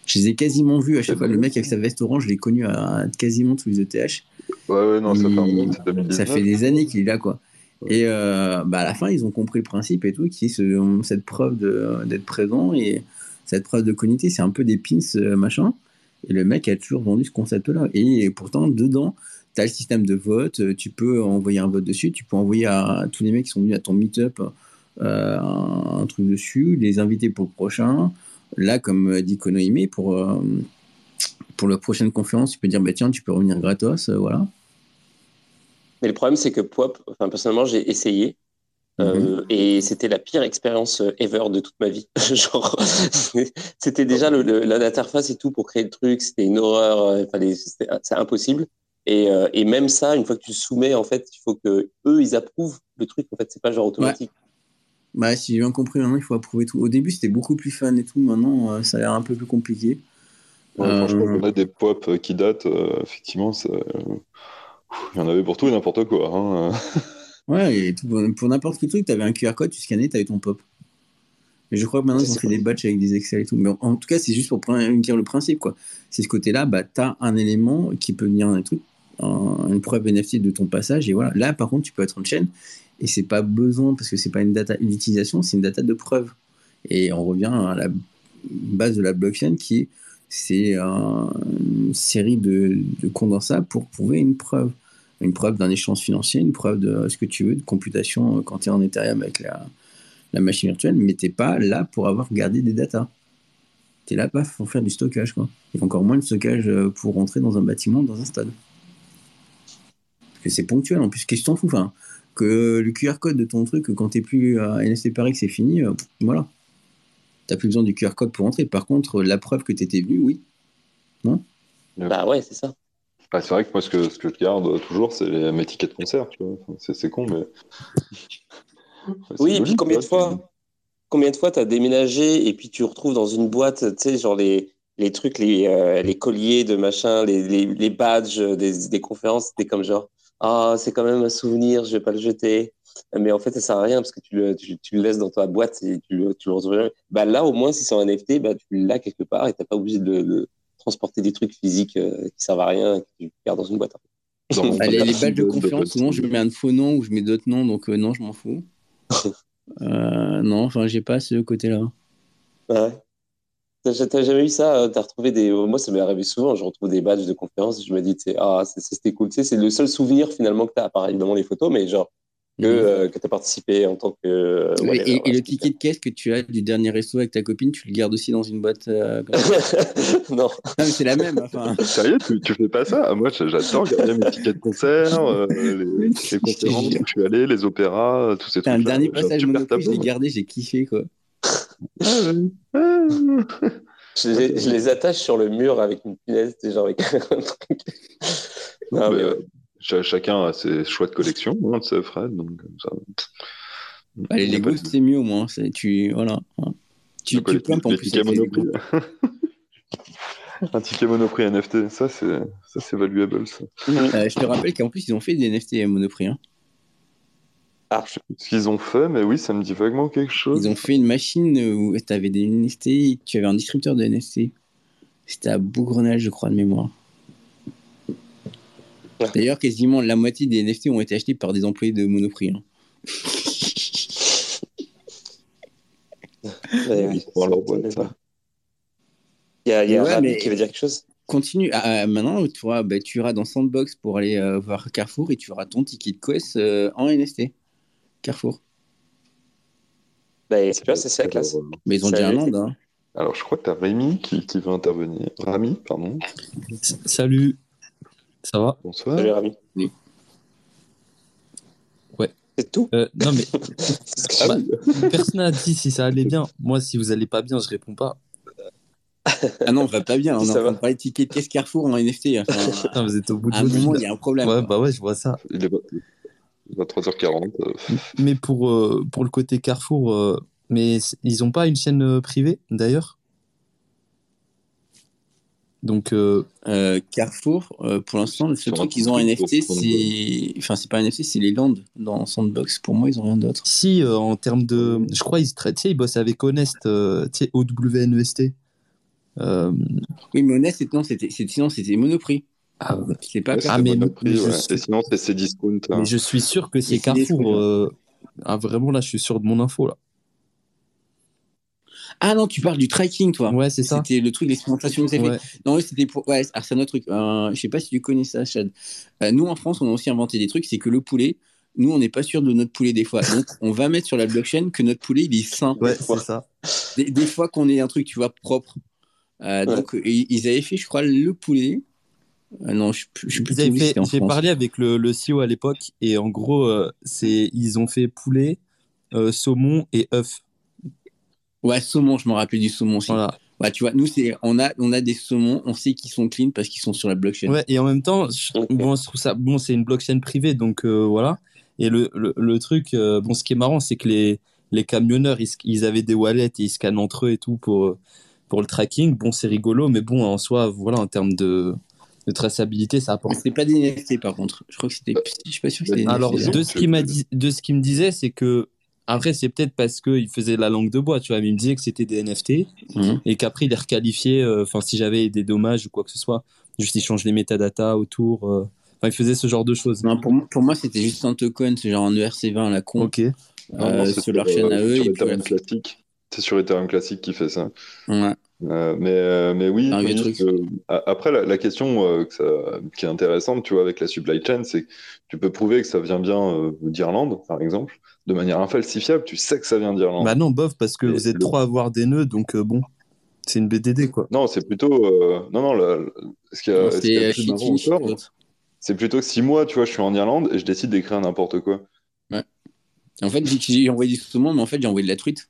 Je les ai quasiment vus à chaque fois. Le mec avec sa veste orange, je l'ai connu à, quasiment tous les ETH. Ouais, ouais, non, ça, fait, ça fait des années qu'il est là, quoi. Et euh, bah, à la fin, ils ont compris le principe et tout, qui est cette preuve d'être présent et cette preuve de connectivité. C'est un peu des pins, machin. Et le mec a toujours vendu ce concept-là. Et pourtant, dedans, tu as le système de vote, tu peux envoyer un vote dessus, tu peux envoyer à, tous les mecs qui sont venus à ton meet-up euh, un, truc dessus, les inviter pour le prochain. Là, comme dit Konohime, pour, euh, pour la prochaine conférence, tu peux dire bah, tiens, tu peux revenir gratos, euh, voilà. Mais le problème, c'est que Pop, enfin, personnellement, j'ai essayé. Mhm. et c'était la pire expérience ever de toute ma vie. Genre, c'était déjà l'interface et tout pour créer le truc, c'était une horreur, c'est impossible. Et, et, même ça, une fois que tu soumets, en fait, il faut que eux ils approuvent le truc. En fait, c'est pas genre automatique. Bah, si j'ai bien compris, maintenant il faut approuver tout. Au début, c'était beaucoup plus fun et tout. Maintenant, euh, ça a l'air un peu plus compliqué. Franchement, on a des pop euh, qui datent. Euh, effectivement, ça... il y en avait pour tout et n'importe quoi. Hein. ouais, et pour n'importe quel truc, tu avais un QR code, tu scannais, tu avais ton pop. Mais je crois que maintenant, ils ont fait des batchs avec des Excel et tout. Mais en, tout cas, c'est juste pour dire le principe. quoi. C'est ce côté-là, bah, tu as un élément qui peut venir un truc, une preuve NFT de ton passage. Et voilà. Là, par contre, tu peux être en chaîne et c'est pas besoin parce que c'est pas une data d'utilisation, c'est une data de preuve. Et on revient à la base de la blockchain qui est c'est une série de, de, condensats pour prouver une preuve. Une preuve d'un échange financier, une preuve de ce que tu veux, de computation quand tu es en Ethereum avec la, machine virtuelle, mais tu pas là pour avoir gardé des datas. Tu là pas pour faire du stockage. Quoi. Et encore moins de stockage pour rentrer dans un bâtiment, dans un stade. Que c'est ponctuel en plus. Qu'est-ce que t'en fous que le QR code de ton truc, quand t'es plus à NST Paris, que c'est fini, euh, voilà. T'as plus besoin du QR code pour entrer. Par contre, la preuve que t'étais venu, oui. Non? Bah ouais, c'est ça. Ah, c'est vrai que moi, ce que, ce que je garde toujours, c'est mes tickets de concert. c'est, con, mais. oui, et puis combien de fois Combien de fois t'as déménagé et puis tu retrouves dans une boîte, tu sais, genre les, les trucs, les, euh, les colliers de machin, les, les, les badges des, des conférences, c'était comme genre ah, c'est quand même un souvenir, je vais pas le jeter. Mais en fait, ça sert à rien parce que tu le, tu, le laisses dans ta boîte et tu, le, tu le retrouves Bah, là, au moins, si c'est un NFT, bah, tu l'as quelque part et t'as pas obligé de, transporter des trucs physiques euh, qui servent à rien et que tu gardes dans une boîte. Allez, les badges de confiance, souvent, je mets un faux nom ou je mets d'autres noms, donc euh, non, je m'en fous. euh, non, enfin, j'ai pas ce côté-là. Ouais. T'as jamais eu ça euh, T'as retrouvé des. Moi, ça m'est arrivé souvent. Je retrouve des badges de conférences je me dis, ah, c'était cool. Tu sais, c'est le seul souvenir finalement que t'as, à part évidemment les photos, mais genre que, mhm. euh, que tu as participé en tant que. Euh, et, le ticket de caisse que tu as du dernier resto avec ta copine, tu le gardes aussi dans une boîte Non. mais c'est la même. Enfin. Sérieux, tu, tu fais pas ça? Moi, j'adore garder mes tickets de concert, les, les, conférences où je suis allé, les opéras, tous ces trucs. Le dernier passage Monopoly, je l'ai gardé, j'ai kiffé quoi. je, les, attache sur le mur avec une punaise, genre avec un truc. Chacun a ses choix de collection, hein, de Fred. Donc, ça... Bah, les Lego, c'est mieux au moins. Tu, voilà. Tu, tu en plus. un ticket Monoprix NFT, ça c'est valuable. Ça. Euh, je te rappelle qu'en plus ils ont fait des NFT à Monoprix. Hein. Ah, je sais pas ce qu'ils ont fait, mais oui, ça me dit vaguement quelque chose. Ils ont fait une machine où tu avais des NFT, tu avais un distributeur de NFT. C'était à Bougrenage, je crois, de mémoire. D'ailleurs, quasiment la moitié des NFT ont été achetés par des employés de Monoprix. Hein. il y a, y a qui veut dire quelque chose? Continue. Ah, ah, maintenant, tu, bah, tu iras dans Sandbox pour aller euh, voir Carrefour et tu auras ton ticket de quest euh, en NFT. Carrefour. Bah, c'est c'est la classe. Mais ils ont déjà un land. Hein. Alors, je crois que tu as Rémi qui, qui, veut intervenir. Rami, pardon. Salut. Ça va? Bonsoir. Salut, Rami. Ouais. C'est tout? Euh, Non, mais. bah, personne n'a dit si ça allait bien. Moi, si vous allez pas bien, je réponds pas. Ah non, on va pas bien. On de ticket de caisse Carrefour en NFT. Enfin, vous êtes au bout de À un moment, il y a un problème. Ouais, bah ouais, je vois ça. Il est 23h40. Euh. Mais pour, euh, pour le côté Carrefour, euh, mais ils n'ont pas une chaîne privée d'ailleurs? Donc Carrefour, pour l'instant, le seul truc qu'ils ont en NFT, c'est, enfin c'est pas NFT, c'est les Lands dans Sandbox. Pour moi, ils ont rien d'autre. Si, en termes de, je crois ils traitent, ils bossent avec Honest, tu sais, OWNEST. Oui, mais Honest, non, c'était, sinon c'était Monoprix. Ah, c'est pas ah, mais, sinon c'est discount. Hein. Mais je suis sûr que c'est Carrefour. Euh, ah vraiment là, je suis sûr de mon info là. Ah non, tu parles du tracking, toi. Ouais, c'est ça. C'était le truc d'expérimentation que tu fait. Non, c'était pour. Ouais, c'est un autre truc. Euh, je sais pas si tu connais ça, Chad. Euh, nous, en France, on a aussi inventé des trucs. C'est que le poulet, nous, on n'est pas sûr de notre poulet des fois. Donc, on va mettre sur la blockchain que notre poulet, il est sain. Ouais, c'est ça. Des, fois qu'on ait un truc, tu vois, propre. Euh, donc, ils avaient fait, je crois, le poulet. Non, je, je sais plus. J'ai parlé avec le, le CEO à l'époque et en gros, c'est ils ont fait poulet, saumon et œuf. Ouais, saumon, je me rappelle du saumon aussi. Voilà. Ouais, tu vois, nous, c'est, on, a, on a des saumons, on sait qu'ils sont clean parce qu'ils sont sur la blockchain. Ouais, et en même temps, bon, je trouve ça, bon, c'est une blockchain privée, donc euh, voilà. Et le, le, le truc, euh, bon, ce qui est marrant, c'est que les, les camionneurs, ils, ils, avaient des wallets et ils scannent entre eux et tout pour, pour le tracking. Bon, c'est rigolo, mais bon, en soi, voilà, en termes de, de traçabilité, ça apporte. C'était pas des NFT par contre. Je crois que c'était. Je suis pas sûr que c'était. Alors, de ce qu'il m'a dit, de ce qu'il me disait, c'est que après, c'est peut-être parce qu'il faisait la langue de bois, tu vois. Mais il me disait que c'était des NFT mhm. et qu'après, il les requalifiait. Euh, enfin, si j'avais des dommages ou quoi que ce soit, juste il change les métadatas autour. Euh. Enfin, il faisait ce genre de choses. Non, pour, pour moi, c'était juste un token, c'est genre un ERC20 à la con. Ok. Euh, sur leur chaîne à eux. Ethereum classique. C'est sur Ethereum classique qui fait ça. Ouais. Mais, mais oui, après la, question qui est intéressante, tu vois, avec la supply chain, c'est que tu peux prouver que ça vient bien d'Irlande, par exemple de manière infalsifiable, tu sais que ça vient d'Irlande. Bah non, bof, parce que vous êtes trois à avoir des nœuds, donc euh, bon, c'est une BDD quoi. Non, c'est plutôt. Euh, non, non, là, ce qui a, c'est plutôt que si moi, tu vois, je suis en Irlande et je décide d'écrire n'importe quoi. Ouais. En fait, j'ai envoyé du monde, mais en fait, j'ai envoyé de la truite.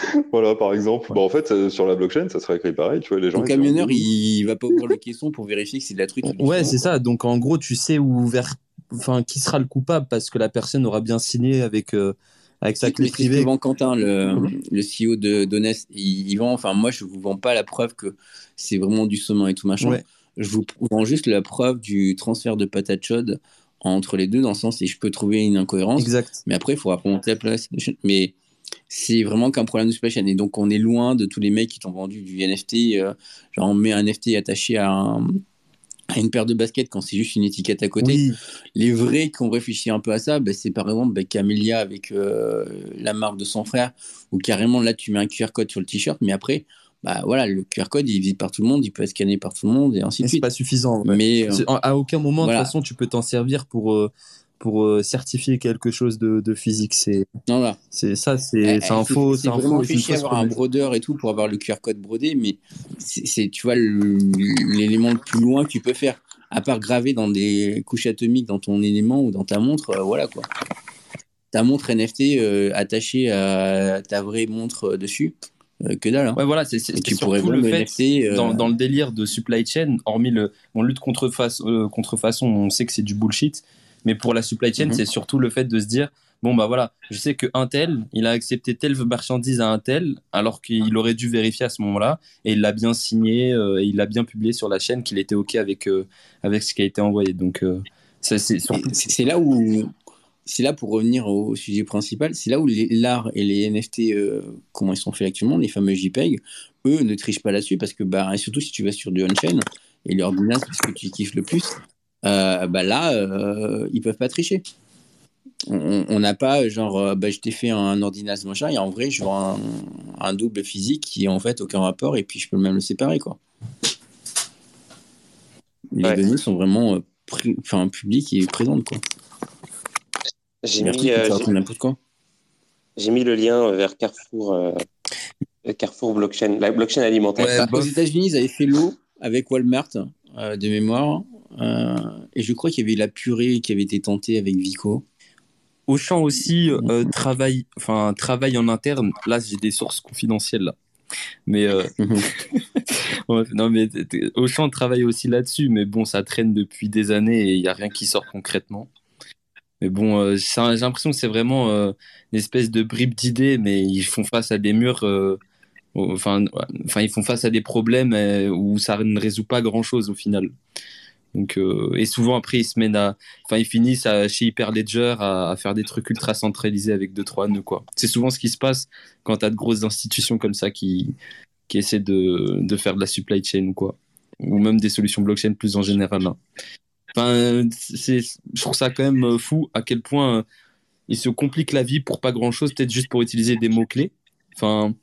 voilà, par exemple. Bon, en fait, euh, sur la blockchain, ça serait écrit pareil, tu vois, les gens. Le camionneur, il va pas ouvrir le caisson pour vérifier que c'est de la truite. Ouais, c'est ça. Donc, en gros, tu sais où vers enfin, qui sera le coupable parce que la personne aura bien signé avec, euh, avec sa clé privée. Souvent Quentin, le, mhm. le CEO de Donest, il, vend, enfin, moi, je vous vends pas la preuve que c'est vraiment du saumon et tout machin. Je vous vends juste la preuve du transfert de patates chaudes entre les deux, dans le sens où je peux trouver une incohérence. Exact. Mais après, il faudra remonter la place. Mais c'est vraiment qu'un problème de supply chain. Et donc, on est loin de tous les mecs qui t'ont vendu du NFT. Euh, genre, on met un NFT attaché à un, une paire de baskets quand c'est juste une étiquette à côté. Les vrais qui ont réfléchi un peu à ça, ben, c'est par exemple ben, Camélia avec euh, la marque de son frère, où carrément là tu mets un QR code sur le t-shirt, mais après, bah voilà, le QR code il est visible par tout le monde, il peut être scanné par tout le monde et ainsi de suite. C'est pas suffisant. Mais euh, à aucun moment de toute façon tu peux t'en servir pour euh, pour euh, certifier quelque chose de, de physique. C'est c'est ça, c'est eh, eh, un faux. C'est vraiment fichier avoir un brodeur et tout pour avoir le QR code brodé, mais c'est tu vois l'élément le, plus loin que tu peux faire, à part graver dans des couches atomiques dans ton élément ou dans ta montre, euh, voilà quoi. Ta montre NFT euh, attachée à ta vraie montre dessus. que dalle. Hein. Ouais, voilà, c'est tu pourrais le fait NFT, dans, dans, le délire de supply chain, hormis le, on lutte contre, face, contre façon, on sait que c'est du bullshit, mais pour la supply chain, mhm. c'est surtout le fait de se dire bon bah voilà, je sais que un tel, il a accepté telle marchandise à un tel, alors qu'il aurait dû vérifier à ce moment-là, et il l'a bien signé, euh, et il l'a bien publié sur la chaîne qu'il était ok avec euh, avec ce qui a été envoyé. Donc euh, c'est là où c'est là pour revenir au sujet principal, c'est là où l'art et les NFT, comment ils sont faits actuellement, les fameux JPEG, eux ne trichent pas là-dessus parce que bah surtout si tu vas sur du on-chain et c'est ce que tu kiffes le plus, euh, bah là, euh, ils peuvent pas tricher. On n'a pas genre, euh, bah, je t'ai fait un ordinateur machin, et en vrai, je vois un, double physique qui est en fait aucun rapport, et puis je peux même le séparer, quoi. Les données sont vraiment enfin, publiques et présentes, quoi. J'ai mis, J'ai mis le lien vers Carrefour, Carrefour blockchain, la blockchain alimentaire. aux États-Unis, ils avaient fait l'eau avec Walmart de mémoire. Euh, et je crois qu'il y avait la purée qui avait été tentée avec Vico. Auchan aussi euh, travaille, enfin travaille en interne. Là, j'ai des sources confidentielles là. Mais euh, non, mais Auchan travaille aussi là-dessus. Mais bon, ça traîne depuis des années et il n'y a rien qui sort concrètement. Mais bon, j'ai l'impression que c'est vraiment une espèce de bribe d'idées, mais ils font face à des murs. enfin, enfin, ils font face à des problèmes où ça ne résout pas grand-chose au final. Donc, euh, et souvent après, ils se mènent à, enfin, ils finissent chez Hyperledger à, faire des trucs ultra centralisés avec deux trois nœuds quoi. C'est souvent ce qui se passe quand tu as de grosses institutions comme ça qui qui essaient de, de faire de la supply chain ou quoi, ou même des solutions blockchain plus en général. Hein. Enfin, c'est, je trouve ça quand même fou à quel point ils se compliquent la vie pour pas grand chose, peut-être juste pour utiliser des mots clés. Enfin,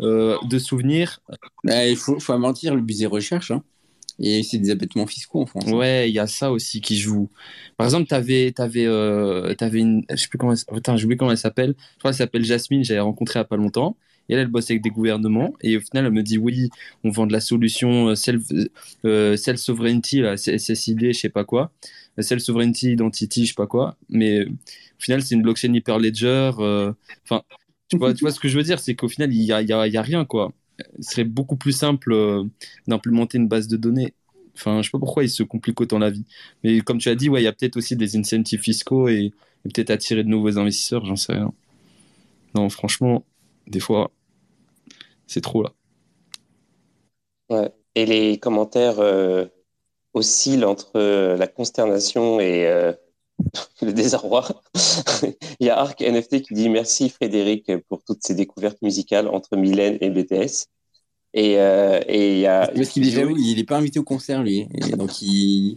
de souvenirs. Bah, il faut, faut mentir, le budget recherche. Hein. Et c'est des abattements fiscaux en France. Hein. Ouais, il y a ça aussi qui joue. Par exemple, tu avais, avais, euh, une. Je sais plus comment. Attends, j'ai oublié comment elle s'appelle. Je crois qu'elle s'appelle Jasmine, j'avais rencontré il n'y a pas longtemps. Et elle, elle bosse avec des gouvernements. Et au final, elle me dit oui, on vend de la solution self, euh, self là, SSID, je sais pas quoi. Self sovereignty identity, je sais pas quoi. Mais au final, c'est une blockchain hyper ledger. Euh, enfin, tu, vois, tu vois ce que je veux dire? C'est qu'au final, il n'y a, y y a rien, quoi serait beaucoup plus simple euh, d'implémenter une base de données. Enfin, je sais pas pourquoi il se complique autant la vie. Mais comme tu as dit, ouais, il y a peut-être aussi des incentives fiscaux et, peut-être attirer de nouveaux investisseurs, j'en sais rien. Non, franchement, des fois, c'est trop là. Ouais. Et les commentaires euh, oscillent entre euh, la consternation et le désarroi. il y a Arc NFT qui dit merci Frédéric pour toutes ces découvertes musicales entre Mylène et BTS. Et, euh, et il y a. Parce qu'il est il n'est pas invité au concert, lui. donc il.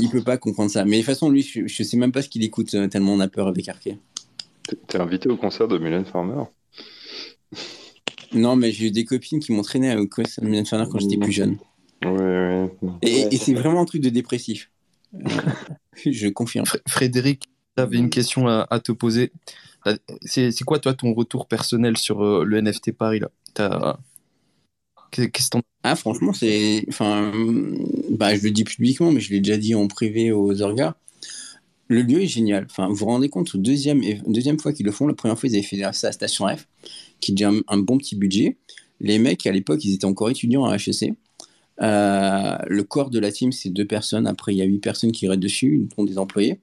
Il peut pas comprendre ça. Mais de toute façon, lui, je, ne sais même pas ce qu'il écoute euh, tellement on a peur avec Arc. T'es invité au concert de Mylène Farmer? Non, mais j'ai eu des copines qui m'ont traîné au concert de Mylène Farmer quand j'étais plus jeune. Oui, oui. et c'est vraiment un truc de dépressif. je confirme. Frédéric, j'avais une question à, te poser. C'est quoi, toi, ton retour personnel sur euh, le NFT Paris là? Qu'est-ce Ah, franchement, c'est. Enfin, bah, je le dis publiquement, mais je l'ai déjà dit en privé aux orgas. Le lieu est génial. Enfin, vous vous rendez compte, deuxième, deuxième fois qu'ils le font, la première fois, ils avaient fait ça à Station F, qui est déjà un, un bon petit budget. Les mecs, à l'époque, ils étaient encore étudiants à HEC. Euh, le corps de la team, c'est deux personnes. Après, il y a huit personnes qui restent dessus, dont des employés.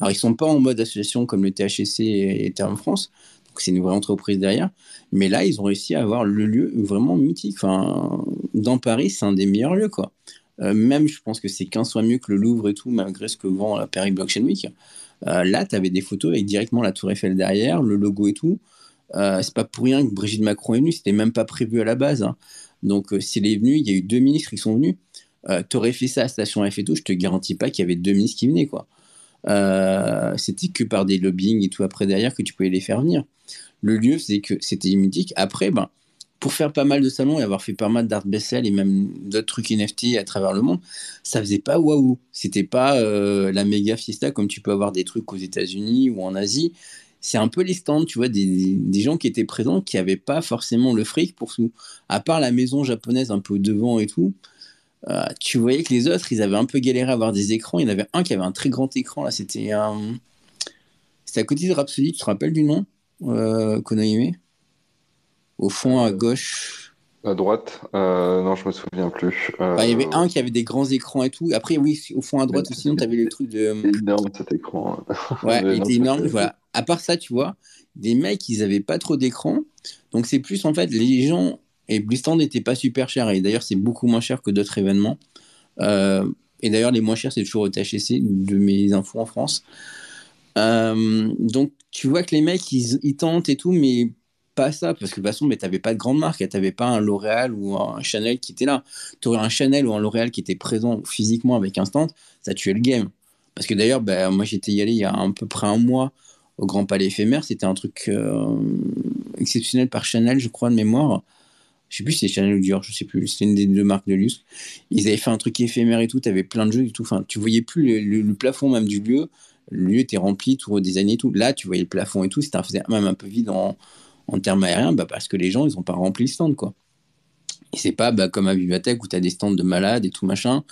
Alors, ils sont pas en mode association comme le THC et Terme France. Donc, c'est une vraie entreprise derrière. Mais là, ils ont réussi à avoir le lieu vraiment mythique. Enfin, dans Paris, c'est un des meilleurs lieux, quoi. Euh, même, je pense que c'est 15 fois mieux que le Louvre et tout, malgré ce que vend la Paris Blockchain Week. Euh, là, tu avais des photos avec directement la Tour Eiffel derrière, le logo et tout. c'est pas pour rien que Brigitte Macron est venue, c'était même pas prévu à la base. Hein. Donc, euh, s'il est venu, il y a eu deux ministres qui sont venus. Euh, T'aurais fait ça à Station F et tout, je te garantis pas qu'il y avait deux ministres qui venaient, quoi. Euh, c'était que par des lobbying et tout après derrière que tu pouvais les faire venir. Le lieu, c'est que c'était mythique. Après, ben, pour faire pas mal de salons et avoir fait pas mal d'art Bessel et même d'autres trucs NFT à travers le monde, ça faisait pas waouh. C'était pas la méga fiesta comme tu peux avoir des trucs aux États-Unis ou en Asie c'est un peu les stands, tu vois, des, gens qui étaient présents qui n'avaient pas forcément le fric pour tout. À part la maison japonaise un peu devant et tout, euh, tu voyais que les autres, ils avaient un peu galéré à avoir des écrans. Il y en avait un qui avait un très grand écran, là, c'était un. C'était à côté de Rhapsody, tu te rappelles du nom euh, Au fond, à gauche. À droite euh, Non, je me souviens plus. Bah, il y avait un qui avait des grands écrans et tout. Après, oui, au fond à droite, sinon, tu avais le truc de. énorme cet écran. ouais, il était énorme, voilà à part ça, tu vois, des mecs, ils avaient pas trop d'écran. Donc c'est plus en fait, les gens. Et Blistand n'était pas super cher. Et d'ailleurs, c'est beaucoup moins cher que d'autres événements. Euh, et d'ailleurs, les moins chers, c'est toujours au THC de mes infos en France. Euh, donc tu vois que les mecs, ils, tentent et tout, mais pas ça, parce que de toute façon, tu n'avais pas de grande marque, tu n'avais pas un L'Oréal ou un Chanel qui était là. Tu aurais un Chanel ou un L'Oréal qui était présent physiquement avec un stand, ça tuait le game. Parce que d'ailleurs, ben, moi j'étais y allé il y a à peu près un mois au Grand Palais éphémère. C'était un truc euh, exceptionnel par Chanel, je crois, de mémoire. Je sais plus si c'est Chanel ou Dior, je sais plus. C'était une des deux marques de luxe. Ils avaient fait un truc éphémère et tout. Tu avais plein de jeux et tout. Enfin, tu voyais plus le, plafond même du lieu. Le lieu était rempli tout des années et tout. Là, tu voyais le plafond et tout. C'était même un peu vide en, en termes aériens bah, parce que les gens, ils n'ont pas rempli le stand, quoi. Et c'est pas bah, comme à Vivatech où tu as des stands de malades et tout machin.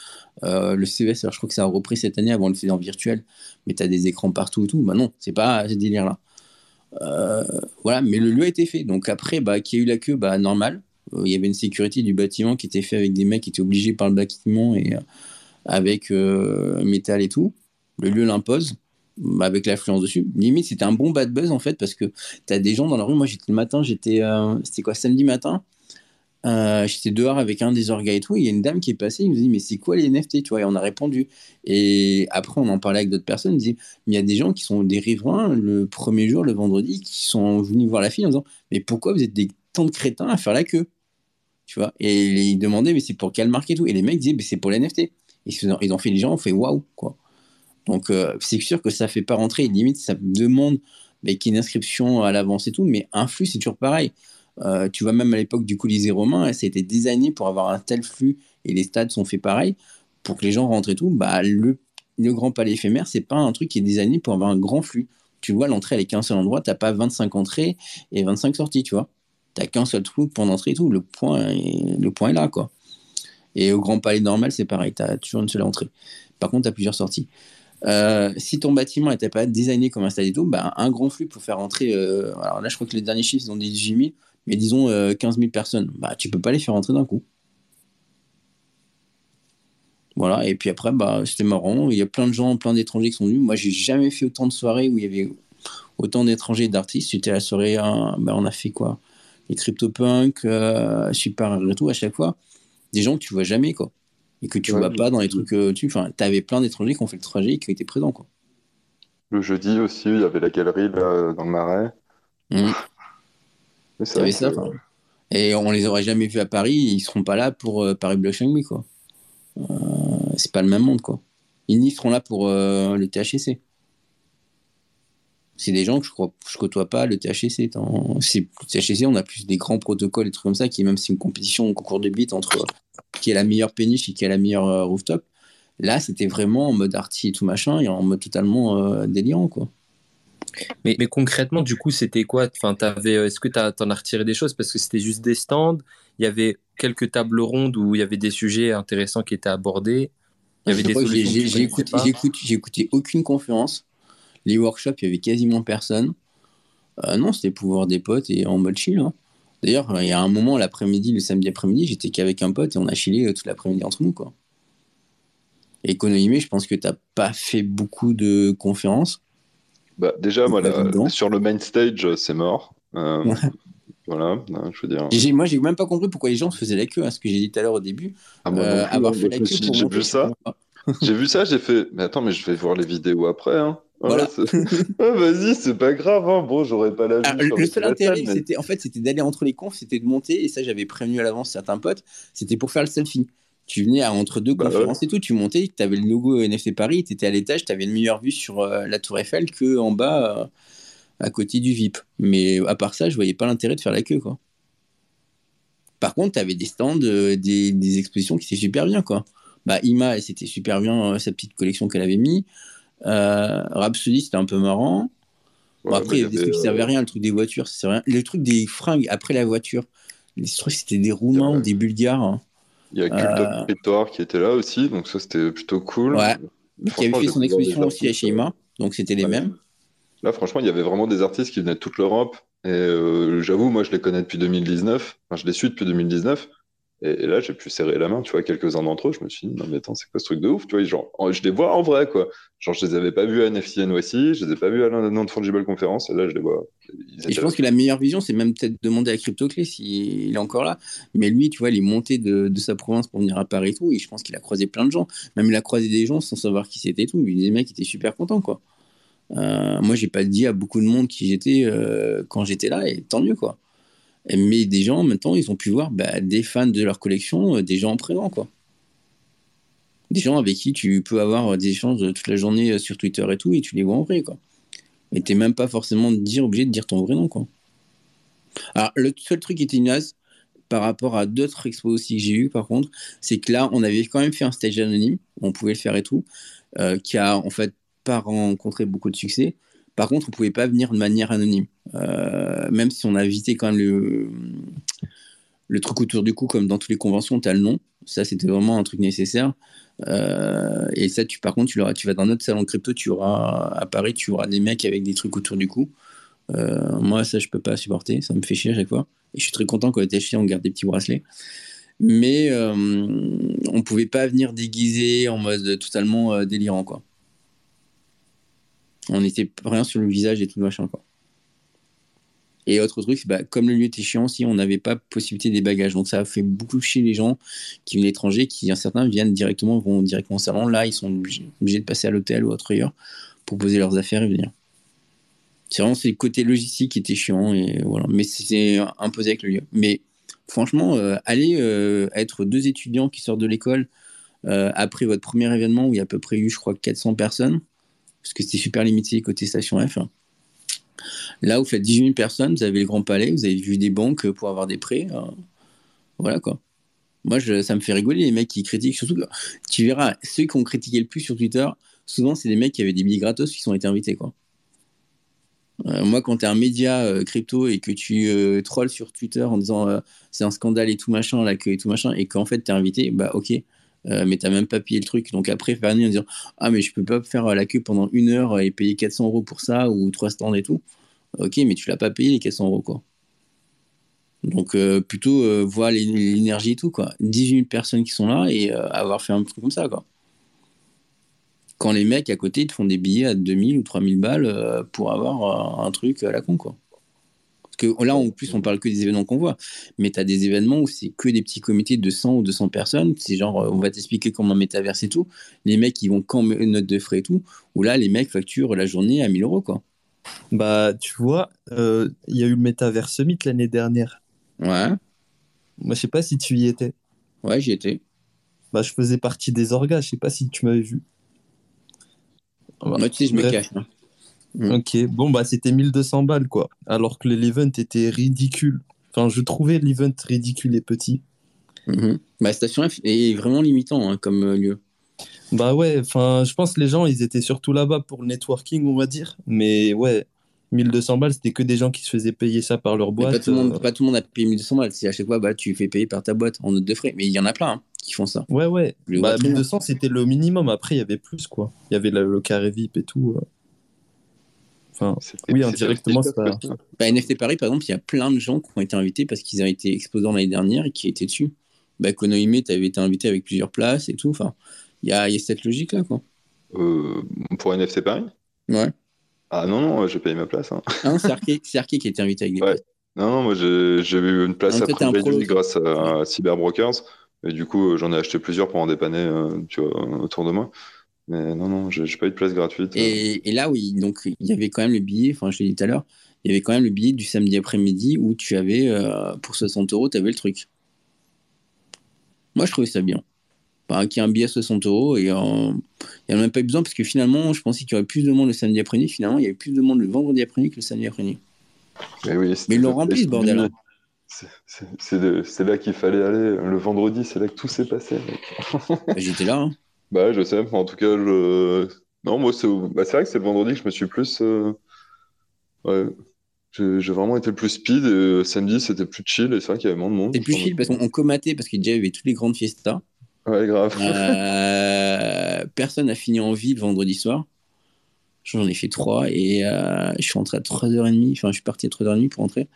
Euh, le CES, alors je crois que ça a repris cette année avant le fait en virtuel, mais tu as des écrans partout et tout. Bah non, c'est pas ce délire-là. Euh, voilà, mais le lieu a été fait. Donc après, bah, qui a eu la queue, bah normal. Euh, il y avait une sécurité du bâtiment qui était fait avec des mecs qui étaient obligés par le bâtiment et avec métal et tout. Le lieu l'impose bah, avec l'influence dessus. Limite, c'était un bon bad buzz en fait parce que tu as des gens dans la rue. Moi, j'étais le matin, j'étais, c'était quoi, samedi matin? Euh, j'étais dehors avec un des orgas et tout. Il y a une dame qui est passée. Il me dit Mais c'est quoi les NFT tu vois, Et on a répondu. Et après, on en parlait avec d'autres personnes. Il dit Mais il y a des gens qui sont des riverains le premier jour, le vendredi, qui sont venus voir la fille en disant Mais pourquoi vous êtes des tant de crétins à faire la queue? Tu vois Et ils demandaient Mais c'est pour quelle marque et tout Et les mecs disaient Mais c'est pour les NFT. Et ils ont fait les gens ont fait Waouh quoi. Donc, euh, c'est sûr que ça fait pas rentrer. limite, ça demande avec une inscription à l'avance et tout, mais un flux, c'est toujours pareil. Euh, tu vois, même à l'époque du Colisée romain, ça a été designé pour avoir un tel flux et les stades sont faits pareil pour que les gens rentrent et tout. Bah, le, Grand Palais éphémère, c'est pas un truc qui est designé pour avoir un grand flux. Tu vois, l'entrée, elle est qu'un seul endroit, t'as pas 25 entrées et 25 sorties, tu vois. T'as qu'un seul truc pour entrer et tout. Le point, est, le point est là, quoi. Et au Grand Palais normal, c'est pareil, t'as toujours une seule entrée. Par contre, t'as plusieurs sorties. Euh, si ton bâtiment n'était pas designé comme un stade et tout, bah, un grand flux pour faire entrer. Euh, alors là, je crois que les derniers chiffres, ils ont dit 18 000, mais disons 15 euh, 000 personnes. Bah, tu peux pas les faire entrer d'un coup. Voilà, et puis après, bah, c'était marrant. Il y a plein de gens, plein d'étrangers qui sont venus. Moi, j'ai jamais fait autant de soirées où il y avait autant d'étrangers et d'artistes. C'était la soirée, bah, on a fait quoi? Les CryptoPunk, euh, Super tout à chaque fois. Des gens que tu vois jamais, quoi et que tu vois pas dans les trucs. Euh, tu enfin, avais plein d'étrangers qui ont fait le trajet et qui étaient présents. Quoi. Le jeudi aussi, il y avait la galerie là, dans le marais. Mmh. Ça. Et on les aurait jamais vus à Paris, ils seront pas là pour euh, Paris Blockchain Week. Quoi. Euh, c'est pas le même monde. quoi. Ils n'y seront là pour le THC. C'est des gens que je crois je côtoie pas le THC. C'est, le THC, on a plus des grands protocoles et trucs comme ça, qui même si une compétition, un concours de beat entre qui est la meilleure péniche et qui a la meilleure euh, rooftop. Là, c'était vraiment en mode arty et tout machin, et en mode totalement euh, délirant, quoi. Mais, mais, concrètement, du coup, c'était quoi? Enfin, euh, Est-ce que tu en as retiré des choses? Parce que c'était juste des stands, il y avait quelques tables rondes où il y avait des sujets intéressants qui étaient abordés. Il y avait des J'ai écouté, écouté, aucune conférence. Les workshops, il y avait quasiment personne. non, c'était pouvoir des potes et en mode chill. Hein. D'ailleurs, il y a un moment l'après-midi, le samedi après-midi, j'étais qu'avec un pote et on a chillé euh, toute l'après-midi entre nous. Quoi. Et je pense que tu n'as pas fait beaucoup de conférences. Bah, déjà, moi, sur le main stage, c'est mort. Euh, voilà, je veux dire. Moi, j'ai même pas compris pourquoi les gens se faisaient la queue, à hein, ce que j'ai dit tout à l'heure au début. Ah, euh, avoir fait la queue J'ai vu ça. j'ai vu ça, j'ai fait. Mais attends, mais je vais voir les vidéos après. Hein. Voilà. Vas-y, c'est pas grave. Hein. Bon, j'aurais pas la ah, Le seul intérêt, c'était en fait, c'était d'aller entre les confs, c'était de monter. Et ça, j'avais prévenu à l'avance certains potes. C'était pour faire le selfie. Tu venais à, entre deux bah conférences et tout, tu montais, tu avais le logo NFT Paris, tu étais à l'étage, tu avais une meilleure vue sur euh, la Tour Eiffel que en bas, euh, à côté du VIP. Mais à part ça, je voyais pas l'intérêt de faire la queue, quoi. Par contre, tu avais des stands, euh, des, des, expositions qui étaient super bien, quoi. Bah, Ima, c'était super bien sa petite collection qu'elle avait mis. Euh, Rhapsody, c'était un peu marrant. après, il y a des trucs qui servaient à rien, le truc des voitures, ça rien. Le truc des fringues après la voiture, les trucs, c'était des Roumains ou des Bulgares. Hein. Il y a Cult euh, qui était là aussi, donc ça, c'était plutôt cool. Ouais. Qui avait fait son exposition aussi à Shima, donc c'était les mêmes. Là, franchement, il y avait vraiment des artistes qui venaient de toute l'Europe. Et euh, j'avoue, moi, je les connais depuis 2019. Enfin, je les suis depuis 2019. Et, là, j'ai pu serrer la main, tu vois, quelques-uns d'entre eux. Je me suis dit, non, mais attends, c'est quoi ce truc de ouf, tu vois, genre, je les vois en vrai, quoi. Genre, je les avais pas vus à NFC NYC, je les ai pas vus à la Non-Fungible Conference, et là, je les vois. Et je pense que la meilleure vision, c'est même peut-être demander à CryptoClay s'il est encore là. Mais lui, tu vois, il est monté de, de sa province pour venir à Paris et tout, et je pense qu'il a croisé plein de gens. Même il a croisé des gens sans savoir qui c'était et tout. Les mecs étaient super contents, quoi. Euh, moi, j'ai pas dit à beaucoup de monde qui j'étais euh, quand j'étais là, et tant mieux, quoi. Mais des gens, maintenant, ils ont pu voir bah, des fans de leur collection, euh, des gens présents, quoi. Des gens avec qui tu peux avoir des échanges toute la journée euh, sur Twitter et tout, et tu les vois en vrai, quoi. Et t'es même pas forcément obligé de dire ton vrai nom, quoi. Alors, le seul truc qui était naze, par rapport à d'autres expos aussi que j'ai eu, par contre, c'est que là, on avait quand même fait un stage anonyme, on pouvait le faire et tout, euh, qui a en fait pas rencontré beaucoup de succès. Par contre, on pouvait pas venir de manière anonyme. Euh, même si on a évité quand même le, truc autour du cou, comme dans toutes les conventions, tu as le nom. Ça, c'était vraiment un truc nécessaire. Euh, et ça, par contre, tu, tu vas dans notre salon crypto, tu auras à Paris, tu auras des mecs avec des trucs autour du cou. Euh, moi, ça, je peux pas supporter. Ça me fait chier à chaque fois. Et je suis très content quand on on garde des petits bracelets. Mais on pouvait pas venir déguisé en mode totalement délirant, quoi. On était rien sur le visage et tout machin. Et autre truc, bah, comme le lieu était chiant aussi, on n'avait pas possibilité des bagages. Donc ça a fait beaucoup chier les gens qui viennent étrangers, qui certains viennent directement, vont directement au salon. Là, ils sont obligés, de passer à l'hôtel ou autre ailleurs pour poser leurs affaires et venir. C'est vraiment le côté logistique qui était chiant et voilà. Mais c'est imposé avec le lieu. Mais franchement, euh, aller euh, être deux étudiants qui sortent de l'école euh, après votre premier événement où il y a à peu près eu, je crois, 400 personnes, parce que c'était super limité côté station F. Là, vous faites 18 000 personnes, vous avez le Grand Palais, vous avez vu des banques pour avoir des prêts. Euh, voilà quoi. Moi, ça me fait rigoler les mecs qui critiquent. Surtout, tu verras, ceux qui ont critiqué le plus sur Twitter, souvent, c'est des mecs qui avaient des billets gratos qui sont été invités. Quoi. Euh, moi, quand tu es un média euh, crypto et que tu trolls sur Twitter en disant c'est un scandale et tout machin, là, que, et tout machin, et qu'en fait, tu es invité, bah ok. Mais t'as même pas payé le truc. Donc après, faire en disant Ah, mais je peux pas faire la queue pendant une heure et payer 400 euros pour ça ou trois stands et tout. Ok, mais tu l'as pas payé les 400 euros, quoi. Donc, euh, plutôt euh, voir l'énergie et tout, quoi. 18 personnes qui sont là et euh, avoir fait un truc comme ça, quoi. Quand les mecs à côté, te font des billets à 2000 ou 3000 balles pour avoir un truc à la con, quoi. Que là, en plus, on parle que des événements qu'on voit. Mais tu as des événements où c'est que des petits comités de 100 ou 200 personnes. C'est genre, on va t'expliquer comment métaverse et tout. Les mecs, ils vont quand note de frais et tout. Où là, les mecs facturent la journée à 1000 euros, quoi. Bah, tu vois, il y a eu le Metaverse Summit l'année dernière. Ouais. Moi, je sais pas si tu y étais. Ouais, j'y étais. Bah, je faisais partie des orgas, je sais pas si tu m'avais vu. Moi, tu sais, je me cache. Hein. Mm. Ok, bon, bah, c'était 1200 balles, quoi. Alors que l'event était ridicule. Enfin, je trouvais l'event ridicule et petit. Mm-hmm. Bah, station F est vraiment limitant hein, comme euh, lieu. Bah ouais, enfin, je pense que les gens, ils étaient surtout là-bas pour le networking, on va dire. Mais ouais, 1200 balles, c'était que des gens qui se faisaient payer ça par leur boîte. Pas tout, le monde, euh. pas tout le monde a payé 1200 balles. C'est à chaque fois, bah, tu fais payer par ta boîte en note de frais. Mais il y en a plein hein, qui font ça. Ouais, ouais. Bah, 1200, c'était le minimum. Après, il y avait plus, quoi. Il y avait le, carré VIP et tout. Euh. Enfin, oui, indirectement, ça. Bah, NFT Paris, par exemple, il y a plein de gens qui ont été invités parce qu'ils ont été exposants l'année dernière et qui étaient dessus. Bah, Konohime, tu avais été invité avec plusieurs places et tout. Enfin, il y a, y a cette logique-là, quoi. Euh, pour NFT Paris? Ouais. Ah non, non, j'ai payé ma place. Hein. Ah c'est Arké, qui était invité avec des places. Non, non, moi j'ai eu une place après réduite grâce à, Cyberbrokers. Et du coup, j'en ai acheté plusieurs pour en dépanner euh, tu vois, autour de moi. Mais non, non, j'ai pas eu de place gratuite. Et, et, là, oui, donc il y avait quand même le billet, enfin je l'ai dit tout à l'heure, il y avait quand même le billet du samedi après-midi où tu avais, euh, pour 60 euros, tu avais le truc. Moi, je trouvais ça bien qui a un billet à 60 euros et il n'y a même pas eu besoin parce que finalement, je pensais qu'il y aurait plus de monde le samedi après-midi. Finalement, il y avait plus de monde le vendredi après-midi que le samedi après-midi. Mais, oui, Mais ils l'ont rempli ce bordel. C'est là qu'il fallait aller. Le vendredi, c'est là que tout s'est passé. Bah, j'étais là. Hein. Bah, je sais. En tout cas, je... non, moi, c'est bah, vrai que c'est le vendredi que je me suis plus. Euh, ouais. J'ai vraiment été le plus speed. Et samedi, c'était plus chill. Et c'est vrai qu'il y avait moins de monde. C'était plus chill parce qu'on comatait parce qu'il y avait toutes les grandes fiestas. Ouais, grave. Euh, personne n'a fini en vie le vendredi soir. J'en ai fait trois et euh, je suis rentré à 3h30. Enfin, je suis parti à 3h30 pour rentrer.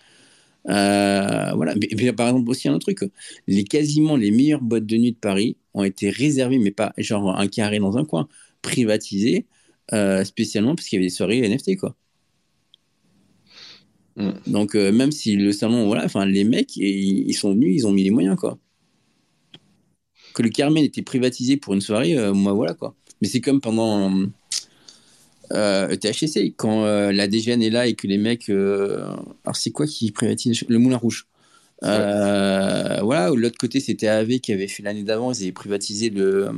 Euh, voilà. Mais, par exemple, aussi un autre truc. Les, quasiment les meilleures boîtes de nuit de Paris ont été réservées, mais pas genre un carré dans un coin, privatisées, spécialement parce qu'il y avait des soirées NFT, quoi. Mm. Donc, même si le salon, voilà, enfin, les mecs, ils sont venus, ils ont mis les moyens, quoi que le Carmen était privatisé pour une soirée, euh, moi voilà quoi. Mais c'est comme pendant euh, THC, quand euh, la DGN est là et que les mecs. Euh, alors c'est quoi qui privatise Le Moulin Rouge. Voilà, de l'autre côté c'était AV qui avait fait l'année d'avant, ils avaient privatisé le.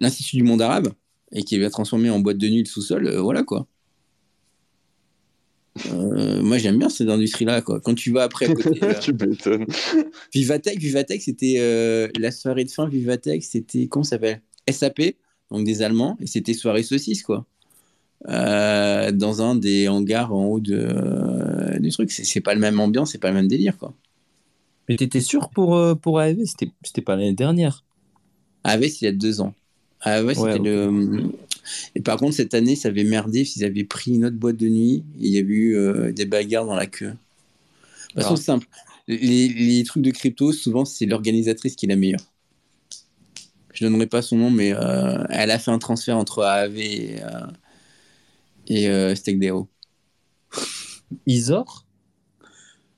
L'Institut du monde arabe et qui avait transformé en boîte de nuit le sous-sol, voilà quoi. Euh, moi, j'aime bien cette industrie-là. Quoi. Quand tu vas après. Euh, tu m'étonnes. Vivatech, Vivatech c'était euh, la soirée de fin. Vivatech, c'était. Comment ça s'appelle? SAP, donc des Allemands, et c'était soirée saucisse, quoi. dans un des hangars en haut de, du truc. C'est pas le même ambiance, c'est pas le même délire, quoi. Mais t'étais sûr pour, pour AV C'était pas l'année dernière. AV, c'est il y a deux ans. AV, c'était le. Et par contre, cette année, ça avait merdé s'ils avaient pris une autre boîte de nuit il y avait eu euh, des bagarres dans la queue. De façon ah. simple. Les, trucs de crypto, souvent, c'est l'organisatrice qui est la meilleure. Je donnerai pas son nom, mais euh, elle a fait un transfert entre AAV et, euh, et euh. Isor?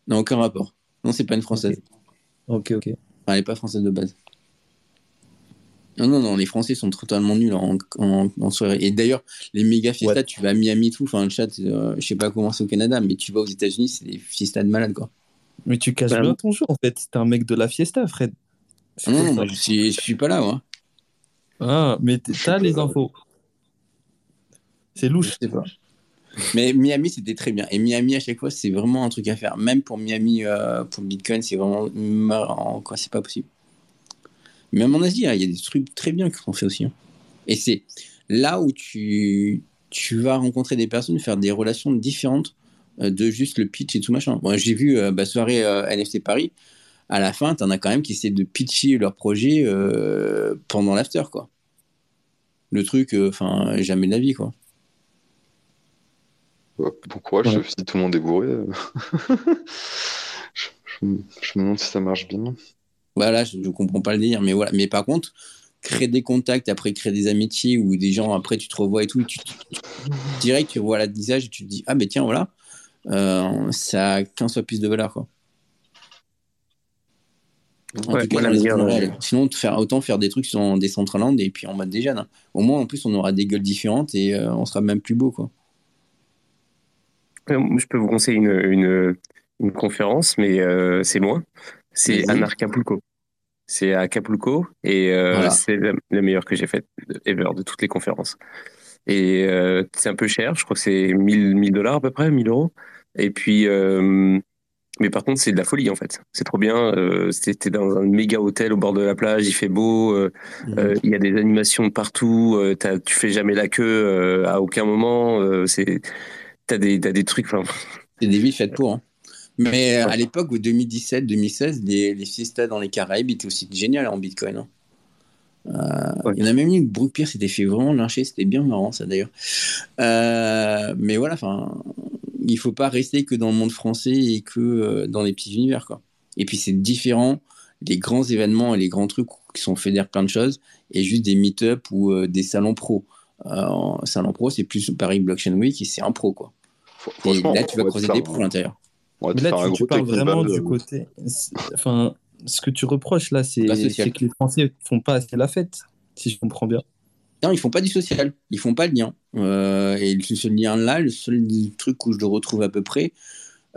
Non, aucun rapport. Non, c'est pas une française. Ok, ok. elle n'est pas française de base. Non, non, non, les Français sont totalement nuls en, en, soirée. Et d'ailleurs, les méga fiestas, tu vas à Miami, tout, enfin, le chat, euh, je sais pas comment c'est au Canada, mais tu vas aux États-Unis, c'est des fiestas de malade, quoi. Mais tu caches bah, bien ton jeu, en fait. T'es un mec de la fiesta, Fred. Non, je suis, je suis pas là, moi. Ah, mais t'as les infos. C'est louche. Je sais pas. Mais Miami, c'était très bien. Et Miami, à chaque fois, c'est vraiment un truc à faire. Même pour Miami, euh, pour Bitcoin, c'est vraiment marrant. Quoi, c'est pas possible. Même en Asie, hein, il y a des trucs très bien qui sont faits aussi. Hein. Et c'est là où tu, tu vas rencontrer des personnes, faire des relations différentes euh, de juste le pitch et tout machin. Moi, j'ai vu euh, bah, soirée NFT Paris. À la fin, t'en as quand même qui essaient de pitcher leur projet pendant l'after, quoi. Le truc, enfin, jamais de la vie, quoi. Bon courage, si tout le monde est bourré. Euh. je, me demande si ça marche bien. Voilà, je, ne comprends pas le délire, mais voilà. Mais par contre, créer des contacts, après créer des amitiés ou des gens, après tu te revois et tout, tu, direct tu vois la visage et tu te dis ah mais tiens voilà, euh, ça a 15 fois plus de valeur quoi. Sinon, faire, autant faire des trucs sur des Land et puis en mode déjà. Hein. Au moins, en plus, on aura des gueules différentes et euh, on sera même plus beau. Quoi. Je peux vous conseiller une, une, conférence, mais euh, c'est loin. C'est à Acapulco. C'est à Acapulco et euh, c'est la, meilleure que j'ai faite ever de toutes les conférences. Et euh, c'est un peu cher, je crois que c'est 1000 dollars à peu près, 1000 euros. Et puis, mais par contre, c'est de la folie en fait. C'est trop bien. C'était dans un méga hôtel au bord de la plage, il fait beau, mhm. il y a des animations de partout, tu fais jamais la queue à aucun moment. c'est T'as des, as des trucs. C'est des vies faites pour. Hein. Mais euh, à l'époque, 2017-2016, les, les fiestas dans les Caraïbes étaient aussi géniales en Bitcoin. Hein. Euh, il y en a même une, Brooke Pierre s'était fait vraiment lyncher, c'était bien marrant ça d'ailleurs. Euh, mais voilà, enfin, il faut pas rester que dans le monde français et que dans les petits univers quoi. Et puis c'est différent, les grands événements et les grands trucs qui sont fédèrent plein de choses et juste des meet-up ou des salons pro. Euh, salon pro, c'est plus Paris Blockchain Week et c'est un pro, quoi. Et là, tu vas creuser des pros à l'intérieur. Là, tu, parles vraiment du côté. Enfin, ce que tu reproches là, c'est que les Français font pas assez la fête, si je comprends bien. Ils font pas du social, ils font pas le lien. Euh, et ce lien-là, le seul truc où je le retrouve à peu près,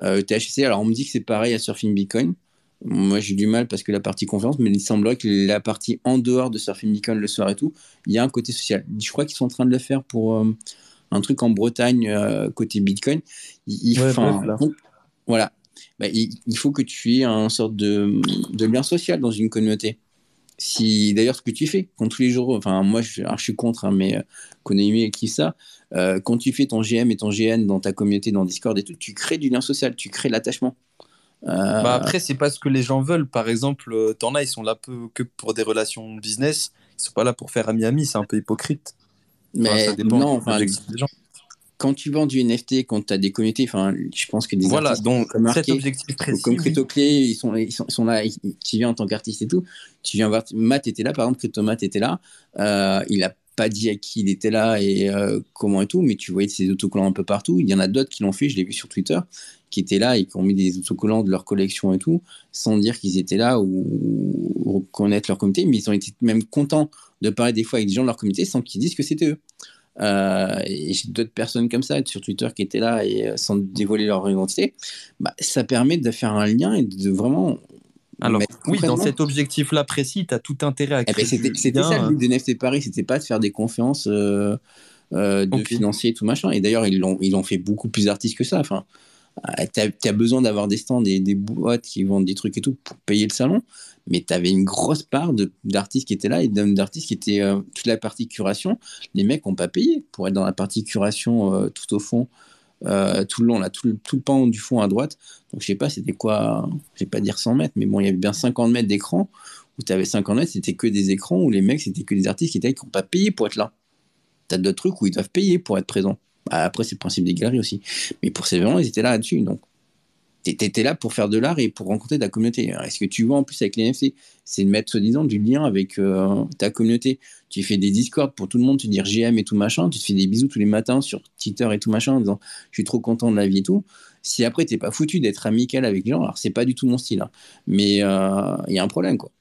euh, THC, alors on me dit que c'est pareil à Surfing Bitcoin. Moi, j'ai du mal parce que la partie conférence, mais il semblerait que la partie en dehors de Surfing Beacon le soir et tout, il y a un côté social. Je crois qu'ils sont en train de le faire pour euh, un truc en Bretagne euh, côté Bitcoin. Il, voilà. Bah, il, faut que tu aies un sorte de, de, lien social dans une communauté. Si d'ailleurs ce que tu fais, quand tous les jours, enfin moi je, je suis contre, hein, mais euh, et qui ça, euh, quand tu fais ton GM et ton GN dans ta communauté, dans Discord et tout, tu crées du lien social, tu crées l'attachement. Euh, bah après, c'est pas ce que les gens veulent. Par exemple, euh, t'en as, ils sont là peu, que pour des relations business. Ils sont pas là pour faire ami-ami, c'est un peu hypocrite. Mais ça dépend non, enfin, des gens. Quand tu vends du NFT, quand tu as des communautés, enfin, je pense que des voilà, donc comme cet objectif précis, comme CryptoClé, ils sont, ils sont, ils sont là, tu viens en tant qu'artiste et tout. Tu viens voir, Matt était là, par exemple, CryptoMatt était là. Euh, il a pas dit à qui il était là et comment et tout, mais tu voyais ses autocollants un peu partout. Il y en a d'autres qui l'ont fait, je l'ai vu sur Twitter qui étaient là et qui ont mis des autocollants de leur collection et tout, sans dire qu'ils étaient là ou, reconnaître leur comité, mais ils ont été même contents de parler des fois avec des gens de leur comité sans qu'ils disent que c'était eux. Euh, et j'ai d'autres personnes comme ça sur Twitter qui étaient là et euh, sans dévoiler leur identité, bah, ça permet de faire un lien et de vraiment. Alors, oui, dans cet objectif-là précis, tu as tout intérêt à eh ben, créer. c'était ça le but de NFT Paris, c'était pas de faire des conférences euh, de financiers et tout machin. Et d'ailleurs, ils l'ont, ils ont fait beaucoup plus d'artistes que ça. Enfin, euh, tu as, besoin d'avoir des stands et des boîtes qui vendent des trucs et tout pour payer le salon, mais tu avais une grosse part d'artistes qui étaient là et d'artistes qui étaient euh, toute la partie curation. Les mecs n'ont pas payé pour être dans la partie curation euh, tout au fond, tout le long, là, tout, tout, le pan du fond à droite. Donc je sais pas, c'était quoi, je vais pas dire 100 mètres, mais bon, il y avait bien 50 mètres d'écran où tu avais 50 mètres, c'était que des écrans où les mecs, c'était que des artistes qui n'ont pas payé pour être là. Tu as d'autres trucs où ils doivent payer pour être présents. Bah, après, c'est le principe des galeries aussi. Mais pour ces événements, ils étaient là-dessus. Donc, étais là pour faire de l'art et pour rencontrer ta communauté. Est-ce que tu vois en plus avec les NFC C'est de mettre soi-disant du lien avec euh, ta communauté. Tu fais des discords pour tout le monde, tu dis GM et tout machin. Tu te fais des bisous tous les matins sur Twitter et tout machin en disant je suis trop content de la vie et tout. Si après, t'es pas foutu d'être amical avec les gens, alors c'est pas du tout mon style. Hein. Mais euh, il y a un problème, quoi.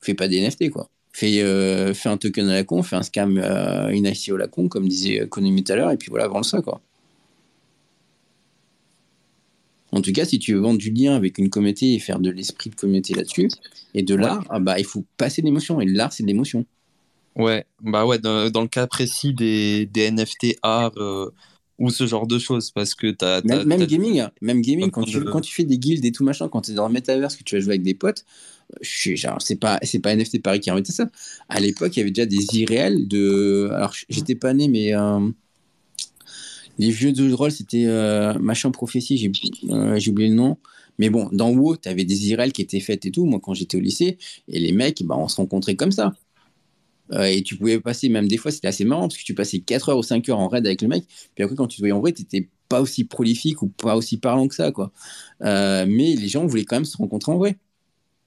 Fais pas des NFT, quoi. Euh, fais, un token à la con, fais un scam, euh, une ICO à la con, comme disait Konami tout à l'heure, et puis voilà, vends ça, quoi. En tout cas, si tu veux vendre du lien avec une communauté et faire de l'esprit de communauté là-dessus, et de l'art, ah bah, il faut passer l'émotion, et l'art, c'est de l'émotion. Ouais, bah ouais, dans, le cas précis des, des NFT art, euh, ou ce genre de choses parce que t'as, même, même gaming hein. même gaming quand tu, quand tu fais des guilds et tout machin quand tu es dans le metaverse que tu vas jouer avec des potes genre c'est pas c'est pas NFT Paris qui a inventé ça à l'époque il y avait déjà des irréels de alors j'étais pas né mais euh, les vieux de rôle c'était euh, machin prophétie j'ai euh, j'ai oublié le nom mais bon dans WoW tu avais des irréels qui étaient faites et tout moi quand j'étais au lycée et les mecs bah on se rencontrait comme ça euh, et tu pouvais passer, même des fois, c'était assez marrant parce que tu passais 4 heures ou 5 heures en raid avec le mec. Puis après, quand tu te voyais en vrai, tu n'étais pas aussi prolifique ou pas aussi parlant que ça. quoi. Mais les gens voulaient quand même se rencontrer en vrai.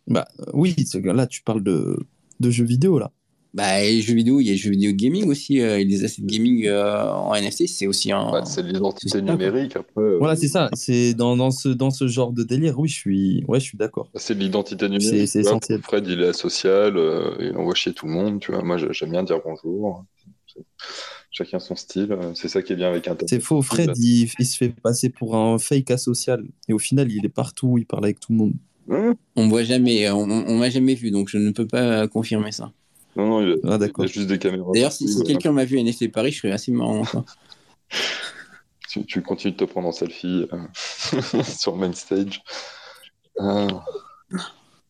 Bah oui, là, tu parles de jeux vidéo, là. Bah, les jeux vidéo, il y a les jeux vidéo gaming aussi, euh, les assets gaming euh, en NFT, c'est aussi un. Bah, c'est l'identité numérique après. Euh. Voilà, c'est ça. C'est dans, dans, ce, dans ce genre de délire, oui, je suis, ouais, je suis d'accord. C'est l'identité numérique. C'est essentiel. Fred, il est social, il envoie chier tout le monde, tu vois. Moi, j'aime bien dire bonjour. Chacun son style, c'est ça qui est bien avec Internet. C'est faux, Fred, il, il, se fait passer pour un fake asocial. Et au final, il est partout, il parle avec tout le monde. Hein? On voit jamais, on, on m'a jamais vu, donc je ne peux pas confirmer ça. Non, non, il a, ah, il a juste des caméras. D'ailleurs, si, si quelqu'un m'a vu à NFT Paris, je serais assez marrant. tu, tu, continues de te prendre en selfie euh, sur main stage. Euh,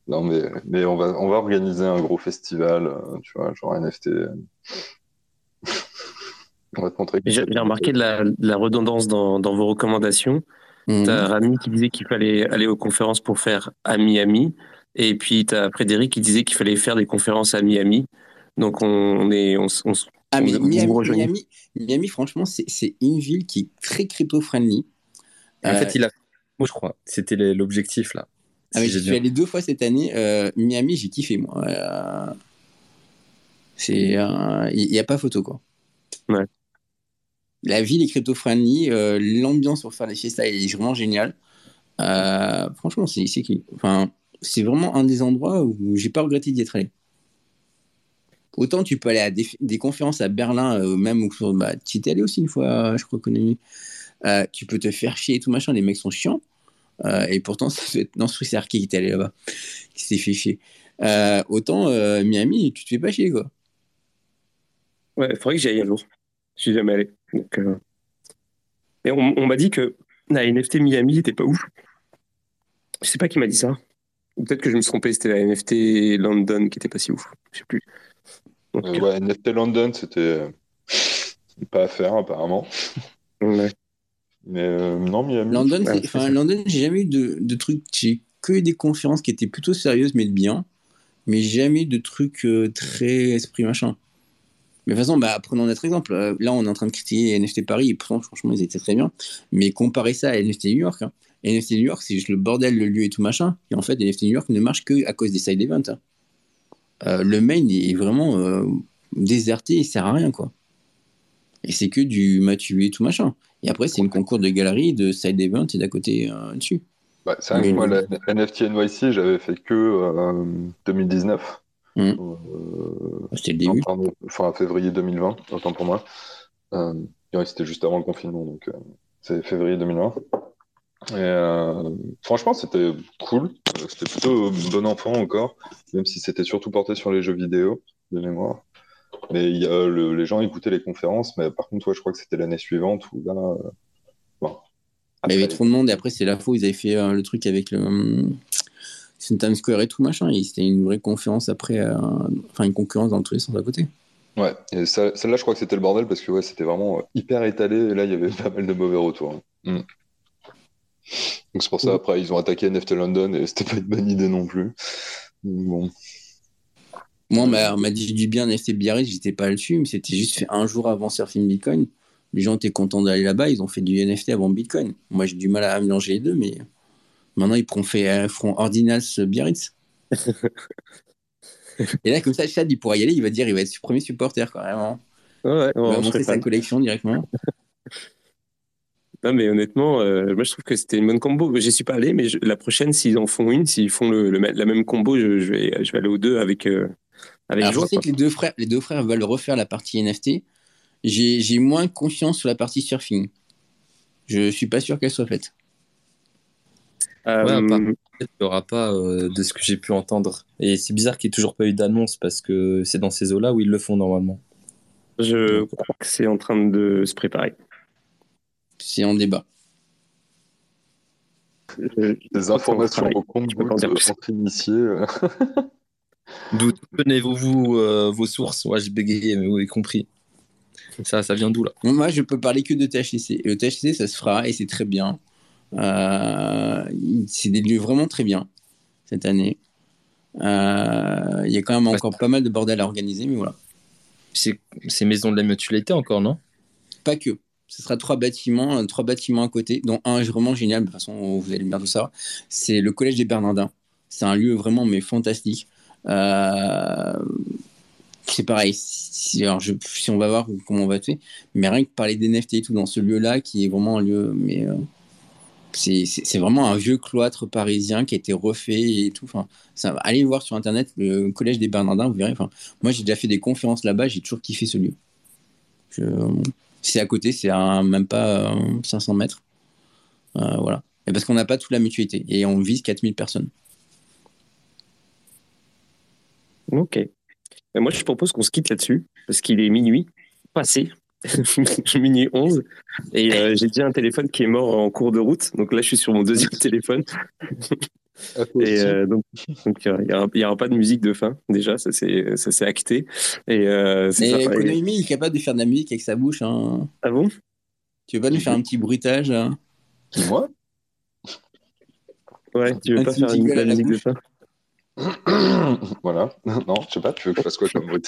non, mais, mais on, va, on va organiser un gros festival, euh, tu vois, genre NFT. on va te montrer. J'ai remarqué de la, de la redondance dans, dans, vos recommandations. Mmh. T'as Rami qui disait qu'il fallait aller aux conférences pour faire à Miami. Et puis, tu as Frédéric qui disait qu'il fallait faire des conférences à Miami. Donc, on, est. On, ah, mais Miami, Miami, franchement, c'est une ville qui est très crypto-friendly. En fait, il a. Moi, je crois. C'était l'objectif, là. Ah, si je suis allé deux fois cette année. Euh, Miami, j'ai kiffé, moi. Euh, c'est. Il n'y a pas photo, quoi. Ouais. La ville est crypto-friendly. Euh, l'ambiance pour faire les fiestas est vraiment géniale. franchement, c'est Enfin c'est vraiment un des endroits où j'ai pas regretté d'y être allé. Autant tu peux aller à des, conférences à Berlin, euh, même où bah, tu étais allé aussi une fois, je crois qu'on euh, tu peux te faire chier et tout machin, les mecs sont chiants. Euh, et pourtant, ça fait... non, c'est qui était allé là-bas, qui s'est fait chier. Euh, autant Miami, tu te fais pas chier quoi. Ouais, il faudrait que j'y aille un jour. Je suis jamais allé. Et on, on m'a dit que la NFT Miami n'était pas ouf. Je sais pas qui m'a dit ça. Peut-être que je me suis trompé, c'était la NFT London qui était pas si ouf. Je sais plus. Euh, ouais, NFT London, c'était euh, pas à faire apparemment. Ouais. Mais euh, non, Miami. London, enfin, London, j'ai jamais eu de, de trucs. J'ai que eu des conférences qui étaient plutôt sérieuses, mais de bien. Mais jamais eu de trucs très esprit machin. Mais de toute façon, bah, prenons notre exemple. Là, on est en train de critiquer NFT Paris, et pourtant, franchement, ils étaient très bien. Mais comparer ça à NFT New York, hein. NFT New York, c'est juste le bordel, le lieu et tout machin. Et en fait, NFT New York ne marche que à cause des side events. Hein. Euh, le main est vraiment euh, déserté, il sert à rien, quoi. Et c'est que du Mathieu et tout machin. Et après, c'est une concours de galeries, de side events et d'à côté euh, dessus. Bah, c'est vrai que moi, la NFT NYC, j'avais fait que 2019. Mmh. C'était le début. Enfin, février 2020, autant pour moi. C'était juste avant le confinement, donc c'est février 2020. Et euh, franchement, c'était cool. C'était plutôt bon enfant encore, même si c'était surtout porté sur les jeux vidéo de mémoire. Mais a les gens écoutaient les conférences, mais par contre, ouais, je crois que c'était l'année suivante où là. Euh, bon, il y avait trop de monde et après, c'est la fois où ils avaient fait euh, le truc avec le. Times Square et tout machin. Et c'était une vraie conférence après, enfin une concurrence dans tous les sens à côté. Ouais, et celle-là, je crois que c'était le bordel parce que ouais, c'était vraiment hyper étalé et là, il y avait pas mal de mauvais retours. Mm. Donc c'est pour ça, après, ils ont attaqué NFT London et c'était pas une bonne idée non plus. Bon. Moi, on m'a dit du bien NFT Biarritz, j'étais pas dessus, mais c'était juste fait un jour avant Surfing Bitcoin. Les gens étaient contents d'aller là-bas, ils ont fait du NFT avant Bitcoin. Moi, j'ai du mal à mélanger les deux, mais maintenant, ils feront, fait, feront Ordinals Biarritz. et là, comme ça, Chad, il pourra y aller, il va dire, il va être premier supporter, quand même. Ouais, il va montrer sa collection directement. Non, mais honnêtement, euh, moi je trouve que c'était une bonne combo. J'y suis pas allé, mais la prochaine, s'ils en font une, s'ils font le, la même combo, je, vais, je vais aller aux deux avec, euh, avec Alors, Je sais que les deux, frères, les deux frères veulent refaire la partie NFT. J'ai moins confiance sur la partie surfing. Je suis pas sûr qu'elle soit faite. Euh, ouais, il n'y aura pas euh, de ce que j'ai pu entendre. Et c'est bizarre qu'il n'y ait toujours pas eu d'annonce parce que c'est dans ces eaux-là où ils le font normalement. Je crois que c'est en train de se préparer. C'est en débat. Des informations au compte entre initiés. D'où tenez-vous vos sources Moi, j'ai bégayé, mais vous avez compris. Ça, ça vient d'où là? Moi, je peux parler que de THC. Le THC, ça se fera et c'est très bien. Euh, c'est des lieux vraiment très bien cette année. Euh, il y a quand même encore pas mal de bordel à organiser, mais voilà. C'est Maison de la Mutualité encore, non? Pas que. Ce sera trois bâtiments, euh, trois bâtiments à côté, dont un vraiment génial, de toute façon, vous allez bien tout ça. C'est le Collège des Bernardins. C'est un lieu vraiment mais fantastique. Euh, c'est pareil. Si, alors je, si on va voir comment on va faire, mais rien que parler des NFT et tout dans ce lieu-là, qui est vraiment un lieu, mais euh, c'est vraiment un vieux cloître parisien qui a été refait et tout. Enfin, ça, allez voir sur internet le collège des Bernardins, vous verrez. Moi, j'ai déjà fait des conférences là-bas, j'ai toujours kiffé ce lieu. C'est à côté, c'est à même pas 500 euh, mètres. Euh, voilà. Et parce qu'on n'a pas toute la mutualité et on vise 4000 personnes. Ok. moi, je propose qu'on se quitte là-dessus, parce qu'il est minuit, passé, minuit 11, et euh, j'ai déjà un téléphone qui est mort en cours de route, donc là, je suis sur mon deuxième téléphone. Et euh, donc, il n'y aura, pas de musique de fin, déjà, ça c'est acté. Et, euh, et il est capable de faire de la musique avec sa bouche. Hein. Ah bon? Tu veux pas nous faire un petit bruitage hein? Moi? Ouais, tu veux pas faire une, la musique de fin? Voilà. Non, je sais pas, tu veux que je fasse quoi comme bruit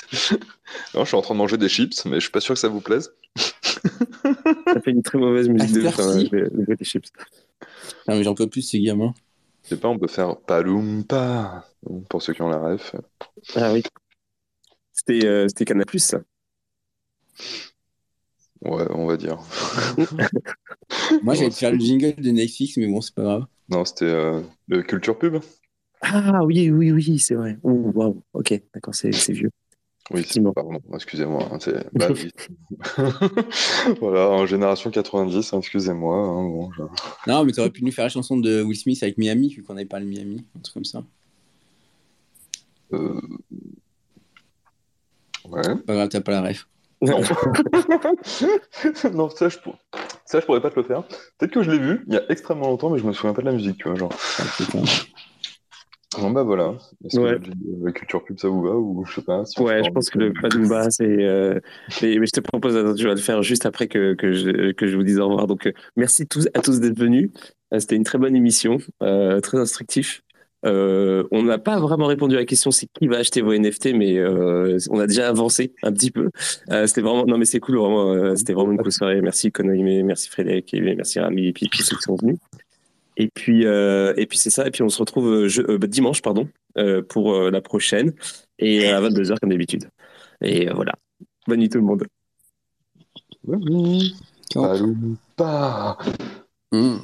Non, je suis en train de manger des chips, mais je suis pas sûr que ça vous plaise. ça fait une très mauvaise musique de fin, les, chips. Non, mais j'en peux plus, ces gamins. Je sais pas, on peut faire Palumpa, pour ceux qui ont la ref. Ah oui. C'était euh, Canal Plus, ça. Ouais, on va dire. Moi, j'allais te faire le jingle de Netflix, mais bon, c'est pas grave. Non, c'était euh, le Culture Pub. Ah oui, oui, oui, c'est vrai. Oh, wow. Ok, d'accord, c'est vieux. Oui, pardon, excusez-moi. Hein, bah, voilà, en génération 90, hein, excusez-moi. Hein, non, mais tu aurais pu nous faire la chanson de Will Smith avec Miami, vu qu'on avait parlé de Miami, un truc comme ça. Euh... Ouais. Pas grave, t'as pas la ref. Non, non ça, je ça, je pourrais pas te le faire. Peut-être que je l'ai vu il y a extrêmement longtemps, mais je me souviens pas de la musique, tu vois. Genre. Ah, Bon bah voilà. Est-ce que la culture pub ça vous va ou je sais pas Ouais, je pense que le Padumba c'est. Euh... Mais, je te propose, je vais le faire juste après que, que, je, que je vous dise au revoir. Donc euh, merci tous, à tous d'être venus. Euh, c'était une très bonne émission, euh, très instructif. on n'a pas vraiment répondu à la question c'est qui va acheter vos NFT, mais on a déjà avancé un petit peu. c'était vraiment non mais c'est cool vraiment. c'était vraiment une cool soirée. Merci Konohime, merci Frédéric et merci Rami et puis, puis ceux qui sont venus. Et puis, euh, et puis c'est ça. Et puis on se retrouve euh, euh, dimanche, pardon, pour la prochaine et à 22h comme d'habitude. Et voilà. Bonne nuit tout le monde. Bonne nuit. Ciao. Pas. Mmh.